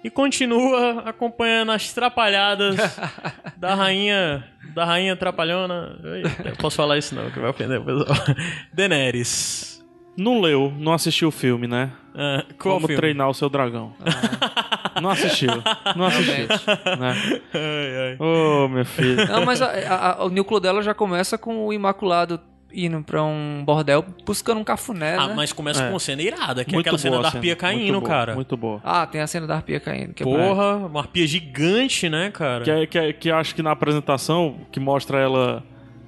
Speaker 1: e continua acompanhando as trapalhadas *laughs* da rainha da rainha trapalhona. Eu posso falar isso não, que vai ofender o pessoal. *laughs* Daenerys.
Speaker 2: Não leu, não assistiu o filme, né?
Speaker 1: Ah,
Speaker 2: Como
Speaker 1: filme?
Speaker 2: treinar o seu dragão. *laughs* Não assistiu. Não assistiu. né?
Speaker 1: Ai, ai.
Speaker 2: Ô, meu filho.
Speaker 3: Não, mas a- a- a- o núcleo dela já começa com o Imaculado indo pra um bordel buscando um cafuné,
Speaker 1: Ah,
Speaker 3: né?
Speaker 1: mas começa
Speaker 2: É.
Speaker 1: com uma cena irada, que é
Speaker 2: Muito
Speaker 1: aquela cena da
Speaker 2: a cena,
Speaker 1: arpia caindo,
Speaker 2: muito boa,
Speaker 1: cara.
Speaker 2: Muito boa.
Speaker 3: Ah, tem a cena da arpia caindo. Que é
Speaker 1: Porra, uma arpia gigante, né, cara?
Speaker 2: Que, é- que, é- que acho que na apresentação, que mostra ela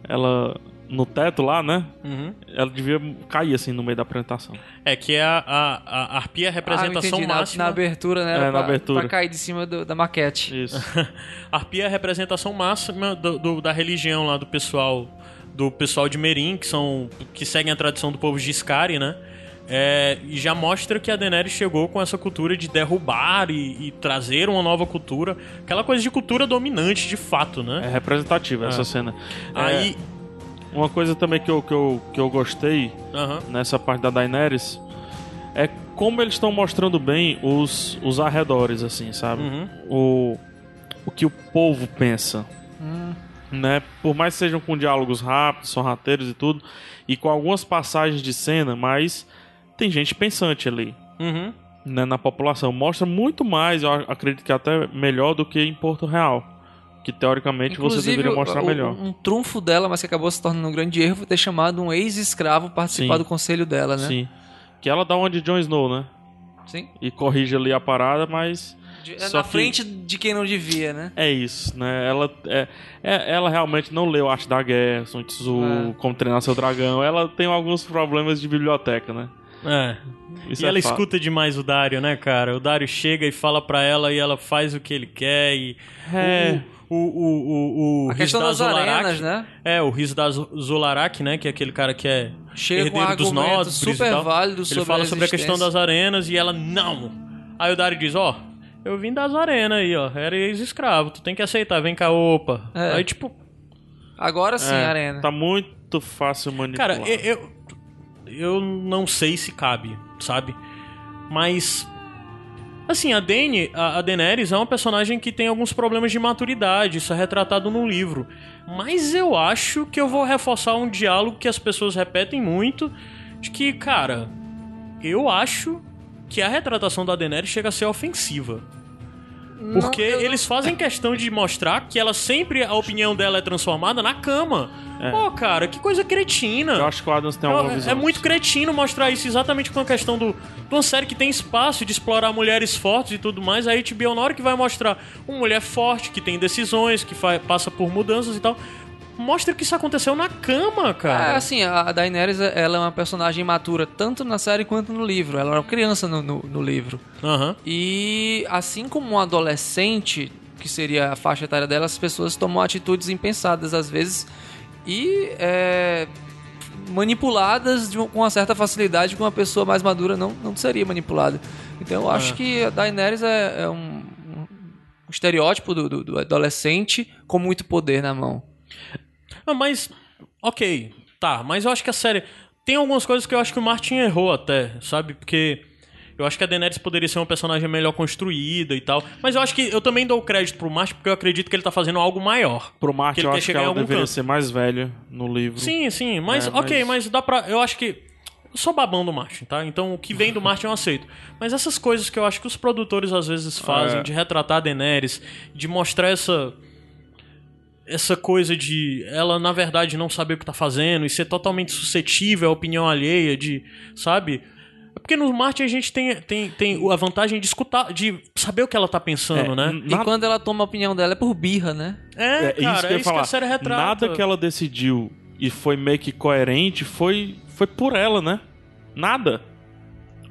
Speaker 2: ela no teto lá, né?
Speaker 1: Uhum.
Speaker 2: Ela devia cair assim no meio da apresentação.
Speaker 1: É que é a, a, a arpia é a
Speaker 3: Ah,
Speaker 1: representação.
Speaker 3: Na-
Speaker 1: máxima.
Speaker 3: Na, abertura, né?
Speaker 2: É,
Speaker 3: era
Speaker 2: na
Speaker 3: pra,
Speaker 2: abertura.
Speaker 3: pra cair de cima do- da maquete.
Speaker 2: Isso. *laughs*
Speaker 1: Arpia é a representação máxima do- do- da religião lá do pessoal do pessoal de Merim, que são que seguem a tradição do povo de Skari, né? É, e já mostra que a Daenerys chegou com essa cultura de derrubar e, e trazer uma nova cultura, aquela coisa de cultura dominante de fato,
Speaker 2: É
Speaker 1: né?
Speaker 2: representativa essa cena. É,
Speaker 1: Aí,
Speaker 2: uma coisa também que eu, que eu, que eu gostei nessa parte da Daenerys é como eles estão mostrando bem os, os arredores, assim, sabe?
Speaker 1: uhum,
Speaker 2: O, o que o povo pensa. Né? Por mais que sejam com diálogos rápidos, sorrateiros e tudo, e com algumas passagens de cena, mas tem gente pensante ali.
Speaker 1: uhum.
Speaker 2: né, na população. Mostra muito mais, eu acredito que até melhor do que em Porto Real. Que teoricamente você deveria mostrar
Speaker 3: o-
Speaker 2: melhor.
Speaker 3: Um trunfo dela, mas que acabou se tornando um grande erro, foi ter chamado um ex-escravo participar
Speaker 2: Sim.
Speaker 3: do conselho dela, né?
Speaker 2: Sim. Que ela dá uma de Jon Snow, né?
Speaker 3: Sim.
Speaker 2: E corrige ali a parada, mas
Speaker 3: De-
Speaker 2: Só
Speaker 3: na
Speaker 2: que-
Speaker 3: frente de quem não devia, né?
Speaker 2: é isso, né? Ela, é, é- ela realmente não leu Arte da Guerra, Sun Tzu,
Speaker 3: É.
Speaker 2: Como Treinar Seu Dragão. Ela tem alguns problemas de biblioteca, né?
Speaker 1: É.
Speaker 2: Isso
Speaker 1: e
Speaker 2: é
Speaker 1: ela
Speaker 2: fato.
Speaker 1: escuta demais o Dario, né, cara? O Dario chega e fala pra ela e ela faz o que ele quer e...
Speaker 2: É.
Speaker 1: O, o, o, o, o
Speaker 3: A questão
Speaker 1: Rizdar
Speaker 3: das arenas, né?
Speaker 1: É, o Rizdar Zolarak, né? Que é aquele cara que é
Speaker 3: Chega
Speaker 1: herdeiro dos e
Speaker 3: super
Speaker 1: tal.
Speaker 3: válidos
Speaker 1: Ele
Speaker 3: sobre
Speaker 1: fala
Speaker 3: a
Speaker 1: sobre a questão das arenas e ela, não! Aí o Dario diz, ó, eu vim das arenas aí, ó. Era ex-escravo, tu tem que aceitar, vem cá, opa.
Speaker 3: É.
Speaker 1: Aí, tipo,
Speaker 3: Agora sim,
Speaker 2: É,
Speaker 3: arena.
Speaker 2: Tá muito fácil manipular.
Speaker 1: cara, eu, eu, eu não sei se cabe, sabe? Mas... Assim, a Dany, a, a Daenerys é uma personagem que tem alguns problemas de maturidade, isso é retratado no livro. Mas eu acho que eu vou reforçar um diálogo que as pessoas repetem muito, de que, cara, eu acho que a retratação da Daenerys chega a ser ofensiva. Porque
Speaker 3: não-
Speaker 1: eles fazem questão de mostrar que ela sempre, a opinião dela é transformada na cama.
Speaker 2: É.
Speaker 1: Pô, cara, que coisa cretina.
Speaker 2: Eu acho que o Adams tem alguma
Speaker 1: É-
Speaker 2: visão.
Speaker 1: É muito cretino mostrar isso exatamente com a questão do, de uma série que tem espaço de explorar mulheres fortes e tudo mais. A HBO, na hora que vai mostrar uma mulher forte, que tem decisões, que fa- passa por mudanças e tal, mostra que isso aconteceu na cama,
Speaker 3: É,
Speaker 1: cara.
Speaker 3: assim, a Daenerys ela é uma personagem matura tanto na série quanto no livro. Ela é uma criança no, no, no livro.
Speaker 1: Aham.
Speaker 3: E assim como um adolescente, que seria a faixa etária dela, as pessoas tomam atitudes impensadas às vezes e é, manipuladas com uma certa facilidade que uma pessoa mais madura não, não seria manipulada. Então eu acho
Speaker 1: É.
Speaker 3: que a Daenerys é, é um, um estereótipo do, do- do adolescente com muito poder na mão.
Speaker 1: Ah, mas, ok, tá, mas eu acho que a série. tem algumas coisas que eu acho que o Martin errou até, sabe? Porque eu acho que a Daenerys poderia ser uma personagem melhor construída e tal. Mas eu acho que eu também dou crédito pro Martin porque eu acredito que ele tá fazendo algo maior.
Speaker 2: Pro Martin,
Speaker 1: ele
Speaker 2: eu acho que ela deveria
Speaker 1: canto.
Speaker 2: ser mais velha no livro.
Speaker 1: Sim, sim, mas
Speaker 2: É,
Speaker 1: ok,
Speaker 2: mas-
Speaker 1: mas dá pra. Eu acho que. Eu sou babão do Martin, tá? Então o que vem do Martin eu aceito. Mas essas coisas que eu acho que os produtores às vezes fazem,
Speaker 2: É.
Speaker 1: de retratar a Daenerys, de mostrar essa. Essa coisa de ela, na verdade, não saber o que tá fazendo e ser totalmente suscetível à opinião alheia, de. Sabe? É Porque no Martin a gente tem, tem, tem a vantagem de escutar, de saber o que ela tá pensando,
Speaker 2: É,
Speaker 1: né?
Speaker 2: n-
Speaker 3: E quando ela toma a opinião dela é por birra, né?
Speaker 1: É,
Speaker 2: É,
Speaker 1: cara,
Speaker 2: isso que
Speaker 1: é isso que a série retrata.
Speaker 2: Nada que ela decidiu e foi meio que coerente foi, foi por ela, né? Nada.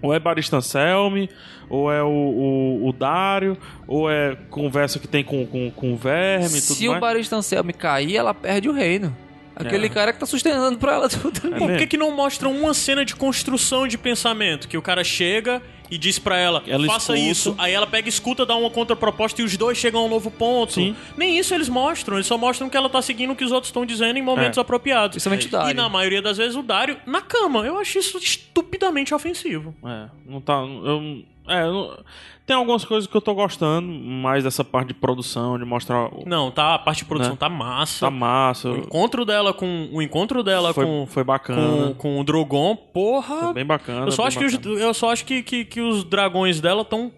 Speaker 2: Ou é Baristan Selmy, ou é o, o, o Dário, ou é conversa que tem com, com, com o Verme e tudo
Speaker 3: Se o. Barista Anselmo cair, ela perde o reino. Aquele
Speaker 2: É.
Speaker 3: cara que tá sustentando pra ela *laughs* tudo.
Speaker 2: É
Speaker 1: Pô, por que, que não mostram uma cena de construção de pensamento? Que o cara chega e diz pra ela,
Speaker 2: Ela
Speaker 1: faça
Speaker 2: escuta.
Speaker 1: isso. Aí ela pega, escuta, dá uma contraproposta e os dois chegam a um novo ponto.
Speaker 2: Sim.
Speaker 1: Nem isso eles mostram. Eles só mostram que ela tá seguindo o que os outros estão dizendo em momentos
Speaker 2: É.
Speaker 1: apropriados.
Speaker 3: Principalmente o Dario.
Speaker 1: E na maioria das vezes o Dario na cama. Eu acho isso estupidamente ofensivo.
Speaker 2: É, não tá. Eu, é, tem algumas coisas que eu tô gostando mais dessa parte de produção, de mostrar. o-
Speaker 1: Não, tá, a parte de produção
Speaker 2: Né?
Speaker 1: tá massa.
Speaker 2: Tá massa.
Speaker 1: O encontro dela com o encontro dela
Speaker 2: Foi,
Speaker 1: com
Speaker 2: foi
Speaker 1: com,
Speaker 2: bacana.
Speaker 1: com o Drogon, porra,
Speaker 2: Foi bem bacana.
Speaker 1: Eu só acho, que os, eu só acho que, que, que os dragões dela estão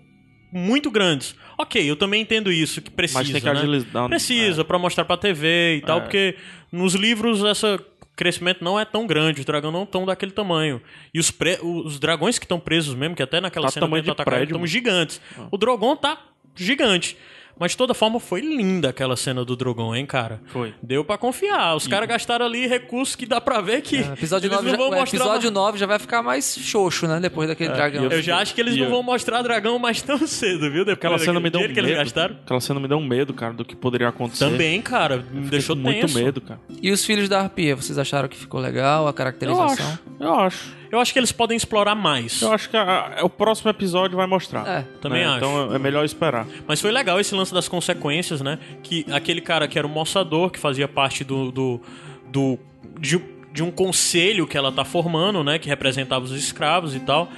Speaker 1: muito grandes. Ok, eu também entendo isso, que precisa.
Speaker 2: Mas tem que
Speaker 1: né?
Speaker 2: agilizar.
Speaker 1: Precisa, pra mostrar pra TV e tal,
Speaker 2: É.
Speaker 1: porque nos livros esse crescimento não é tão grande, os dragões não estão daquele tamanho. E os, pre- os dragões que estão presos mesmo, que até naquela
Speaker 2: Tá
Speaker 1: cena que ele
Speaker 2: de
Speaker 1: tá atacando, estão gigantes.
Speaker 2: Ah.
Speaker 1: O Drogon tá gigante. Mas de toda forma foi linda aquela cena do Drogon, hein, cara?
Speaker 2: Foi.
Speaker 1: Deu pra confiar. Os caras gastaram ali recursos que dá pra ver que.
Speaker 3: É, episódio
Speaker 1: eles
Speaker 3: 9
Speaker 1: não
Speaker 3: já,
Speaker 1: vão
Speaker 3: o
Speaker 1: mostrar
Speaker 3: episódio
Speaker 1: mais-
Speaker 3: 9 já vai ficar mais xoxo, né? Depois daquele dragão.
Speaker 2: eu-
Speaker 1: Eu já acho que eles não
Speaker 2: eu-
Speaker 1: vão mostrar dragão mais tão cedo, viu? Depois
Speaker 2: Aquela cena me deu um
Speaker 1: dinheiro que eles
Speaker 2: medo.
Speaker 1: gastaram.
Speaker 2: Aquela cena me deu um medo, cara, do que poderia acontecer.
Speaker 1: Também, cara, me deixou
Speaker 2: com muito
Speaker 1: tenso.
Speaker 2: medo, cara.
Speaker 3: E os filhos da Arpia, vocês acharam que ficou legal a
Speaker 2: Eu
Speaker 3: caracterização?
Speaker 2: acho. Eu acho.
Speaker 1: Eu acho que eles podem explorar mais.
Speaker 2: Eu acho que a- a- o próximo episódio vai mostrar.
Speaker 3: É,
Speaker 1: também acho.
Speaker 2: Então é melhor esperar.
Speaker 1: Mas foi legal esse lance das consequências, né? Que aquele cara que era o moçador, que fazia parte do. do, do de, de um conselho que ela tá formando, né? Que representava os escravos e tal.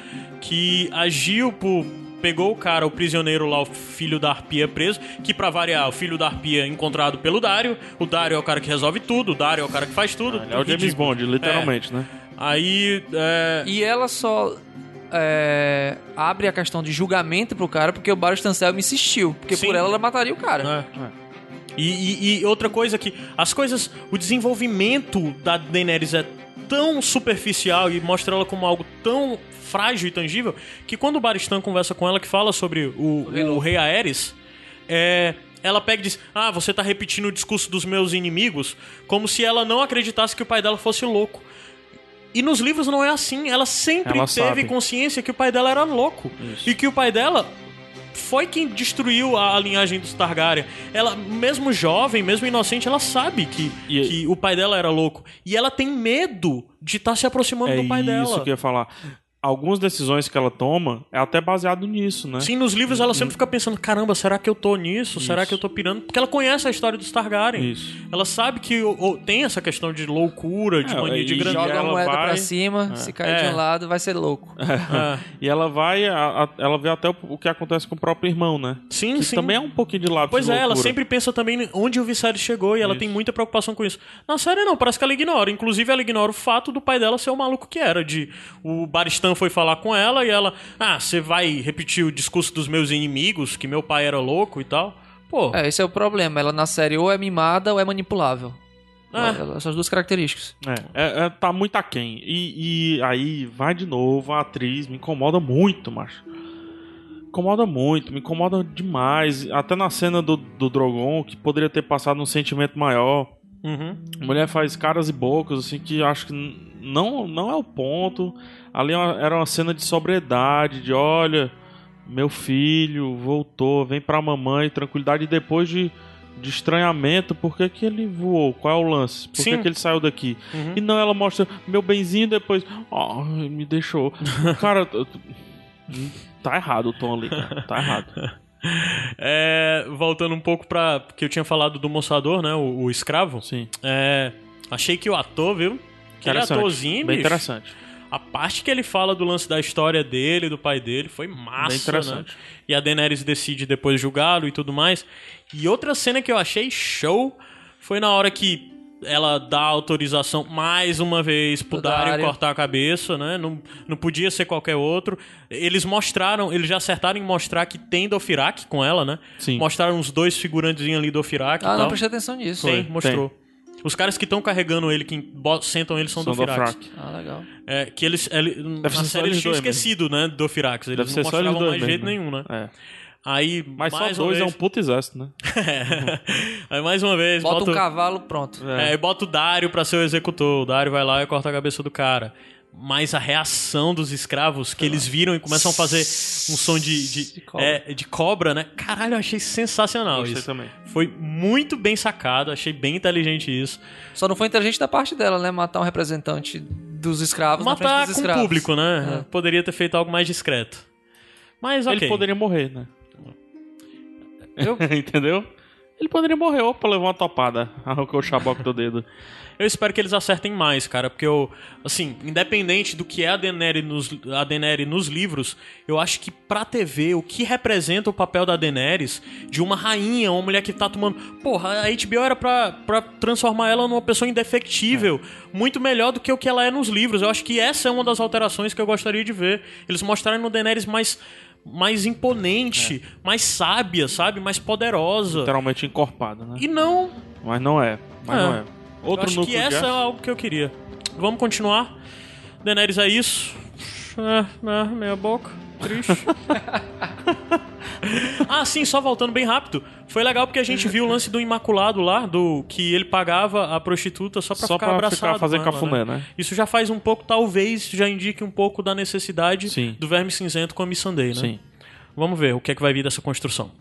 Speaker 1: Que agiu por. Pegou o cara, o prisioneiro lá, o filho da arpia preso, que pra variar, o filho da arpia encontrado pelo Dário. O Dário é o cara que resolve tudo, o Dário é o cara que faz tudo.
Speaker 2: É o James
Speaker 1: Ridículo.
Speaker 2: Bond, literalmente, né?
Speaker 1: Aí. É...
Speaker 3: E ela só é, abre a questão de julgamento pro cara porque o Baron Anselmo insistiu. Porque
Speaker 1: Sim.
Speaker 3: por ela, ela mataria o cara.
Speaker 1: É. E, e- e outra coisa que as coisas, o desenvolvimento da Daenerys é tão superficial e mostra ela como algo tão frágil e tangível que quando o Baristan conversa com ela que fala sobre o,
Speaker 3: rei
Speaker 1: o, rei Aerys, é, ela pega e diz: Ah, você tá repetindo o discurso dos meus inimigos, como se ela não acreditasse que o pai dela fosse louco. E nos livros não é assim. Ela sempre
Speaker 2: Ela
Speaker 1: teve
Speaker 2: sabe.
Speaker 1: consciência que o pai dela era louco.
Speaker 2: Isso.
Speaker 1: E que o pai dela foi quem destruiu a, a linhagem dos Targaryen. Ela, mesmo jovem, mesmo inocente, ela sabe que,
Speaker 2: E-
Speaker 1: que o pai dela era louco. E ela tem medo de estar se aproximando
Speaker 2: É
Speaker 1: do pai
Speaker 2: isso
Speaker 1: dela.
Speaker 2: que eu ia falar. Algumas decisões que ela toma é até baseado nisso, né?
Speaker 1: Sim, nos livros ela sempre fica pensando: caramba, será que eu tô nisso? Será que eu tô pirando? Porque ela conhece a história dos Targaryen.
Speaker 2: Isso.
Speaker 1: Ela sabe que o- o- tem essa questão de loucura, de
Speaker 2: É,
Speaker 1: mania de grandeza.
Speaker 3: Joga a moeda
Speaker 2: vai-
Speaker 3: pra cima, se cair
Speaker 1: É.
Speaker 3: de um lado, vai ser louco.
Speaker 1: É. *laughs*
Speaker 2: E ela vai, a- a- ela vê até o, o que acontece com o próprio irmão, né?
Speaker 1: Sim,
Speaker 2: Que
Speaker 1: sim.
Speaker 2: também é um pouquinho de lápis
Speaker 1: Pois
Speaker 2: de
Speaker 1: é, ela sempre pensa também onde o Viserys chegou e ela
Speaker 2: Isso.
Speaker 1: tem muita preocupação com isso. Na série não, parece que ela ignora. Inclusive ela ignora o fato do pai dela ser o maluco que era. De o Baristan foi falar com ela e ela, ah, você vai repetir o discurso dos meus inimigos, que meu pai era louco e tal. Pô,
Speaker 3: É, esse é o problema. Ela na série ou é mimada ou é manipulável.
Speaker 1: É.
Speaker 3: Essas duas características.
Speaker 2: É, é, é, tá muito aquém. E, e aí, vai de novo, a atriz me incomoda muito, macho. Incomoda muito, me incomoda demais. Até na cena do, do Drogon, que poderia ter passado um sentimento maior.
Speaker 1: Uhum.
Speaker 2: A mulher faz caras e bocas, assim, que acho que não, não é o ponto. Ali é era uma cena de sobriedade, de olha, meu filho voltou, vem pra mamãe, tranquilidade. E depois de, de estranhamento, por que, que ele voou? Qual é o lance? Por que,
Speaker 1: Sim.
Speaker 2: que ele saiu daqui?
Speaker 1: Uhum.
Speaker 2: E não, ela mostra meu benzinho depois. Oh, me deixou. *laughs* Cara, eu- tá errado o tom ali, cara. Tá errado. *laughs*
Speaker 1: É, voltando um pouco pra. que eu tinha falado do moçador, né? O, o escravo.
Speaker 2: Sim.
Speaker 1: É, achei que o ator, viu? Aquele
Speaker 2: Interessante,
Speaker 1: atorzinho,
Speaker 2: Bem
Speaker 1: bicho,
Speaker 2: interessante.
Speaker 1: A parte que ele fala do lance da história dele, do pai dele, foi massa,
Speaker 2: Bem interessante.
Speaker 1: né? E a Daenerys decide depois julgá-lo e tudo mais. E outra cena que eu achei show foi na hora que ela dá autorização mais uma vez pro Dario
Speaker 3: Dario.
Speaker 1: cortar a cabeça, né? Não, não podia ser qualquer outro. Eles mostraram, eles já acertaram em mostrar que tem Dothraki com ela, né?
Speaker 2: Sim.
Speaker 1: Mostraram uns dois figurantezinhos ali do Dothraki e
Speaker 3: Ah,
Speaker 1: tal.
Speaker 3: não prestei atenção nisso.
Speaker 1: Tem, mostrou. Os caras que estão carregando ele, que sentam ele, são,
Speaker 2: São.
Speaker 3: Ah, legal.
Speaker 1: É, que eles. ele- na série eles tinham
Speaker 2: dois mesmo.
Speaker 1: esquecido, né? Do Firax. Eles
Speaker 2: Deve
Speaker 1: não mostravam mais jeito
Speaker 2: mesmo,
Speaker 1: nenhum, né?
Speaker 2: É.
Speaker 1: Aí.
Speaker 2: Mas
Speaker 1: mais
Speaker 2: só
Speaker 1: uma
Speaker 2: dois é um
Speaker 1: vez,
Speaker 2: puto exército, né? *laughs*
Speaker 1: Aí mais uma vez.
Speaker 3: Bota
Speaker 1: bota,
Speaker 3: um cavalo, pronto.
Speaker 1: É, e bota o Dário pra ser o executor. O Dário vai lá e corta a cabeça do cara. Mas a reação dos escravos, que eles viram e começam a fazer um som de, de,
Speaker 3: De cobra.
Speaker 1: é, de cobra, né? Caralho, eu achei sensacional
Speaker 2: Gostei
Speaker 1: isso.
Speaker 2: também.
Speaker 1: Foi muito bem sacado, achei bem inteligente isso.
Speaker 3: Só não foi inteligente da parte dela, né? Matar um representante dos escravos na
Speaker 1: Matar
Speaker 3: frente dos
Speaker 1: com o
Speaker 3: escravos.
Speaker 1: público, né?
Speaker 3: É.
Speaker 1: Poderia ter feito algo mais discreto. Mas ok.
Speaker 2: Ele poderia morrer, né?
Speaker 1: Eu- *laughs*
Speaker 2: Entendeu? Ele poderia morrer, opa, levou uma topada. Arrancou o chaboque do dedo.
Speaker 1: Eu espero que eles acertem mais, cara, porque eu, assim, independente do que é a Daenerys nos, a Daenerys nos livros, eu acho que pra TV, o que representa o papel da Daenerys, de uma rainha, uma mulher que tá tomando. Porra, a HBO era pra, pra transformar ela numa pessoa indefectível, muito melhor do que o que ela é nos livros. Eu acho que essa é uma das alterações que eu gostaria de ver. Eles mostrarem no Daenerys mais. Mais imponente, mais sábia, sabe? Mais poderosa.
Speaker 2: Literalmente encorpado, né?
Speaker 1: E não
Speaker 2: Mas não é. Mas
Speaker 1: É.
Speaker 2: não é.
Speaker 1: eu
Speaker 2: Outro
Speaker 1: acho
Speaker 2: núcleo
Speaker 1: que essa é algo que eu queria. Vamos continuar. Daenerys é isso. É, é, meia boca. Triste. *laughs* *laughs* ah, sim, só voltando bem rápido. Foi legal porque a gente viu o lance do Imaculado lá, do que ele pagava a prostituta só pra
Speaker 2: Só
Speaker 1: ficar
Speaker 2: pra
Speaker 1: abraçado.
Speaker 2: ficar fazer
Speaker 1: ela,
Speaker 2: cafuné, né?
Speaker 1: Isso já faz um pouco, talvez, já indique um pouco da necessidade
Speaker 2: Sim.
Speaker 1: do Verme Cinzento com a Missandei, né?
Speaker 2: Sim.
Speaker 1: Vamos ver o que é que vai vir dessa construção.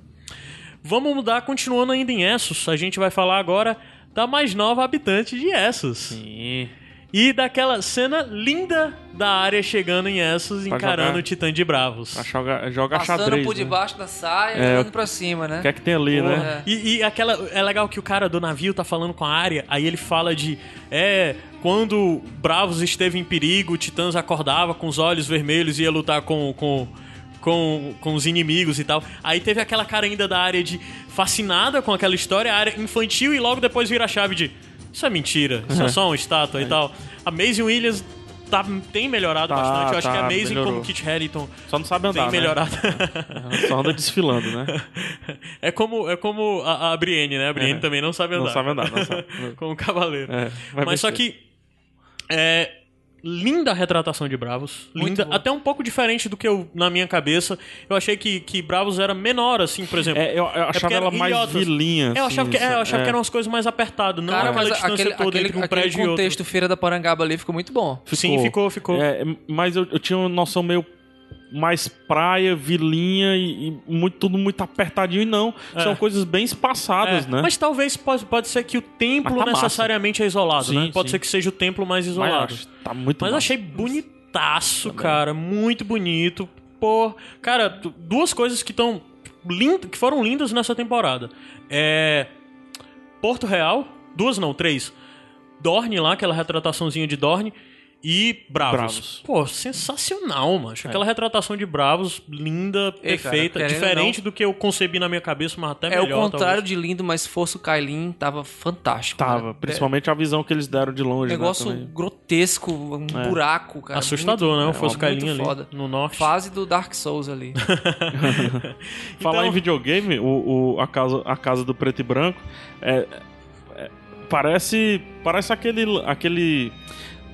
Speaker 1: Vamos mudar, continuando ainda em Essos. A gente vai falar agora da mais nova habitante de Essos.
Speaker 2: Sim.
Speaker 1: E daquela cena linda da área chegando em Essos,
Speaker 2: Pra
Speaker 1: encarando
Speaker 2: jogar.
Speaker 1: o Titã de Bravos.
Speaker 2: Pra jogar, jogar
Speaker 3: Passando
Speaker 2: xadrez.
Speaker 3: por
Speaker 2: né?
Speaker 3: debaixo da saia e
Speaker 2: É,
Speaker 3: olhando pra cima, né?
Speaker 2: O que é que tem ali, né?
Speaker 3: Porra.
Speaker 1: E, e aquela. É legal que o cara do navio tá falando com a área, aí ele fala de. É. Quando Bravos esteve em perigo, o Titãs acordava com os olhos vermelhos e ia lutar com. com com, com os inimigos e tal. Aí teve aquela cara ainda da área de fascinada com aquela história, a área infantil, e logo depois vira a chave de isso é mentira, isso é só uma estátua e tal. A Maisie Williams tá, tem melhorado
Speaker 2: Tá,
Speaker 1: bastante. Eu acho
Speaker 2: tá,
Speaker 1: que a Maisie
Speaker 2: melhorou.
Speaker 1: como Kit Harington
Speaker 2: Só não sabe andar,
Speaker 1: tem
Speaker 2: né?
Speaker 1: melhorado. *laughs*
Speaker 2: Só anda desfilando, né? *laughs*
Speaker 1: É como, é como a, a Brienne, né? A Brienne
Speaker 2: É.
Speaker 1: também não sabe andar.
Speaker 2: Não sabe andar, não sabe. *laughs*
Speaker 1: como cavaleiro.
Speaker 2: É,
Speaker 1: Mas só
Speaker 2: vencer.
Speaker 1: que. É. Linda a retratação de Bravos.
Speaker 3: Muito
Speaker 1: linda.
Speaker 3: boa.
Speaker 1: Até um pouco diferente do que eu, na minha cabeça. Eu achei que, que Bravos era menor, assim, por exemplo.
Speaker 2: É, eu, eu achava
Speaker 1: porque
Speaker 2: ela mais
Speaker 1: ilhotas.
Speaker 2: vilinha.
Speaker 1: É, eu achava, que, é, eu achava
Speaker 2: é.
Speaker 1: que eram umas coisas mais apertadas. Não
Speaker 3: Cara,
Speaker 1: aquela
Speaker 3: mas
Speaker 1: distância
Speaker 3: aquele,
Speaker 1: toda
Speaker 3: aquele,
Speaker 1: entre um
Speaker 3: aquele
Speaker 1: prédio e outro.
Speaker 3: contexto Feira da Porangaba ali ficou muito bom.
Speaker 1: Sim, ficou, ficou.
Speaker 2: É, mas eu, eu tinha uma noção meio mais praia, vilinha e, e muito, tudo muito apertadinho e não.
Speaker 1: É.
Speaker 2: São coisas bem espaçadas,
Speaker 1: É,
Speaker 2: né?
Speaker 1: Mas talvez pode, pode ser que o templo
Speaker 2: Mas tá massa.
Speaker 1: necessariamente é isolado,
Speaker 2: Sim,
Speaker 1: né? Pode
Speaker 2: sim.
Speaker 1: ser que seja o templo mais
Speaker 2: Mas
Speaker 1: isolado.
Speaker 2: acho- tá muito
Speaker 1: Mas
Speaker 2: massa.
Speaker 1: achei bonitaço, cara. Muito bonito. Pô, cara, duas coisas que estão que foram lindas nessa temporada. É. Porto Real. Duas não, três. Dorne lá, aquela retrataçãozinha de Dorne. E Bravos.
Speaker 2: Bravos.
Speaker 1: Pô, sensacional, mano. Aquela retratação de Bravos, linda,
Speaker 3: Ei, cara,
Speaker 1: perfeita.
Speaker 3: ou
Speaker 1: diferente do que eu concebi na minha cabeça, mas até
Speaker 3: É o
Speaker 1: melhor.
Speaker 3: contrário
Speaker 1: talvez.
Speaker 3: de lindo, mas se fosse o Kailin, tava fantástico.
Speaker 2: Tava,
Speaker 3: né?
Speaker 2: principalmente a visão que eles deram de
Speaker 3: É,
Speaker 2: longe.
Speaker 3: negócio
Speaker 2: né,
Speaker 3: grotesco, um buraco, cara.
Speaker 1: Assustador,
Speaker 3: muito,
Speaker 1: né? O
Speaker 3: é,
Speaker 1: Foscalinho
Speaker 3: muito
Speaker 1: ali
Speaker 3: foda.
Speaker 1: no norte.
Speaker 3: Fase do Dark Souls ali. *laughs* *laughs*
Speaker 2: Falar
Speaker 1: Então-
Speaker 2: em videogame, o, o- a, casa, a casa do preto e branco é, é- parece parece aquele aquele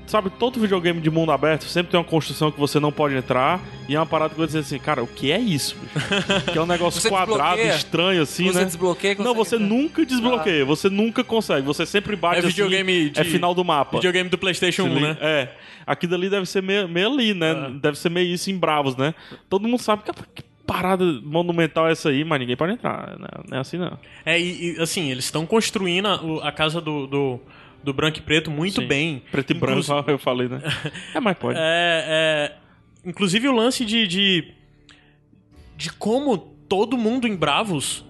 Speaker 2: sabe todo videogame de mundo aberto sempre tem uma construção que você não pode entrar e é uma parada que você diz assim cara o que é isso *laughs* que é um negócio
Speaker 3: Você
Speaker 2: quadrado estranho assim
Speaker 3: você
Speaker 2: né
Speaker 3: desbloqueia
Speaker 2: não você
Speaker 3: entrar.
Speaker 2: nunca desbloqueia você nunca consegue você sempre bate
Speaker 1: É videogame
Speaker 2: assim, é
Speaker 1: de-
Speaker 2: final do mapa
Speaker 1: Videogame do PlayStation 1, né?
Speaker 2: é. Aqui dali deve ser meio, meio ali, né?
Speaker 1: É.
Speaker 2: Deve ser meio isso em Bravos, né? Todo mundo sabe que, que parada monumental é essa aí, mas ninguém pode entrar. Né? Não é assim, não.
Speaker 1: É, e, e, assim, eles estão construindo a, a casa do, do, do branco e preto muito
Speaker 2: Sim.
Speaker 1: bem.
Speaker 2: Preto e branco, eu falei, né? *laughs* É, mas pode.
Speaker 1: É, é, inclusive o lance de, de. de como todo mundo em Bravos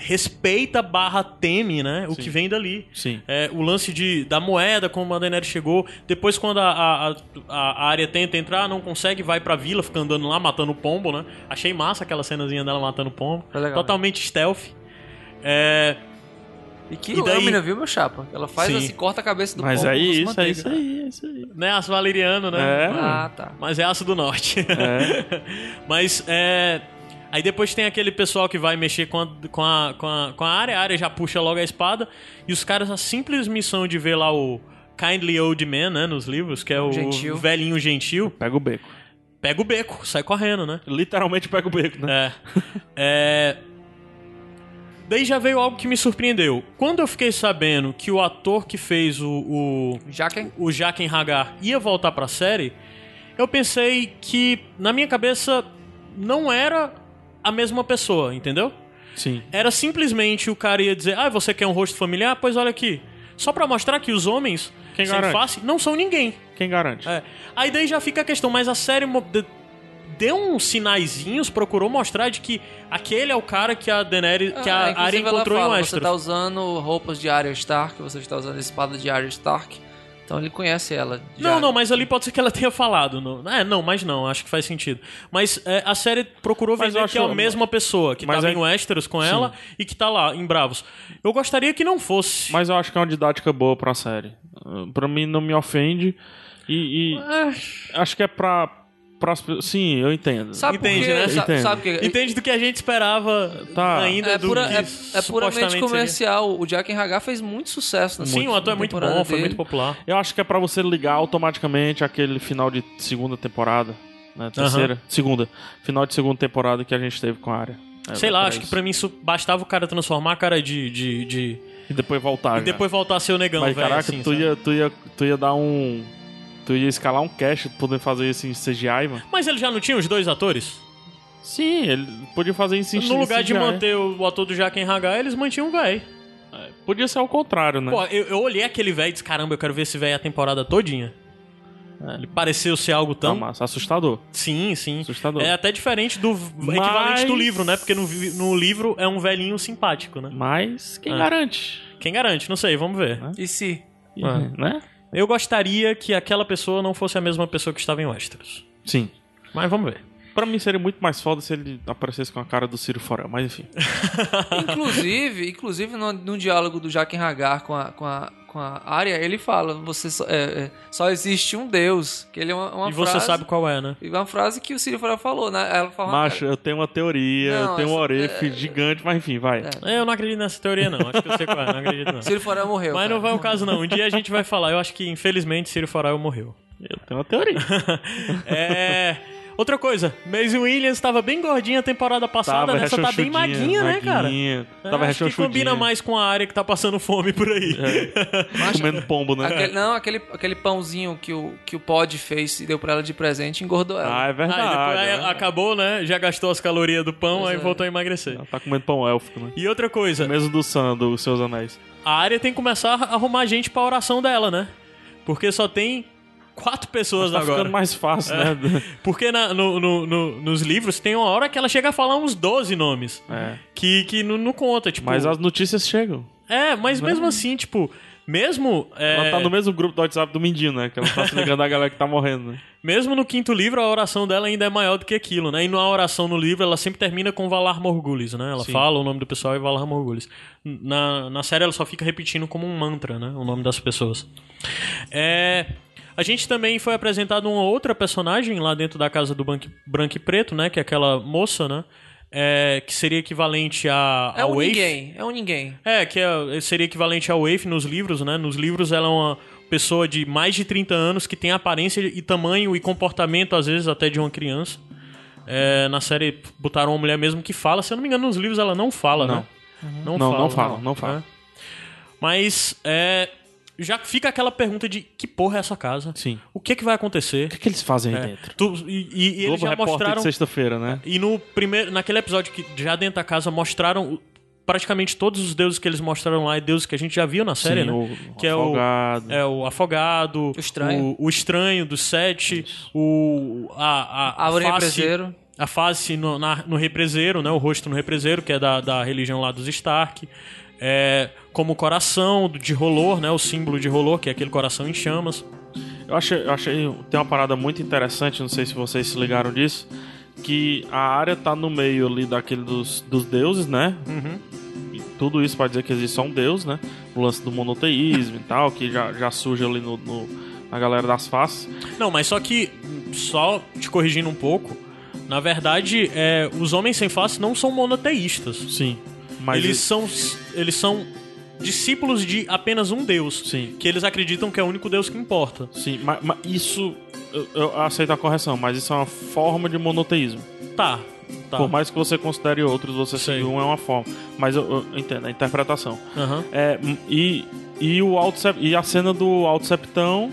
Speaker 1: respeita barra teme, né? O
Speaker 2: Sim.
Speaker 1: que vem dali.
Speaker 2: Sim.
Speaker 1: É, o lance de, da moeda, como a Daenerys chegou. Depois, quando a, a, a, a área tenta entrar, não consegue, vai pra vila, fica andando lá, matando pombo, né? Achei massa aquela cenazinha dela matando pombo.
Speaker 3: Foi legal,
Speaker 1: Totalmente stealth. É,
Speaker 3: E que
Speaker 1: E daí-
Speaker 3: lâmina, viu, meu chapa? Ela faz
Speaker 1: Sim.
Speaker 3: assim, corta a cabeça do
Speaker 2: Mas aí,
Speaker 3: com
Speaker 2: isso, é
Speaker 3: manteiga.
Speaker 2: isso aí, é isso aí.
Speaker 1: né? Aço valeriano, né?
Speaker 2: É.
Speaker 3: Ah, tá.
Speaker 1: Mas é aço do norte.
Speaker 2: É. *laughs*
Speaker 1: Mas é. Aí depois tem aquele pessoal que vai mexer com a, com, a, com, a, com a área, a área já puxa logo a espada. E os caras, a simples missão de ver lá o Kindly Old Man, né, nos livros, que é o
Speaker 3: Gentil.
Speaker 1: velhinho gentil,
Speaker 2: Pega o beco.
Speaker 1: pega o beco, sai correndo, né?
Speaker 2: Literalmente pega o beco, né?
Speaker 1: É. é. Daí já veio algo que me surpreendeu. Quando eu fiquei sabendo que o ator que fez o, o,
Speaker 3: Jaquen?
Speaker 1: o Jaquen Hagar ia voltar pra série, eu pensei que, na minha cabeça, não era a mesma pessoa, entendeu?
Speaker 2: Sim.
Speaker 1: Era simplesmente o cara ia dizer, ah, você quer um rosto familiar? Pois olha aqui. Só pra mostrar que os homens
Speaker 2: Quem
Speaker 1: sem
Speaker 2: garante?
Speaker 1: face não são ninguém.
Speaker 2: Quem garante?
Speaker 1: É. Aí daí já fica a questão, mas a série deu uns sinaizinhos, procurou mostrar de que aquele é o cara que a Daenerys, que
Speaker 3: Ah,
Speaker 1: a
Speaker 3: inclusive
Speaker 1: Arya
Speaker 3: ela
Speaker 1: encontrou em
Speaker 3: fala, Você
Speaker 1: Westeros.
Speaker 3: tá usando roupas de Arya Stark, você está usando a espada de Arya Stark. Então ele conhece ela. já.
Speaker 1: Não, não, mas ali pode ser que ela tenha falado. No... É, não, mas não, acho que faz sentido. Mas é, a série procurou
Speaker 2: Mas
Speaker 1: vender que é a mesma pessoa, que
Speaker 2: mas
Speaker 1: tava
Speaker 2: é-
Speaker 1: em Westeros com ela e que tá lá, em Bravos. Eu gostaria que não fosse.
Speaker 2: Mas eu acho que é uma didática boa pra série. Uh, Pra mim não me ofende. E, e acho que é pra. Pe- sim, eu entendo.
Speaker 3: Sabe
Speaker 1: Entende,
Speaker 3: por quê?
Speaker 1: né?
Speaker 3: Sa-
Speaker 2: Entendo.
Speaker 3: Sabe quê?
Speaker 1: Entende do que a gente esperava
Speaker 2: Tá.
Speaker 1: ainda
Speaker 3: É,
Speaker 1: do
Speaker 3: pura-
Speaker 1: que
Speaker 3: é- é puramente
Speaker 1: seria.
Speaker 3: comercial. O Jaquen Hagar fez muito sucesso. na
Speaker 1: Sim, o ator é muito bom, foi
Speaker 3: dele.
Speaker 1: muito popular.
Speaker 2: Eu acho que é pra você ligar automaticamente aquele final de segunda temporada. Né, terceira, segunda. Final de segunda temporada que a gente teve com a área. É,
Speaker 1: Sei lá, acho que
Speaker 2: isso.
Speaker 1: pra mim isso bastava o cara transformar a cara de. de, de-
Speaker 2: E depois voltar.
Speaker 1: E
Speaker 2: já.
Speaker 1: depois voltar a ser o negão, velho.
Speaker 2: caraca,
Speaker 1: assim,
Speaker 2: tu,
Speaker 1: sabe?
Speaker 2: ia, tu, ia, tu ia dar um. Tu ia escalar um cast poder fazer isso em CGI, mano.
Speaker 1: Mas ele já não tinha os dois atores?
Speaker 2: Sim, ele podia fazer isso em
Speaker 1: No lugar de
Speaker 2: CGI.
Speaker 1: manter o, ator do Jaquen Hagar, eles mantinham o velho.
Speaker 2: Podia ser ao contrário, né?
Speaker 1: Pô, eu, eu olhei aquele velho e disse, caramba, eu quero ver esse velho a temporada todinha.
Speaker 2: É.
Speaker 1: Ele pareceu ser algo
Speaker 2: Tá
Speaker 1: tão...
Speaker 2: massa, assustador.
Speaker 1: Sim, sim.
Speaker 2: Assustador.
Speaker 1: É até diferente do
Speaker 2: Mas-
Speaker 1: equivalente do livro, né? Porque no, no livro é um velhinho simpático, né?
Speaker 2: Mas quem
Speaker 1: Ah.
Speaker 2: garante?
Speaker 1: Quem garante? Não sei, vamos ver.
Speaker 3: E se?
Speaker 1: Ah.
Speaker 2: Né?
Speaker 1: Eu gostaria que aquela pessoa não fosse a mesma pessoa que estava em Westeros.
Speaker 2: Sim.
Speaker 1: Mas vamos ver.
Speaker 2: Pra mim seria muito mais foda se ele aparecesse com a cara do Ciro Forel, mas enfim.
Speaker 3: Inclusive, inclusive no, no diálogo do Jaquen Hagar com a, com a, com a Arya, ele fala: você só, é, é, só existe um Deus. Que ele é uma, uma
Speaker 1: e você
Speaker 3: frase,
Speaker 1: sabe qual é, né?
Speaker 3: Uma frase que o Ciro Farel falou, né? Ela falou,
Speaker 2: Macho, eu tenho uma teoria,
Speaker 3: Não,
Speaker 2: eu tenho um
Speaker 3: essa-
Speaker 2: orefe gigante, mas enfim, vai.
Speaker 1: É, Eu não acredito nessa teoria, não. Acho que eu sei qual é, não acredito, não.
Speaker 3: Ciro Farel morreu.
Speaker 1: Mas
Speaker 3: cara.
Speaker 1: não vai o caso, não. Um dia a gente vai falar. Eu acho que, infelizmente, Ciro Farel morreu.
Speaker 2: Eu tenho uma teoria. *laughs*
Speaker 1: É. Outra coisa, Maisie Williams estava bem gordinha a temporada passada, nessa tá bem
Speaker 2: rechonchudinha,
Speaker 1: maguinha, né, cara?
Speaker 2: maguinha.
Speaker 1: É,
Speaker 2: Tava
Speaker 1: acho que combina mais com a área que tá passando fome por aí. *laughs*
Speaker 3: Macho,
Speaker 2: Comendo pombo, né?
Speaker 3: aquele- não, aquele, aquele pãozinho que o, que o Pod fez e deu pra ela de presente engordou ela.
Speaker 2: Ah, é verdade.
Speaker 1: Aí depois
Speaker 2: é verdade.
Speaker 1: acabou, né? Já gastou as calorias do pão,
Speaker 3: Pois
Speaker 1: aí
Speaker 3: é.
Speaker 1: voltou a emagrecer.
Speaker 2: Ela tá comendo pão élfico, né?
Speaker 1: E outra coisa,
Speaker 2: Mesmo do Sam, dos Seus Anéis.
Speaker 1: a área tem que começar a arrumar gente pra oração dela, né? Porque só tem quatro pessoas
Speaker 2: Tá
Speaker 1: agora.
Speaker 2: ficando mais fácil,
Speaker 1: É.
Speaker 2: né? *laughs*
Speaker 1: Porque na- no- no- no- nos livros tem uma hora que ela chega a falar uns 12 nomes.
Speaker 2: É.
Speaker 1: Que, que não, não conta, tipo.
Speaker 2: Mas as notícias chegam.
Speaker 1: É, mas mesmo assim, tipo, mesmo. é,
Speaker 2: Ela tá no mesmo grupo do WhatsApp do Mindinho, né? Que ela tá se ligando a galera que tá morrendo, né? *laughs*
Speaker 1: Mesmo no quinto livro, a oração dela ainda é maior do que aquilo, né? E na oração no livro, ela sempre termina com Valar Morgulhos, né? Ela
Speaker 2: Sim.
Speaker 1: fala o nome do pessoal e Valar Morgulhos. Na, na série, ela só fica repetindo como um mantra, né? O nome das pessoas. É... A gente também foi apresentado uma outra personagem lá dentro da casa do Branco, Branco e Preto, né? Que é aquela moça, né? É, que seria equivalente a,
Speaker 3: É um
Speaker 1: Waif.
Speaker 3: ninguém, é um ninguém.
Speaker 1: É, que é- seria equivalente ao Waif nos livros, né? Nos livros ela é uma pessoa de mais de 30 anos que tem aparência e tamanho e comportamento, às vezes, até de uma criança. É, na série botaram uma mulher mesmo que fala. Se eu não me engano, nos livros ela não fala,
Speaker 2: Não.
Speaker 1: né? Não,
Speaker 2: Não,
Speaker 1: fala.
Speaker 2: não fala, não fala.
Speaker 1: É. Mas é, já fica aquela pergunta de que porra é essa casa?
Speaker 2: Sim.
Speaker 1: O que, que vai acontecer?
Speaker 2: O que, que eles fazem aí
Speaker 1: É,
Speaker 2: dentro?
Speaker 1: tu- e, e- e eles já mostraram...
Speaker 2: sexta-feira, né?
Speaker 1: E no primeiro, naquele episódio que já dentro da casa mostraram praticamente todos os deuses que eles mostraram lá, é deuses que a gente já viu na série,
Speaker 2: Sim,
Speaker 1: né?
Speaker 2: o
Speaker 1: que
Speaker 2: afogado.
Speaker 1: é o é o afogado,
Speaker 3: O estranho.
Speaker 1: o, o estranho dos sete, o a a,
Speaker 3: A
Speaker 1: face, a face no, na- no represeiro, né? O rosto no represeiro, que é da, da religião lá dos Stark. É, como o coração de Rolor, né? O símbolo de Rolor, que é aquele coração em chamas.
Speaker 2: Eu achei, eu achei. Tem uma parada muito interessante, não sei se vocês se ligaram disso. Que a área tá no meio ali daquele dos, dos deuses, né? E tudo isso pode dizer que existe só um deus, né? O lance do monoteísmo e tal, que já, já surge ali no, no- na galera das faces.
Speaker 1: Não, mas só que, só te corrigindo um pouco, na verdade, é, os homens sem face não são monoteístas.
Speaker 2: Sim. Mas
Speaker 1: eles, são, eles são discípulos de apenas um Deus.
Speaker 2: Sim.
Speaker 1: Que eles acreditam que é o único Deus que importa.
Speaker 2: Sim, mas, mas isso. Eu, eu aceito a correção, mas isso é uma forma de monoteísmo.
Speaker 1: Tá. tá.
Speaker 2: Por mais que você considere outros, você seguir um é uma forma. Mas eu, eu entendo, a interpretação.
Speaker 1: Aham.
Speaker 2: É, e, e, o alto, e a cena do Alto Septão,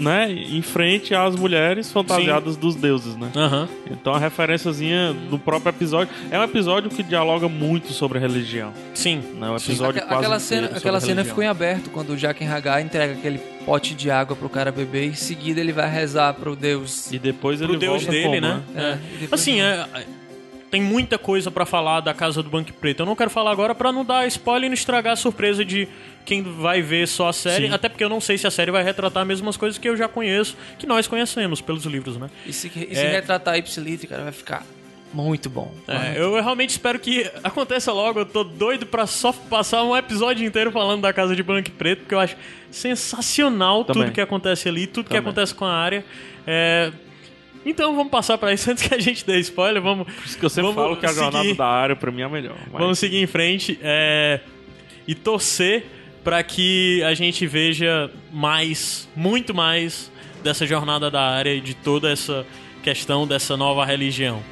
Speaker 2: né? Em frente às mulheres fantasiadas dos deuses, né?
Speaker 1: Aham.
Speaker 2: Então a referenciazinha do próprio episódio. É um episódio que dialoga muito sobre religião.
Speaker 1: Sim.
Speaker 2: Né? Um
Speaker 1: Sim.
Speaker 2: episódio
Speaker 3: Aque-
Speaker 2: quase
Speaker 3: aquela cena, aquela cena ficou em aberto quando o Jaqen Hagar entrega aquele pote de água pro cara beber e em seguida ele vai rezar pro Deus.
Speaker 2: E depois
Speaker 1: Pro
Speaker 2: ele
Speaker 1: Deus
Speaker 2: volta
Speaker 1: dele,
Speaker 2: como,
Speaker 1: né?
Speaker 3: É,
Speaker 1: É. Assim, é, tem muita coisa pra falar da Casa do Banco Preto. Eu não quero falar agora pra não dar spoiler e não estragar a surpresa de quem vai ver só a série.
Speaker 2: Sim.
Speaker 1: Até porque eu não sei se a série vai retratar as mesmas coisas que eu já conheço, que nós conhecemos pelos livros, né?
Speaker 3: E se, e se
Speaker 1: É.
Speaker 3: retratar Ipsilith, cara, vai ficar muito bom.
Speaker 1: É, eu realmente espero que aconteça logo. Eu tô doido pra só passar um episódio inteiro falando da Casa de Branco e Preto, porque eu acho sensacional
Speaker 2: Também.
Speaker 1: tudo que acontece ali, tudo que
Speaker 2: Também.
Speaker 1: acontece com a área. É, Então vamos passar pra isso antes que a gente dê spoiler. Vamos,
Speaker 2: Por isso que eu sempre falo que a jornada
Speaker 1: seguir-
Speaker 2: da área pra mim é a melhor. Mas-
Speaker 1: Vamos seguir em frente é, e torcer pra que a gente veja mais, muito mais dessa jornada da área e de toda essa questão dessa nova religião.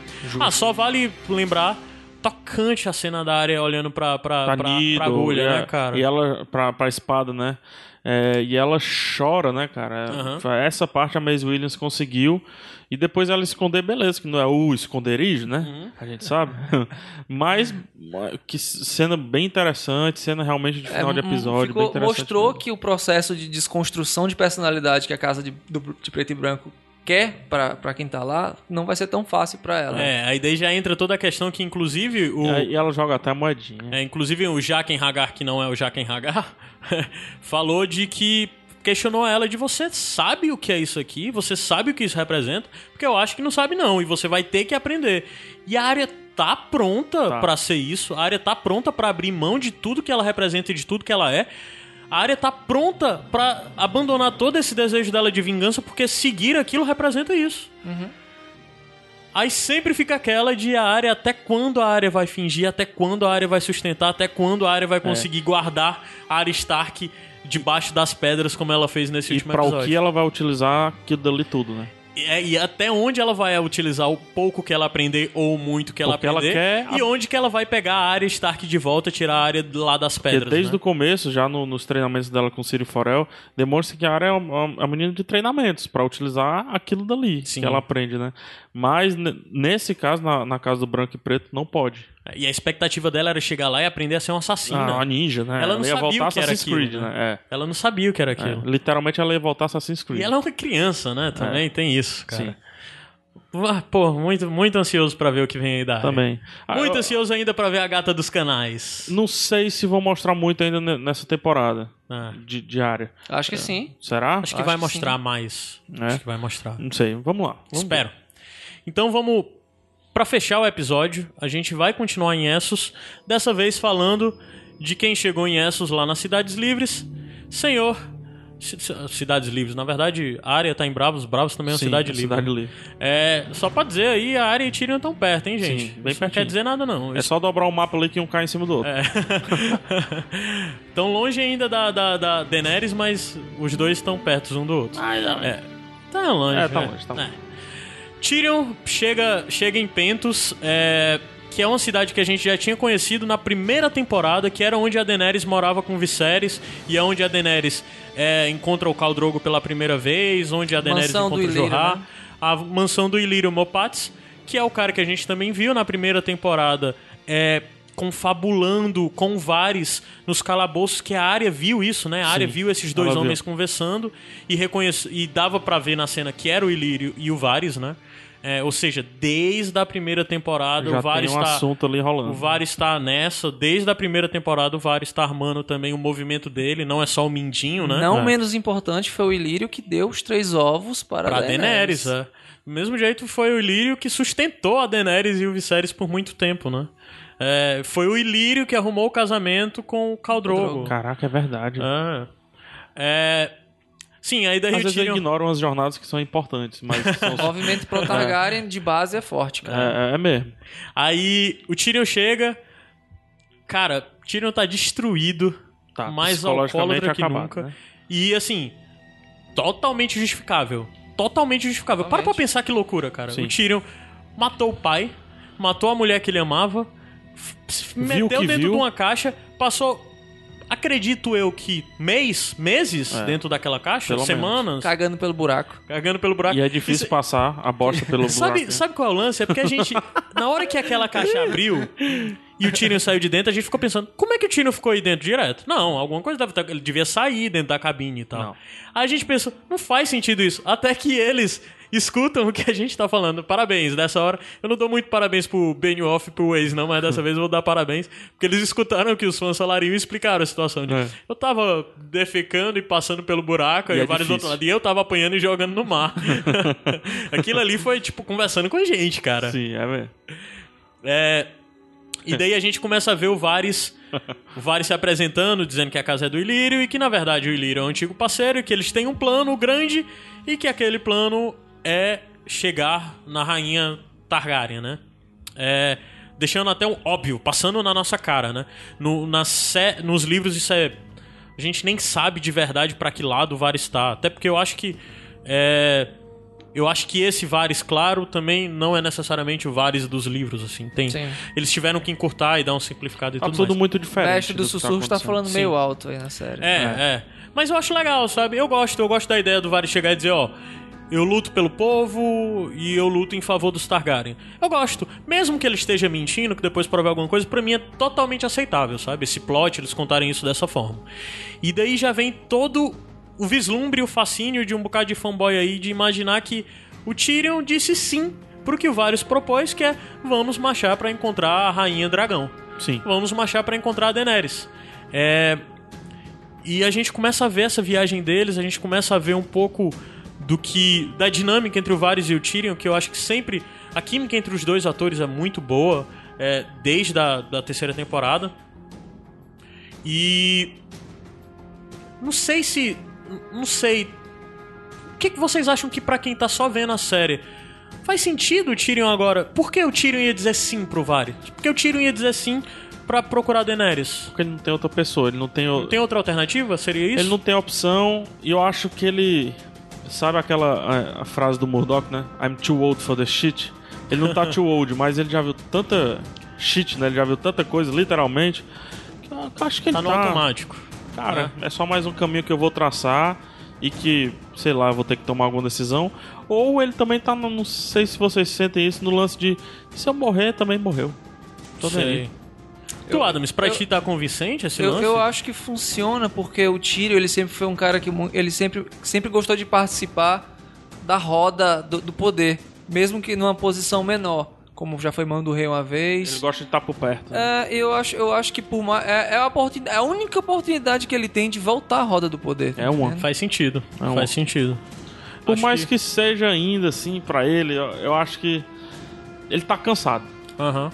Speaker 1: Ah, só vale lembrar tocante a cena da área olhando pra, pra,
Speaker 2: pra
Speaker 1: pra,
Speaker 2: Nido,
Speaker 1: pra agulha,
Speaker 2: e a-
Speaker 1: né, cara?
Speaker 2: E ela, pra, pra espada, né? É, e ela chora, né, cara?
Speaker 1: Aham.
Speaker 2: Essa parte a Maze Williams conseguiu. E depois ela esconder, beleza, que não é o esconderijo, né?
Speaker 1: Uhum.
Speaker 2: A gente sabe. *laughs* Mas que cena bem interessante, cena realmente de
Speaker 3: É,
Speaker 2: final de
Speaker 3: m-
Speaker 2: episódio.
Speaker 3: ficou- mostrou
Speaker 2: mesmo.
Speaker 3: que o processo de desconstrução de personalidade que a casa de, do- de preto e branco quer pra, pra quem tá lá não vai ser tão fácil pra ela.
Speaker 1: É, aí daí já entra toda a questão que, inclusive, o,
Speaker 2: É, E ela joga até a moedinha.
Speaker 1: É, inclusive o Jaquen Hagar, que não é o Jaquen Hagar, *laughs* falou de que questionou ela de você sabe o que é isso aqui, você sabe o que isso representa, porque eu acho que não sabe não, e você vai ter que aprender. E a área tá pronta
Speaker 2: Tá.
Speaker 1: pra ser isso, a área tá pronta pra abrir mão de tudo que ela representa e de tudo que ela é. A área tá pronta pra abandonar todo esse desejo dela de vingança, porque seguir aquilo representa isso. Aí sempre fica aquela de a área até quando a área vai fingir, até quando a área vai sustentar, até quando a área
Speaker 2: É.
Speaker 1: vai conseguir guardar a área Stark debaixo das pedras, como ela fez nesse
Speaker 2: E
Speaker 1: último
Speaker 2: pra o
Speaker 1: episódio.
Speaker 2: que ela vai utilizar aquilo dali tudo, né?
Speaker 1: E, é- e até onde ela vai utilizar o pouco que ela aprender ou o muito que ela
Speaker 2: Porque ela
Speaker 1: aprender.
Speaker 2: quer
Speaker 1: E onde que ela vai pegar a área Stark de volta, tirar a área lá das
Speaker 2: Porque
Speaker 1: pedras.
Speaker 2: desde
Speaker 1: né?
Speaker 2: o começo, já no- nos treinamentos dela com Ciri Forel, demonstra que a área é uma, uma menina de treinamentos pra utilizar aquilo dali
Speaker 1: Sim.
Speaker 2: que ela aprende, né? Mas ne- nesse caso, na, na casa do branco e preto, não pode.
Speaker 1: E a expectativa dela era chegar lá e aprender a ser uma assassina.
Speaker 2: Ah, a ninja, né?
Speaker 1: Ela não
Speaker 2: ia
Speaker 1: sabia
Speaker 2: voltar
Speaker 1: o que era
Speaker 2: Assassin's
Speaker 1: aquilo,
Speaker 2: Creed,
Speaker 1: né?
Speaker 2: né?
Speaker 1: Ela não sabia o que era
Speaker 2: É,
Speaker 1: aquilo.
Speaker 2: é. Literalmente ela ia voltar Assassin's Creed.
Speaker 1: E ela é uma criança, né? Também tem isso, cara.
Speaker 2: Sim.
Speaker 1: Ah, Pô, muito, muito ansioso pra ver o que vem aí da área.
Speaker 2: Também. Ah,
Speaker 1: Muito
Speaker 2: eu-
Speaker 1: ansioso ainda pra ver a gata dos canais.
Speaker 2: Não sei se vão mostrar muito ainda ne- nessa temporada
Speaker 1: Ah,
Speaker 2: de, de área.
Speaker 3: Acho que sim.
Speaker 2: Será?
Speaker 1: acho que
Speaker 3: Acho
Speaker 1: vai
Speaker 3: que
Speaker 1: mostrar mais.
Speaker 2: É?
Speaker 1: Acho que vai mostrar.
Speaker 2: Não sei. Vamos lá. Vamos
Speaker 1: Espero. Então vamos. Pra fechar o episódio, a gente vai continuar em Essos. Dessa vez falando de quem chegou em Essos lá nas Cidades Livres. Senhor. Cidades Livres, na verdade, a área tá em Bravos, Bravos também é uma
Speaker 2: Sim,
Speaker 1: cidade
Speaker 2: é
Speaker 1: livre.
Speaker 2: cidade livre.
Speaker 1: É, só pra dizer aí, a área e Tyrion estão perto, hein, gente?
Speaker 2: Sim, bem
Speaker 1: Isso não quer dizer nada, não.
Speaker 2: É só dobrar o mapa ali que um cai em cima do outro.
Speaker 1: É. *laughs* Tão longe ainda da, da, da Daenerys, mas os dois estão perto um do outro. É. Tá longe.
Speaker 2: É, tá
Speaker 1: né?
Speaker 2: longe, tá longe.
Speaker 1: Tyrion chega, chega em Pentos, é, que é uma cidade que a gente já tinha conhecido na primeira temporada, que era onde a Daenerys morava com Viserys, e é onde a Daenerys é, encontra o Khal Drogo pela primeira vez, onde a Daenerys
Speaker 3: Mansão
Speaker 1: encontra o
Speaker 3: Ilírio,
Speaker 1: Jorah,
Speaker 3: né?
Speaker 1: a mansão do Ilírio Mopatis, que é o cara que a gente também viu na primeira temporada, é, confabulando com Varys nos calabouços, que a área viu isso, né? A área viu esses dois homens
Speaker 2: viu.
Speaker 1: conversando e reconhece e dava pra ver na cena que era o Ilírio e o Varys, né? É, ou seja, desde a primeira temporada
Speaker 2: Já
Speaker 1: o VAR
Speaker 2: tem um
Speaker 1: está
Speaker 2: assunto ali rolando.
Speaker 1: o VAR está nessa, desde a primeira temporada o VAR está armando também o movimento dele, não é só o Mindinho, né?
Speaker 3: Não
Speaker 2: É.
Speaker 3: menos importante foi o Ilírio que deu os três ovos para
Speaker 1: Pra
Speaker 3: Daenerys.
Speaker 1: Daenerys, é. Do mesmo jeito foi o Ilírio que sustentou a Daenerys e o Viserys por muito tempo, né? É, foi o Ilírio que arrumou o casamento com o Khal Drogo.
Speaker 2: Caraca, é verdade.
Speaker 1: É. É, Sim, aí daí
Speaker 2: Às
Speaker 1: o
Speaker 2: vezes
Speaker 1: Tyrion...
Speaker 2: ignoro as jornadas que são importantes, mas *laughs* são...
Speaker 3: O movimento pro Targaryen de base é forte, cara.
Speaker 2: é, é mesmo.
Speaker 1: Aí o Tyrion chega... Cara, o Tyrion tá destruído.
Speaker 2: Tá,
Speaker 1: mais
Speaker 2: psicologicamente
Speaker 1: alcoólatra que
Speaker 2: acabado,
Speaker 1: nunca.
Speaker 2: né?
Speaker 1: E assim, totalmente justificável. Totalmente justificável. Para pra
Speaker 3: Totalmente.
Speaker 1: pensar que loucura, cara.
Speaker 2: Sim.
Speaker 1: O Tyrion matou o pai, matou a mulher que ele amava, meteu dentro
Speaker 2: viu.
Speaker 1: de uma caixa, passou. Acredito eu que mês, meses
Speaker 2: É.
Speaker 1: dentro daquela caixa,
Speaker 2: Pelo
Speaker 1: semanas,
Speaker 3: Cagando pelo buraco.
Speaker 1: cagando pelo buraco.
Speaker 2: E é difícil
Speaker 1: Isso-
Speaker 2: passar a bosta pelo *laughs*
Speaker 1: Sabe,
Speaker 2: buraco. né?
Speaker 1: sabe qual é o lance? É porque a gente, na hora que aquela caixa abriu e o Tyrion saiu de dentro, a gente ficou pensando, como é que o Tyrion ficou aí dentro direto? Não, alguma coisa deve ter, ele devia sair dentro da cabine e tal.
Speaker 2: Não.
Speaker 1: Aí a gente pensou, não faz sentido isso. Até que eles escutam o que a gente tá falando. Parabéns, dessa hora. Eu não dou muito parabéns pro Benioff e pro Waze, não, mas dessa *laughs* vez eu vou dar parabéns. Porque eles escutaram o que os fãs falariam e explicaram a situação. De,
Speaker 2: É.
Speaker 1: Eu tava defecando e passando pelo buraco,
Speaker 2: E é
Speaker 1: vários do outro
Speaker 2: difícil.
Speaker 1: lado. E eu tava apanhando e jogando no mar. *laughs* *laughs* Aquilo ali foi, tipo, conversando com a gente, cara.
Speaker 2: Sim, é mesmo.
Speaker 1: É, e daí a gente começa a ver o Varys, o Varys se apresentando, dizendo que a casa é do Ilírio e que na verdade o Ilírio é um antigo parceiro e que eles têm um plano grande e que aquele plano é chegar na rainha Targaryen, né? É, deixando até um óbvio, passando na nossa cara, né? No, na sé- nos livros isso é a gente nem sabe de verdade pra que lado o Varys tá, até porque eu acho que é, eu acho que esse Varys, claro, também não é necessariamente o Varys dos livros, assim. Tem,
Speaker 3: Sim.
Speaker 1: eles tiveram que encurtar e dar um simplificado e
Speaker 2: Tá
Speaker 1: tudo
Speaker 2: tudo
Speaker 1: mais.
Speaker 2: muito
Speaker 3: O
Speaker 2: diferente.
Speaker 3: mestre do
Speaker 2: que tá
Speaker 3: sussurro tá
Speaker 2: acontecendo.
Speaker 3: falando
Speaker 1: Sim.
Speaker 3: meio alto aí na série.
Speaker 1: É, é, Mas eu acho legal, sabe? Eu gosto, eu gosto da ideia do Varys chegar e dizer, ó, eu luto pelo povo e eu luto em favor dos Targaryen. Eu gosto. Mesmo que ele esteja mentindo, que depois prove alguma coisa, pra mim é totalmente aceitável, sabe? Esse plot, eles contarem isso dessa forma. E daí já vem todo o vislumbre e o fascínio de um bocado de fanboy aí de imaginar que o Tyrion disse sim pro que o Varys propôs, que é vamos marchar pra encontrar a Rainha Dragão.
Speaker 2: Sim.
Speaker 1: Vamos marchar pra encontrar a Daenerys. É... E a gente começa a ver essa viagem deles, a gente começa a ver um pouco do que da dinâmica entre o Varys e o Tyrion, que eu acho que sempre a química entre os dois atores é muito boa, é, desde a da terceira temporada. E não sei se não sei o que, que vocês acham que pra quem tá só vendo a série faz sentido o Tyrion agora? Por que o Tyrion ia dizer sim pro Varys? Por que o Tyrion ia dizer sim pra procurar Daenerys?
Speaker 2: Porque ele não tem outra pessoa, ele não tem... o-
Speaker 1: Não tem outra alternativa? Seria isso?
Speaker 2: Ele não tem opção e eu acho que ele... Sabe aquela a, a frase do Murdoch, né? I'm too old for the shit. Ele não tá too old, mas ele já viu tanta shit, né? Ele já viu tanta coisa, literalmente. Que eu acho que ele
Speaker 1: Tá no automático.
Speaker 2: Cara, é só mais um caminho que eu vou traçar e que, sei lá, eu vou ter que tomar alguma decisão. Ou ele também tá, no, não sei se vocês sentem isso, no lance de se eu morrer, também morreu. Tô
Speaker 1: Sei.
Speaker 2: aí.
Speaker 1: Tu, Adams, pra
Speaker 3: eu-
Speaker 1: ti tá convincente esse
Speaker 3: Eu,
Speaker 1: lance?
Speaker 3: eu acho que funciona porque o Tyrion ele sempre foi um cara que ele sempre, sempre gostou de participar da roda do, do poder, mesmo que numa posição menor, como já foi mão do rei uma vez.
Speaker 2: Ele gosta de estar por perto. né?
Speaker 3: É, eu acho, eu acho que por mais, é, é, a oportunidade, é a única oportunidade que ele tem de voltar à roda do poder. tá
Speaker 2: É uma.
Speaker 3: entendendo?
Speaker 1: Faz sentido.
Speaker 2: É um-
Speaker 1: Faz sentido.
Speaker 2: Por
Speaker 1: acho
Speaker 2: mais
Speaker 1: que-
Speaker 2: que... seja ainda assim pra ele, eu, eu acho que ele tá cansado.
Speaker 1: Aham.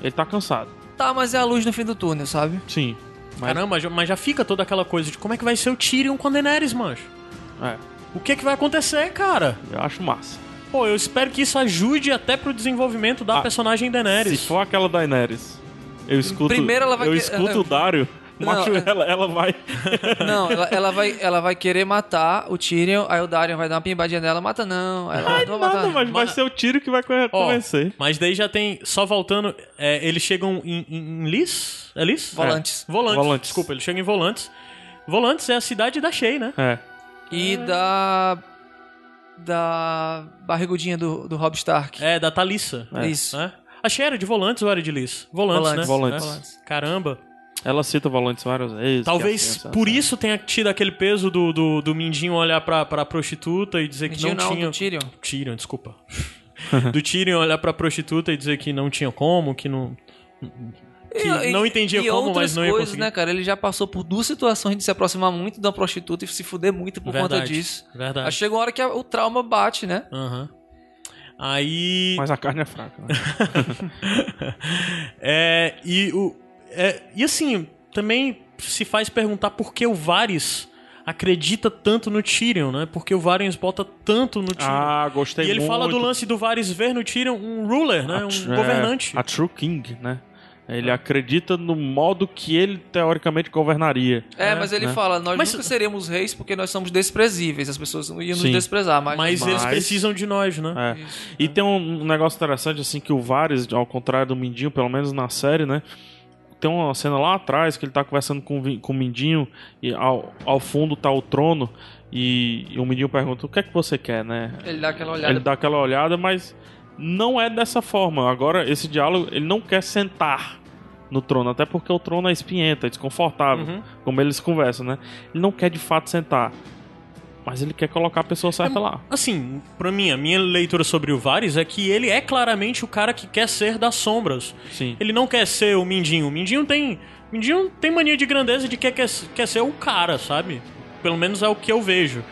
Speaker 2: Ele tá cansado.
Speaker 3: Tá, mas é a luz no fim do túnel, sabe?
Speaker 2: Sim. Mas,
Speaker 1: Caramba, já- mas já fica toda aquela coisa de como é que vai ser o Tyrion com a Daenerys, mancho.
Speaker 2: é,
Speaker 1: O que é que vai acontecer, cara?
Speaker 2: eu acho massa.
Speaker 1: Pô, eu espero que isso ajude até pro desenvolvimento da
Speaker 2: Ah,
Speaker 1: personagem
Speaker 2: Se
Speaker 1: Daenerys.
Speaker 2: for aquela Daenerys, eu escuto.
Speaker 3: Primeiro ela vai
Speaker 2: Eu
Speaker 3: que-
Speaker 2: escuto o Dario.
Speaker 3: Não,
Speaker 2: macho,
Speaker 3: é-
Speaker 2: ela, ela vai. *laughs*
Speaker 3: Não, ela, ela vai, ela vai querer matar o Tyrion, aí o Darion vai dar uma pimbadinha nela, mata não. Ela,
Speaker 2: Ai,
Speaker 3: não
Speaker 2: nada,
Speaker 3: matar.
Speaker 2: mas vai ser o tiro que vai convencer.
Speaker 1: mas daí já tem. Só voltando, é, eles chegam em, em, em Lis? É Lis?
Speaker 3: Volantes.
Speaker 1: É. Volantes.
Speaker 2: Volantes.
Speaker 1: Desculpa, eles chegam em Volantes. Volantes é a cidade da Shea, né?
Speaker 2: É.
Speaker 3: E da. Da barrigudinha do, do Rob Stark.
Speaker 1: É, da Thalissa.
Speaker 2: É.
Speaker 3: Isso.
Speaker 1: Né? A Shea era de Volantes ou era de Lis? Volantes,
Speaker 3: Volantes.
Speaker 1: né?
Speaker 2: Volantes.
Speaker 1: É. Caramba.
Speaker 2: Ela cita volantes várias vezes.
Speaker 1: Talvez
Speaker 2: que é
Speaker 1: por
Speaker 2: assim,
Speaker 1: isso tenha tido aquele peso do, do, do Mindinho olhar pra, pra prostituta e dizer que
Speaker 3: Mentira,
Speaker 1: não,
Speaker 3: não,
Speaker 1: tinha.
Speaker 3: do Tyrion.
Speaker 1: Tyrion, desculpa. *laughs* do Tyrion olhar pra prostituta e dizer que não tinha como, que não. Que não entendia
Speaker 3: e
Speaker 1: como,
Speaker 3: outras
Speaker 1: mas não ia
Speaker 3: coisas,
Speaker 1: conseguir.
Speaker 3: né, cara? Ele já passou por duas situações de se aproximar muito da prostituta e se fuder muito por conta
Speaker 1: Verdade,
Speaker 3: disso.
Speaker 1: Verdade.
Speaker 3: Aí chega uma hora que a- o trauma bate, né?
Speaker 1: Aham. Aí.
Speaker 2: Mas a carne é fraca. Né? *laughs*
Speaker 1: É, e, o, é, e assim, também se faz perguntar por que o Varys acredita tanto no Tyrion, né? Porque o Varys bota tanto no Tyrion.
Speaker 2: ah, gostei
Speaker 1: e ele
Speaker 2: muito.
Speaker 1: fala do lance do Varys ver no Tyrion um ruler, né?
Speaker 2: A
Speaker 1: Um
Speaker 2: é,
Speaker 1: governante.
Speaker 2: A True King, né? Ele acredita no modo que ele teoricamente governaria.
Speaker 3: É, mas ele
Speaker 2: né?
Speaker 3: fala, nós
Speaker 1: Mas-
Speaker 3: nunca seremos reis porque nós somos desprezíveis. As pessoas não iam nos
Speaker 2: Sim.
Speaker 3: desprezar, mas...
Speaker 1: Mas, eles
Speaker 2: Mas-
Speaker 1: precisam de nós, né?
Speaker 2: É. E tem um um negócio interessante, assim, que o Varys, ao contrário do Mindinho, pelo menos na série, né? Tem uma cena lá atrás que ele tá conversando com, com o Mindinho e ao, ao fundo tá o trono e, e o Mindinho pergunta, o que é que você quer, né?
Speaker 3: Ele dá aquela olhada.
Speaker 2: Ele dá aquela olhada, mas não é dessa forma. Agora, esse diálogo, ele não quer sentar no trono, até porque o trono é espinhenta, é desconfortável,
Speaker 1: Uhum.
Speaker 2: como eles conversam, né? Ele não quer de fato sentar, mas ele quer colocar a pessoa certa lá.
Speaker 1: Assim, pra mim, a minha leitura sobre o Varys é que ele é claramente o cara que quer ser das sombras.
Speaker 2: Sim.
Speaker 1: Ele não quer ser o Mindinho. O Mindinho tem. Mindinho tem mania de grandeza de que quer, quer ser o cara, sabe? Pelo menos é o que eu vejo.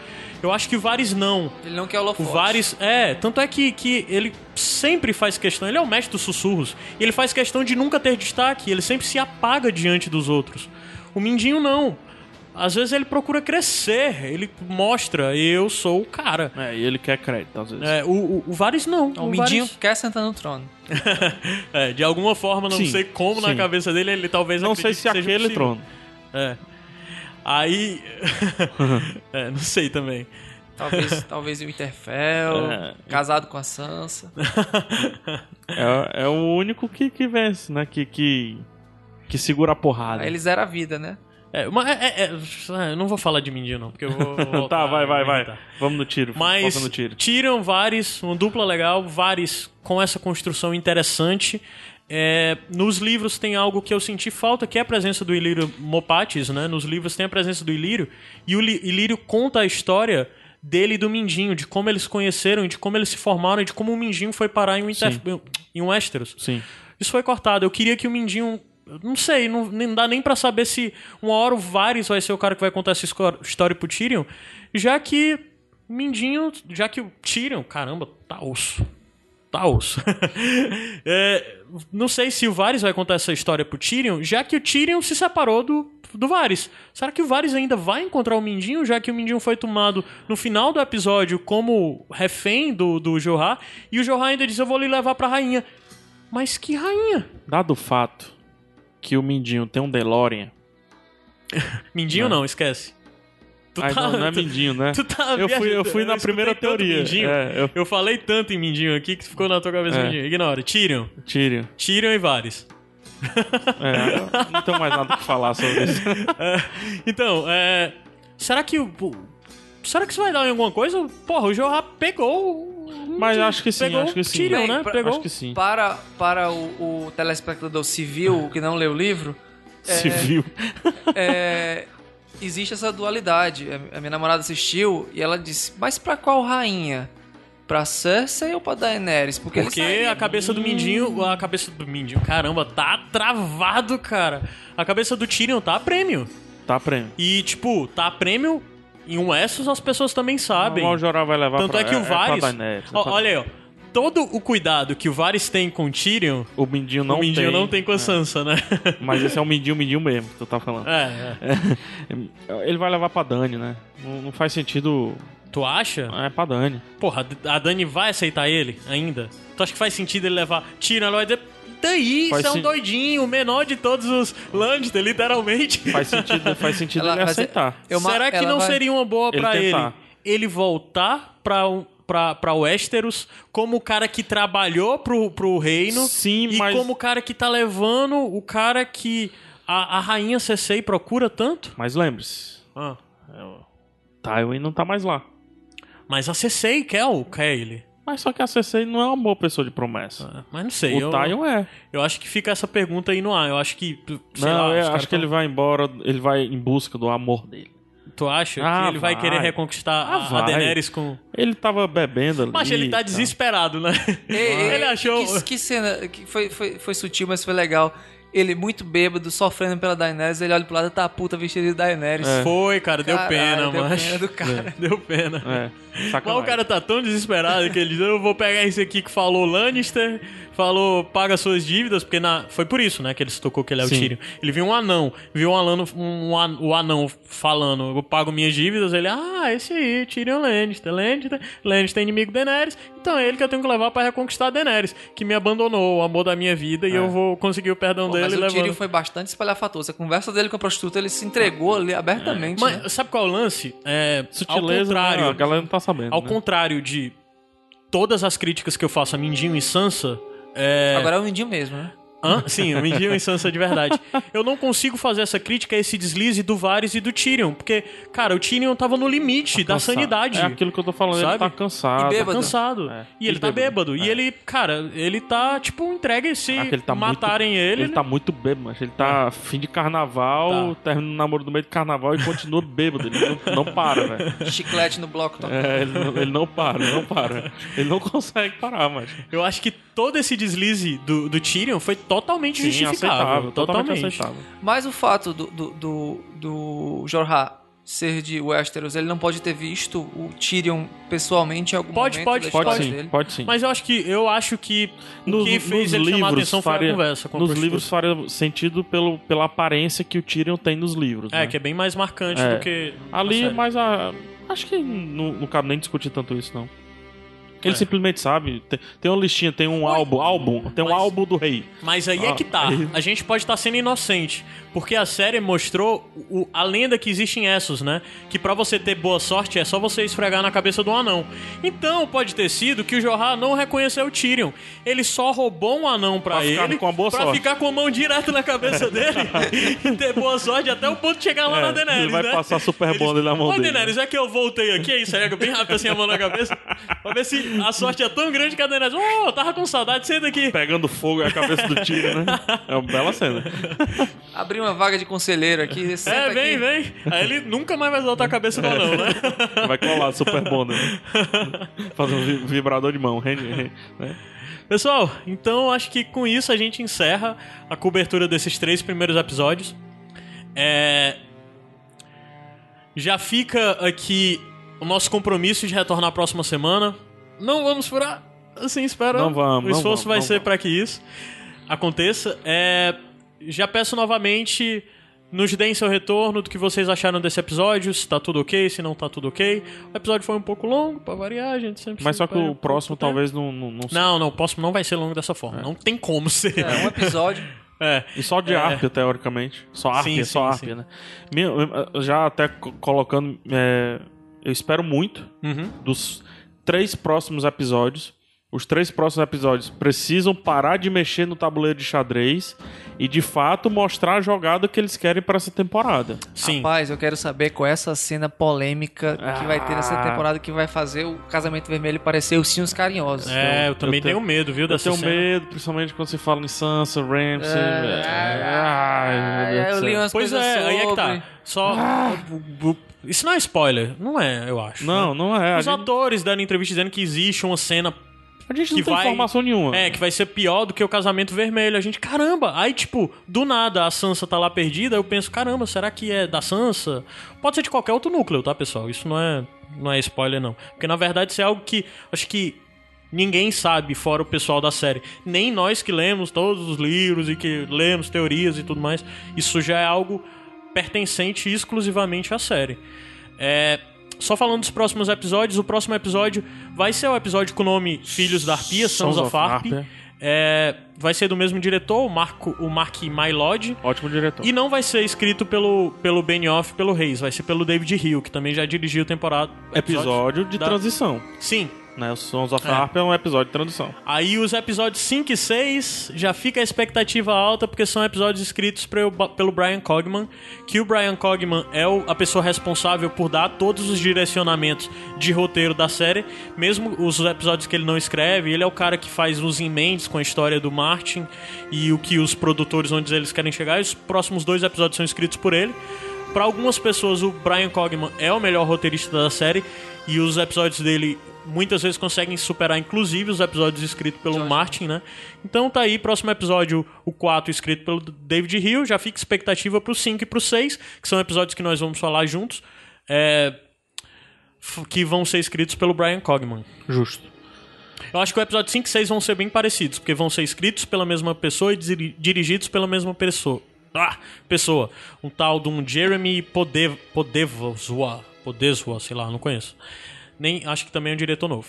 Speaker 1: Eu acho que o Varys não.
Speaker 3: Ele não quer
Speaker 1: O
Speaker 3: holofote.
Speaker 1: Varys. É, tanto é que, que ele sempre faz questão. Ele é o mestre dos sussurros. E ele faz questão de nunca ter destaque. Ele sempre se apaga diante dos outros. O Mindinho não. Às vezes ele procura crescer. Ele mostra, eu sou o cara.
Speaker 2: É, e ele quer crédito, às vezes.
Speaker 1: É, o, o, o Varys não.
Speaker 3: O Mindinho
Speaker 1: Varys-
Speaker 3: quer sentar no trono. *laughs*
Speaker 1: é, de alguma forma, não
Speaker 2: Sim,
Speaker 1: sei como na
Speaker 2: sim.
Speaker 1: cabeça dele, ele talvez
Speaker 2: não sei se aquele
Speaker 1: possível.
Speaker 2: trono.
Speaker 1: É. Aí. *laughs* é, não sei também.
Speaker 3: Talvez, *laughs* talvez o Winterfell,
Speaker 2: É.
Speaker 3: casado com a Sansa.
Speaker 2: É, é o único que, que vence, né? Que, que, que segura a porrada.
Speaker 3: Aí ele zera a vida, né?
Speaker 1: É, mas é, é, é, eu não vou falar de Mindinho, não, porque eu vou. *laughs*
Speaker 2: Tá, vai, vai, vai. Vamos no tiro.
Speaker 1: Mas
Speaker 2: no tiro.
Speaker 1: tiram Varys, uma dupla legal, Varys com essa construção interessante. É, nos livros tem algo que eu senti falta, que é a presença do Ilírio Mopatis, né? Nos livros tem a presença do Ilírio, e o Ilírio conta a história dele e do Mindinho, de como eles conheceram, de como eles se formaram, e de como o Mindinho foi parar em um, Inter... em um Westeros.
Speaker 2: Sim.
Speaker 1: Isso foi cortado. Eu queria que o Mindinho. Não sei, não, dá nem pra saber se uma hora o Varys vai ser o cara que vai contar essa história pro Tyrion, já que Mindinho, já que o Tyrion, caramba, tá osso. Tá osso. *laughs* É, não sei se o Varys vai contar essa história pro Tyrion, já que o Tyrion se separou do, do Varys. Será que o Varys ainda vai encontrar o Mindinho, já que o Mindinho foi tomado no final do episódio como refém do, do Jorah, e o Jorah ainda diz, eu vou lhe levar pra rainha. Mas que rainha?
Speaker 2: Dado o fato que o Mindinho tem um DeLorean. *laughs*
Speaker 1: Mindinho não, esquece. Tu
Speaker 2: Ai, não, não é Mindinho, né? *laughs*
Speaker 1: Tu tá
Speaker 2: Eu fui- eu fui na
Speaker 1: escutei
Speaker 2: primeira teoria.
Speaker 1: Mindinho.
Speaker 2: É, eu-
Speaker 1: eu... falei tanto em Mindinho aqui que ficou na tua cabeça
Speaker 2: É.
Speaker 1: Mindinho. Ignora. Tyrion.
Speaker 2: Tyrion.
Speaker 1: Tyrion e Varys.
Speaker 2: É, não tenho mais nada pra falar sobre isso. *laughs*
Speaker 1: É, então, é... Será que o... Será que isso vai dar em alguma coisa? Porra, o Jorah pegou...
Speaker 2: Mas acho que sim,
Speaker 1: Pegou
Speaker 2: acho que
Speaker 1: o
Speaker 2: sim.
Speaker 1: Tyrion,
Speaker 3: Bem,
Speaker 1: né?
Speaker 3: pra-
Speaker 1: Pegou.
Speaker 2: Acho que sim.
Speaker 3: Para, para o, o telespectador civil que não lê o livro,
Speaker 2: Se viu.
Speaker 3: é, existe essa dualidade. A a minha namorada assistiu e ela disse: Mas pra qual rainha? Pra Cersei ou pra Daenerys? Porque,
Speaker 1: Porque a cabeça do Mindinho... A cabeça do Mindinho... Caramba, tá travado, cara. A cabeça do Tyrion tá a prêmio.
Speaker 2: Tá prêmio.
Speaker 1: E, tipo, tá a prêmio em um Essos as pessoas também sabem.
Speaker 2: O Jorah vai levar
Speaker 1: Tanto
Speaker 2: pra,
Speaker 1: é que o Varys.
Speaker 2: Daenerys, é
Speaker 1: Ó, olha aí, ó. Todo o cuidado que o Varys tem com o Tyrion,
Speaker 2: O Mindinho não
Speaker 1: o Mindinho
Speaker 2: tem.
Speaker 1: não tem com a Sansa, né? *laughs*
Speaker 2: Mas esse é o Mindinho, Mindinho mesmo que tu tá falando.
Speaker 1: É, é. *laughs*
Speaker 2: Ele vai levar pra Dani, né? Não, não faz sentido.
Speaker 1: Tu acha?
Speaker 2: É pra Dani.
Speaker 1: Porra, a Dani vai aceitar ele ainda? Tu acha que faz sentido ele levar Tyrion? Ela vai dizer. Daí,
Speaker 2: Faz
Speaker 1: isso é um
Speaker 2: sen-
Speaker 1: doidinho, o menor de todos os Lannister, literalmente.
Speaker 2: Faz sentido, faz sentido
Speaker 3: Ela-
Speaker 2: ele
Speaker 3: é-
Speaker 2: aceitar.
Speaker 3: eu
Speaker 1: Será que não
Speaker 3: vai-
Speaker 1: seria uma boa
Speaker 2: Ele
Speaker 1: pra ele voltar pra, um- pra Westeros como o cara que trabalhou pro, pro reino
Speaker 2: Sim,
Speaker 1: e
Speaker 2: mas-
Speaker 1: como o cara que tá levando o cara que a, a rainha Cersei procura tanto?
Speaker 2: Mas lembre-se,
Speaker 1: Ah,
Speaker 2: Tywin não tá mais lá.
Speaker 1: mas a Cersei quer, o- quer ele.
Speaker 2: Mas só que a Cersei não é uma boa pessoa de promessa.
Speaker 1: Ah, Mas não sei,
Speaker 2: o
Speaker 1: eu,
Speaker 2: é.
Speaker 1: eu acho que fica essa pergunta aí no ar. Eu acho que, sei
Speaker 2: não,
Speaker 1: lá,
Speaker 2: eu acho que ele vai embora, ele vai em busca do amor dele.
Speaker 1: Tu acha
Speaker 2: Ah,
Speaker 1: que ele vai,
Speaker 2: vai.
Speaker 1: querer reconquistar
Speaker 2: Ah,
Speaker 1: a-
Speaker 2: vai.
Speaker 1: Daenerys com...
Speaker 2: Ele tava bebendo ali.
Speaker 1: Mas ele tá desesperado, né? *laughs* Ele achou...
Speaker 3: Que, que cena, que foi, foi, foi sutil, mas foi legal. Ele muito bêbado, sofrendo pela Daenerys, ele olha pro lado e tá a puta vestida de Daenerys.
Speaker 1: Foi, cara, deu
Speaker 3: Caralho,
Speaker 1: pena,
Speaker 3: deu
Speaker 1: mano.
Speaker 3: pena do *laughs* cara.
Speaker 1: Deu pena.
Speaker 2: É,
Speaker 1: Mas o cara tá tão desesperado que ele diz: Eu vou pegar esse aqui que falou Lannister, falou paga suas dívidas, porque na... foi por isso, né, que ele se tocou que ele é o
Speaker 2: Sim.
Speaker 1: Tyrion. Ele viu um anão, viu um anão, um, an- o anão falando: Eu pago minhas dívidas. Ele, ah, esse aí, Tyrion Lannister, Lannister, Lannister é inimigo de Daenerys, então é ele que eu tenho que levar pra reconquistar a Daenerys, que me abandonou, o amor da minha vida, e
Speaker 2: É.
Speaker 1: eu vou conseguir o perdão
Speaker 3: Pô,
Speaker 1: dele
Speaker 3: mas o
Speaker 1: levando.
Speaker 3: Tyrion foi bastante espalhafatoso. A conversa dele com a prostituta, ele se entregou ali abertamente. né?
Speaker 1: Mas sabe qual é o lance? É, ao
Speaker 2: Sutileza,
Speaker 1: contrário,
Speaker 2: né? a galera não tá sabendo.
Speaker 1: Ao
Speaker 2: né?
Speaker 1: contrário de todas as críticas que eu faço a Mindinho e Sansa, é...
Speaker 3: Agora é o Indinho mesmo, né?
Speaker 1: Hã? Sim, o Mindinho e Sansa de verdade. Eu não consigo fazer essa crítica a esse deslize do Varys e do Tyrion, porque, cara, o Tyrion tava no limite da
Speaker 2: Cansado.
Speaker 1: sanidade.
Speaker 2: É aquilo que eu tô falando, ele
Speaker 1: Sabe?
Speaker 2: tá cansado.
Speaker 3: E bêbado.
Speaker 1: Cansado.
Speaker 2: É.
Speaker 1: E ele
Speaker 2: E
Speaker 1: tá
Speaker 2: bêbado.
Speaker 1: bêbado. E
Speaker 2: É.
Speaker 1: ele, cara, ele tá, tipo, entregue se
Speaker 2: Ah, ele tá
Speaker 1: matarem
Speaker 2: muito,
Speaker 1: ele.
Speaker 2: Ele tá muito bêbado, mas ele tá fim de carnaval, termina o namoro no meio de carnaval e continua bêbado. Ele não, não para, velho.
Speaker 3: Chiclete no bloco. Tá?
Speaker 2: É, ele, não- ele não para, ele não para. Ele não consegue parar, mas.
Speaker 1: Eu acho que todo esse deslize do, do Tyrion foi totalmente
Speaker 2: Sim,
Speaker 1: justificável.
Speaker 2: aceitável, totalmente,
Speaker 1: totalmente.
Speaker 2: aceitável.
Speaker 3: Mas o fato do, do, do, do Jorah ser de Westeros, ele não pode ter visto o Tyrion pessoalmente em algum
Speaker 1: Pode,
Speaker 3: momento
Speaker 1: pode,
Speaker 3: da
Speaker 2: Pode
Speaker 3: história
Speaker 2: sim,
Speaker 3: dele.
Speaker 2: pode sim.
Speaker 1: Mas eu acho que eu acho que o
Speaker 2: Nos-
Speaker 1: que fez
Speaker 2: nos
Speaker 1: ele chamar a
Speaker 2: livros
Speaker 1: atenção foi
Speaker 2: faria-
Speaker 1: a conversa com
Speaker 2: Nos livros faria sentido pelo, pela aparência que o Tyrion tem nos livros.
Speaker 1: É,
Speaker 2: né?
Speaker 1: que é bem mais marcante
Speaker 2: É.
Speaker 1: do que.
Speaker 2: Ali, mas a, acho que não, não cabe nem discutir tanto isso, não. Ele
Speaker 1: É.
Speaker 2: simplesmente sabe. Tem, tem uma listinha, tem um álbum, álbum, tem um
Speaker 1: Mas-
Speaker 2: álbum do rei.
Speaker 1: Mas aí é
Speaker 2: Ah,
Speaker 1: que tá.
Speaker 2: aí-
Speaker 1: A gente pode estar sendo inocente. Porque a série mostrou o- a lenda que existe em Essos, né? Que pra você ter boa sorte é só você esfregar na cabeça do anão. Então pode ter sido que o Jorah não reconheceu o Tyrion. Ele só roubou um anão
Speaker 2: ficar
Speaker 1: ele.
Speaker 2: com a boa
Speaker 1: pra
Speaker 2: sorte.
Speaker 1: ficar com a mão direto na cabeça dele e ter boa sorte até o ponto de chegar lá
Speaker 2: É,
Speaker 1: na Daenerys.
Speaker 2: ele vai
Speaker 1: né?
Speaker 2: passar super bond na mão
Speaker 1: Ô,
Speaker 2: dele.
Speaker 1: Daenerys, é que eu voltei aqui, aí serega bem rápido assim a mão na cabeça. Pra ver se a sorte é tão grande que a Daenerys. Ô, tava com saudade, senta aqui.
Speaker 2: Pegando fogo é a cabeça do Tyrion, né? É uma bela cena.
Speaker 3: Abrir uma vaga de conselheiro aqui. senta
Speaker 1: É, vem,
Speaker 3: aqui.
Speaker 1: vem. Aí ele nunca mais vai soltar a cabeça do anão, né?
Speaker 2: Vai colar super bond, né? Fazer um vi- vibrador de mão. né?
Speaker 1: Pessoal, então acho que com isso a gente encerra a cobertura desses três primeiros episódios. É... Já fica aqui o nosso compromisso de retornar na próxima semana. Não vamos furar, assim espero.
Speaker 2: Não vamos,
Speaker 1: O
Speaker 2: não
Speaker 1: esforço
Speaker 2: vamos,
Speaker 1: vai
Speaker 2: não
Speaker 1: ser para que isso aconteça. É... Já peço novamente. Nos deem seu retorno do que vocês acharam desse episódio, se tá tudo ok, se não tá tudo ok. O episódio foi um pouco longo, pra variar, a gente sempre
Speaker 2: Mas só que o
Speaker 1: um
Speaker 2: próximo talvez não, não, não
Speaker 1: Não, não, o próximo não vai ser longo dessa forma. Não tem como ser.
Speaker 3: É, um episódio. *laughs*
Speaker 1: É.
Speaker 2: E só de
Speaker 1: É.
Speaker 2: Teoricamente. Só Árpia,
Speaker 1: Sim,
Speaker 2: só
Speaker 1: sim,
Speaker 2: Árpia,
Speaker 1: sim.
Speaker 2: né? Minha- já até co- colocando... é, eu espero muito
Speaker 1: Uhum.
Speaker 2: dos três próximos episódios. Os três próximos episódios precisam parar de mexer no tabuleiro de xadrez e, de fato, mostrar a jogada que eles querem para essa temporada.
Speaker 1: Sim.
Speaker 3: Rapaz, eu quero saber qual é essa cena polêmica que vai ter nessa
Speaker 2: Ah.
Speaker 3: temporada que vai fazer o Casamento Vermelho parecer os Sinhos Carinhosos.
Speaker 1: É, eu também
Speaker 2: eu
Speaker 1: tenho,
Speaker 2: tenho-
Speaker 1: medo, viu,
Speaker 2: Eu
Speaker 1: dessa
Speaker 2: tenho
Speaker 1: cena.
Speaker 2: medo, principalmente quando se fala em Sansa, Ramsay. Ai, meu Deus
Speaker 3: eu
Speaker 2: do
Speaker 3: li
Speaker 2: céu.
Speaker 3: umas
Speaker 1: Pois
Speaker 3: coisas
Speaker 1: é, aí é que
Speaker 3: sobre.
Speaker 1: tá. Só. bu- Isso não é spoiler, não é, eu acho.
Speaker 2: Não,
Speaker 1: né?
Speaker 2: não é.
Speaker 1: Os
Speaker 2: gente,
Speaker 1: atores deram entrevista dizendo que existe uma cena
Speaker 2: a gente não
Speaker 1: que
Speaker 2: tem
Speaker 1: vai-
Speaker 2: informação nenhuma.
Speaker 1: É, que vai ser pior do que o casamento vermelho. A gente, caramba, aí tipo, do nada a Sansa tá lá perdida, eu penso, caramba, será que é da Sansa? Pode ser de qualquer outro núcleo, tá, pessoal? Isso não é, não é spoiler, não. Porque na verdade isso é algo que acho que ninguém sabe, fora o pessoal da série. Nem nós que lemos todos os livros e que lemos teorias e tudo mais. Isso já é algo pertencente exclusivamente à série. É. Só falando dos próximos episódios, o próximo episódio vai ser o episódio com o nome Filhos da Arpia, Sons, of Harp.
Speaker 2: Harpia.
Speaker 1: É, vai ser do mesmo diretor, o, Marco, o Mark Mylod.
Speaker 2: Ótimo diretor.
Speaker 1: E não vai ser escrito pelo, pelo Benioff pelo Reis, vai ser pelo David Hill, que também já dirigiu temporada.
Speaker 2: Episódio de
Speaker 1: da-
Speaker 2: transição.
Speaker 1: Sim.
Speaker 2: Né? O Sons of
Speaker 1: É.
Speaker 2: Harp é um episódio de transição.
Speaker 1: Aí os episódios 5 e 6 já fica a expectativa alta, porque são episódios escritos pre- pelo Brian Cogman, que o Brian Cogman é o- a pessoa responsável por dar todos os direcionamentos de roteiro da série, mesmo os episódios que ele não escreve, ele é o cara que faz os emendes com a história do Martin e o que os produtores onde eles querem chegar, e os próximos dois episódios são escritos por ele. Pra algumas pessoas, o Brian Cogman é o melhor roteirista da série e os episódios dele muitas vezes conseguem superar, inclusive, os episódios escritos pelo Martin, né? Então tá aí, próximo episódio, o 4, escrito pelo David Hill. Já fica expectativa pro 5 e pro 6, que são episódios que nós vamos falar juntos. É, que vão ser escritos pelo Brian Cogman.
Speaker 2: Justo.
Speaker 1: Eu acho que o episódio 5 e 6 vão ser bem parecidos, porque vão ser escritos pela mesma pessoa e diri- dirigidos pela mesma pessoa. Ah, pessoa. Um tal de um Jeremy Podev Podevozua. Podeswa, sei lá, não conheço. Nem acho que também é um diretor novo.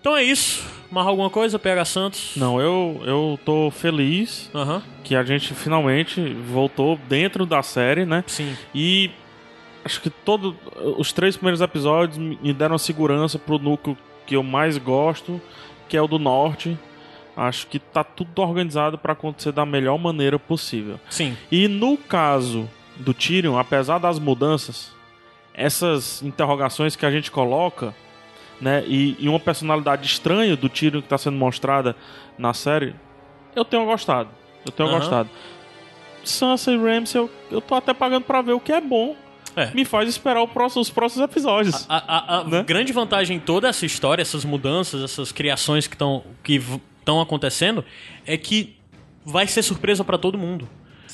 Speaker 1: Então é isso. Mais alguma coisa, PH Santos?
Speaker 2: Não, eu, eu tô feliz
Speaker 1: Aham.
Speaker 2: que a gente finalmente voltou dentro da série, né?
Speaker 1: Sim.
Speaker 2: E acho que todos os três primeiros episódios me deram segurança pro núcleo que eu mais gosto, que é o do norte. Acho que tá tudo organizado para acontecer da melhor maneira possível.
Speaker 1: Sim.
Speaker 2: E no caso do Tyrion, apesar das mudanças, essas interrogações que a gente coloca, né, e, e uma personalidade estranha do Tyrion que está sendo mostrada na série, eu tenho gostado. Eu tenho
Speaker 1: Aham.
Speaker 2: gostado. Sansa e Ramsay, eu, eu tô até pagando pra ver o que é bom.
Speaker 1: É.
Speaker 2: Me faz esperar o próximo- os próximos episódios.
Speaker 1: A, a- a
Speaker 2: Né?
Speaker 1: grande vantagem em toda essa história, essas mudanças, essas criações que estão que estão acontecendo, é que vai ser surpresa pra todo mundo.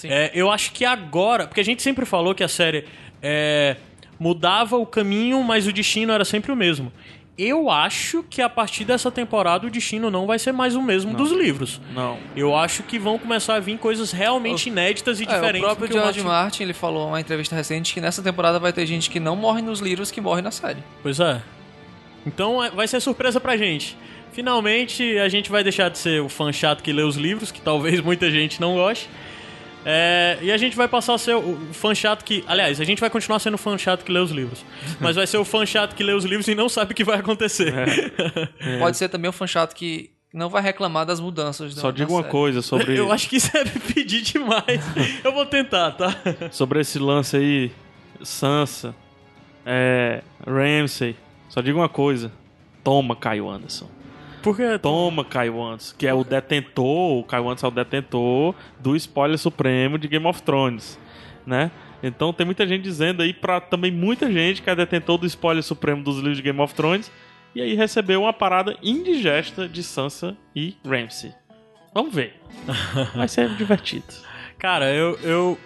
Speaker 1: É, eu acho que agora, porque a gente sempre falou que a série é, mudava o caminho, mas o destino era sempre o mesmo. Eu acho que a partir dessa temporada o destino não vai ser mais o mesmo dos livros.
Speaker 2: Não.
Speaker 1: Eu acho que vão começar a vir coisas realmente inéditas e
Speaker 3: É,
Speaker 1: diferentes.
Speaker 3: o próprio George
Speaker 1: Martin-
Speaker 3: Martin, ele falou em uma entrevista recente que nessa temporada vai ter gente que não morre nos livros que morre na série.
Speaker 1: Pois é. Então é- vai ser surpresa pra gente. Finalmente a gente vai deixar de ser o fã chato que lê os livros, que talvez *laughs* muita gente não goste. É, e a gente vai passar a ser o o fã chato que. Aliás, a gente vai continuar sendo o fã chato que lê os livros. *laughs* Mas vai ser o fã chato que lê os livros e não sabe o que vai acontecer. *laughs*
Speaker 3: Pode ser também um fã chato que não vai reclamar das mudanças.
Speaker 2: Só
Speaker 3: da-
Speaker 2: digo
Speaker 3: da
Speaker 2: uma
Speaker 3: série.
Speaker 2: coisa sobre, *laughs*
Speaker 1: Eu acho que isso é pedir demais. Eu vou tentar, tá?
Speaker 2: sobre esse lance aí. Sansa, é, Ramsay. Só digo uma coisa. Toma, Caio Anderson.
Speaker 1: Porque.
Speaker 2: Toma, Anderson, que é o detentor, o Anderson é o detentor do spoiler supremo de Game of Thrones, né? Então tem muita gente dizendo aí pra também muita gente que é detentor do spoiler supremo dos livros de Game of Thrones e aí recebeu uma parada indigesta de Sansa e Ramsay. Vamos ver. *laughs* Vai ser divertido.
Speaker 1: Cara, eu. eu...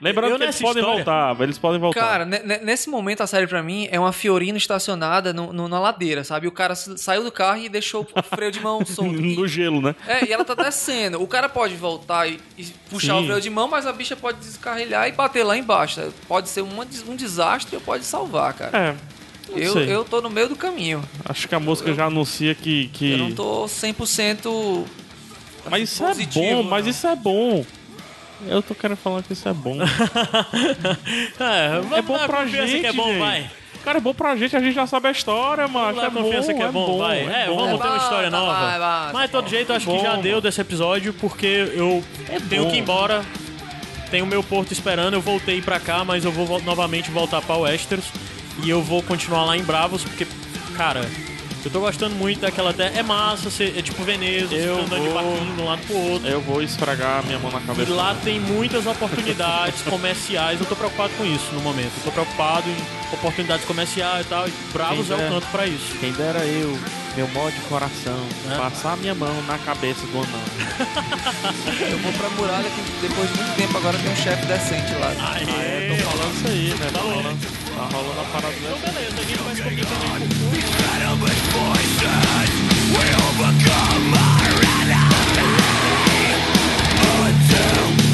Speaker 2: Lembrando
Speaker 1: Eu
Speaker 2: que eles podem
Speaker 1: história-
Speaker 2: voltar, eles podem voltar.
Speaker 3: Cara, ne- ne- nesse momento a série pra mim é uma Fiorino estacionada no, no- na ladeira, sabe? O cara saiu do carro e deixou o freio de mão *laughs* solto.
Speaker 2: no gelo, né?
Speaker 3: É, e ela tá descendo. O cara pode voltar e, e puxar
Speaker 2: Sim.
Speaker 3: o freio de mão, mas a bicha pode descarrilhar e bater lá embaixo. Pode ser uma um desastre ou pode salvar, cara.
Speaker 2: É.
Speaker 3: eu,
Speaker 2: sei.
Speaker 3: eu tô no meio do caminho.
Speaker 2: Acho que a música já anuncia que. que...
Speaker 3: Eu não tô 100%
Speaker 2: Mas isso é
Speaker 3: positivo,
Speaker 2: bom, mas
Speaker 3: não.
Speaker 2: isso é bom. Eu tô querendo falar que isso é bom. *laughs*
Speaker 1: É, vamos
Speaker 2: É bom pra
Speaker 1: confiança
Speaker 2: gente,
Speaker 1: que é bom,
Speaker 2: gente.
Speaker 1: vai.
Speaker 2: Cara, é bom pra gente, a gente já sabe a história,
Speaker 1: dar
Speaker 2: É
Speaker 1: confiança
Speaker 2: bom,
Speaker 1: que é bom, vai. É,
Speaker 2: bom.
Speaker 1: vamos ter uma história nova.
Speaker 3: vai, basta,
Speaker 1: Mas de todo jeito, eu acho
Speaker 2: bom,
Speaker 1: que já
Speaker 2: mano.
Speaker 1: deu desse episódio, porque eu tenho
Speaker 2: bom.
Speaker 1: que ir embora. Tenho meu porto esperando, eu voltei pra cá, mas eu vou novamente voltar pra Westeros. E eu vou continuar lá em Bravos, porque, cara, eu tô gostando muito daquela terra. É massa, você- é tipo Veneza, você
Speaker 2: Eu
Speaker 1: fica andando de
Speaker 2: vou-
Speaker 1: barquinho de um lado pro outro.
Speaker 2: Eu vou esfregar minha mão na
Speaker 1: E
Speaker 2: cabeça.
Speaker 1: lá tem muitas oportunidades *laughs* comerciais. Eu tô preocupado com isso no momento. Eu tô preocupado em oportunidades comerciais e tal. E Bravos é o canto pra isso.
Speaker 2: Quem dera eu, meu mod de coração,
Speaker 1: É.
Speaker 2: passar minha mão na cabeça do anão. *laughs*
Speaker 3: Eu vou pra muralha que depois de muito tempo agora tem um chefe decente lá.
Speaker 1: Aê,
Speaker 2: Tô falando isso aí, né?
Speaker 1: Tá
Speaker 2: rolando, Tá rolando a parada
Speaker 1: né?
Speaker 2: Então
Speaker 1: beleza, a gente vai se completando aí com o We overcome our enemy until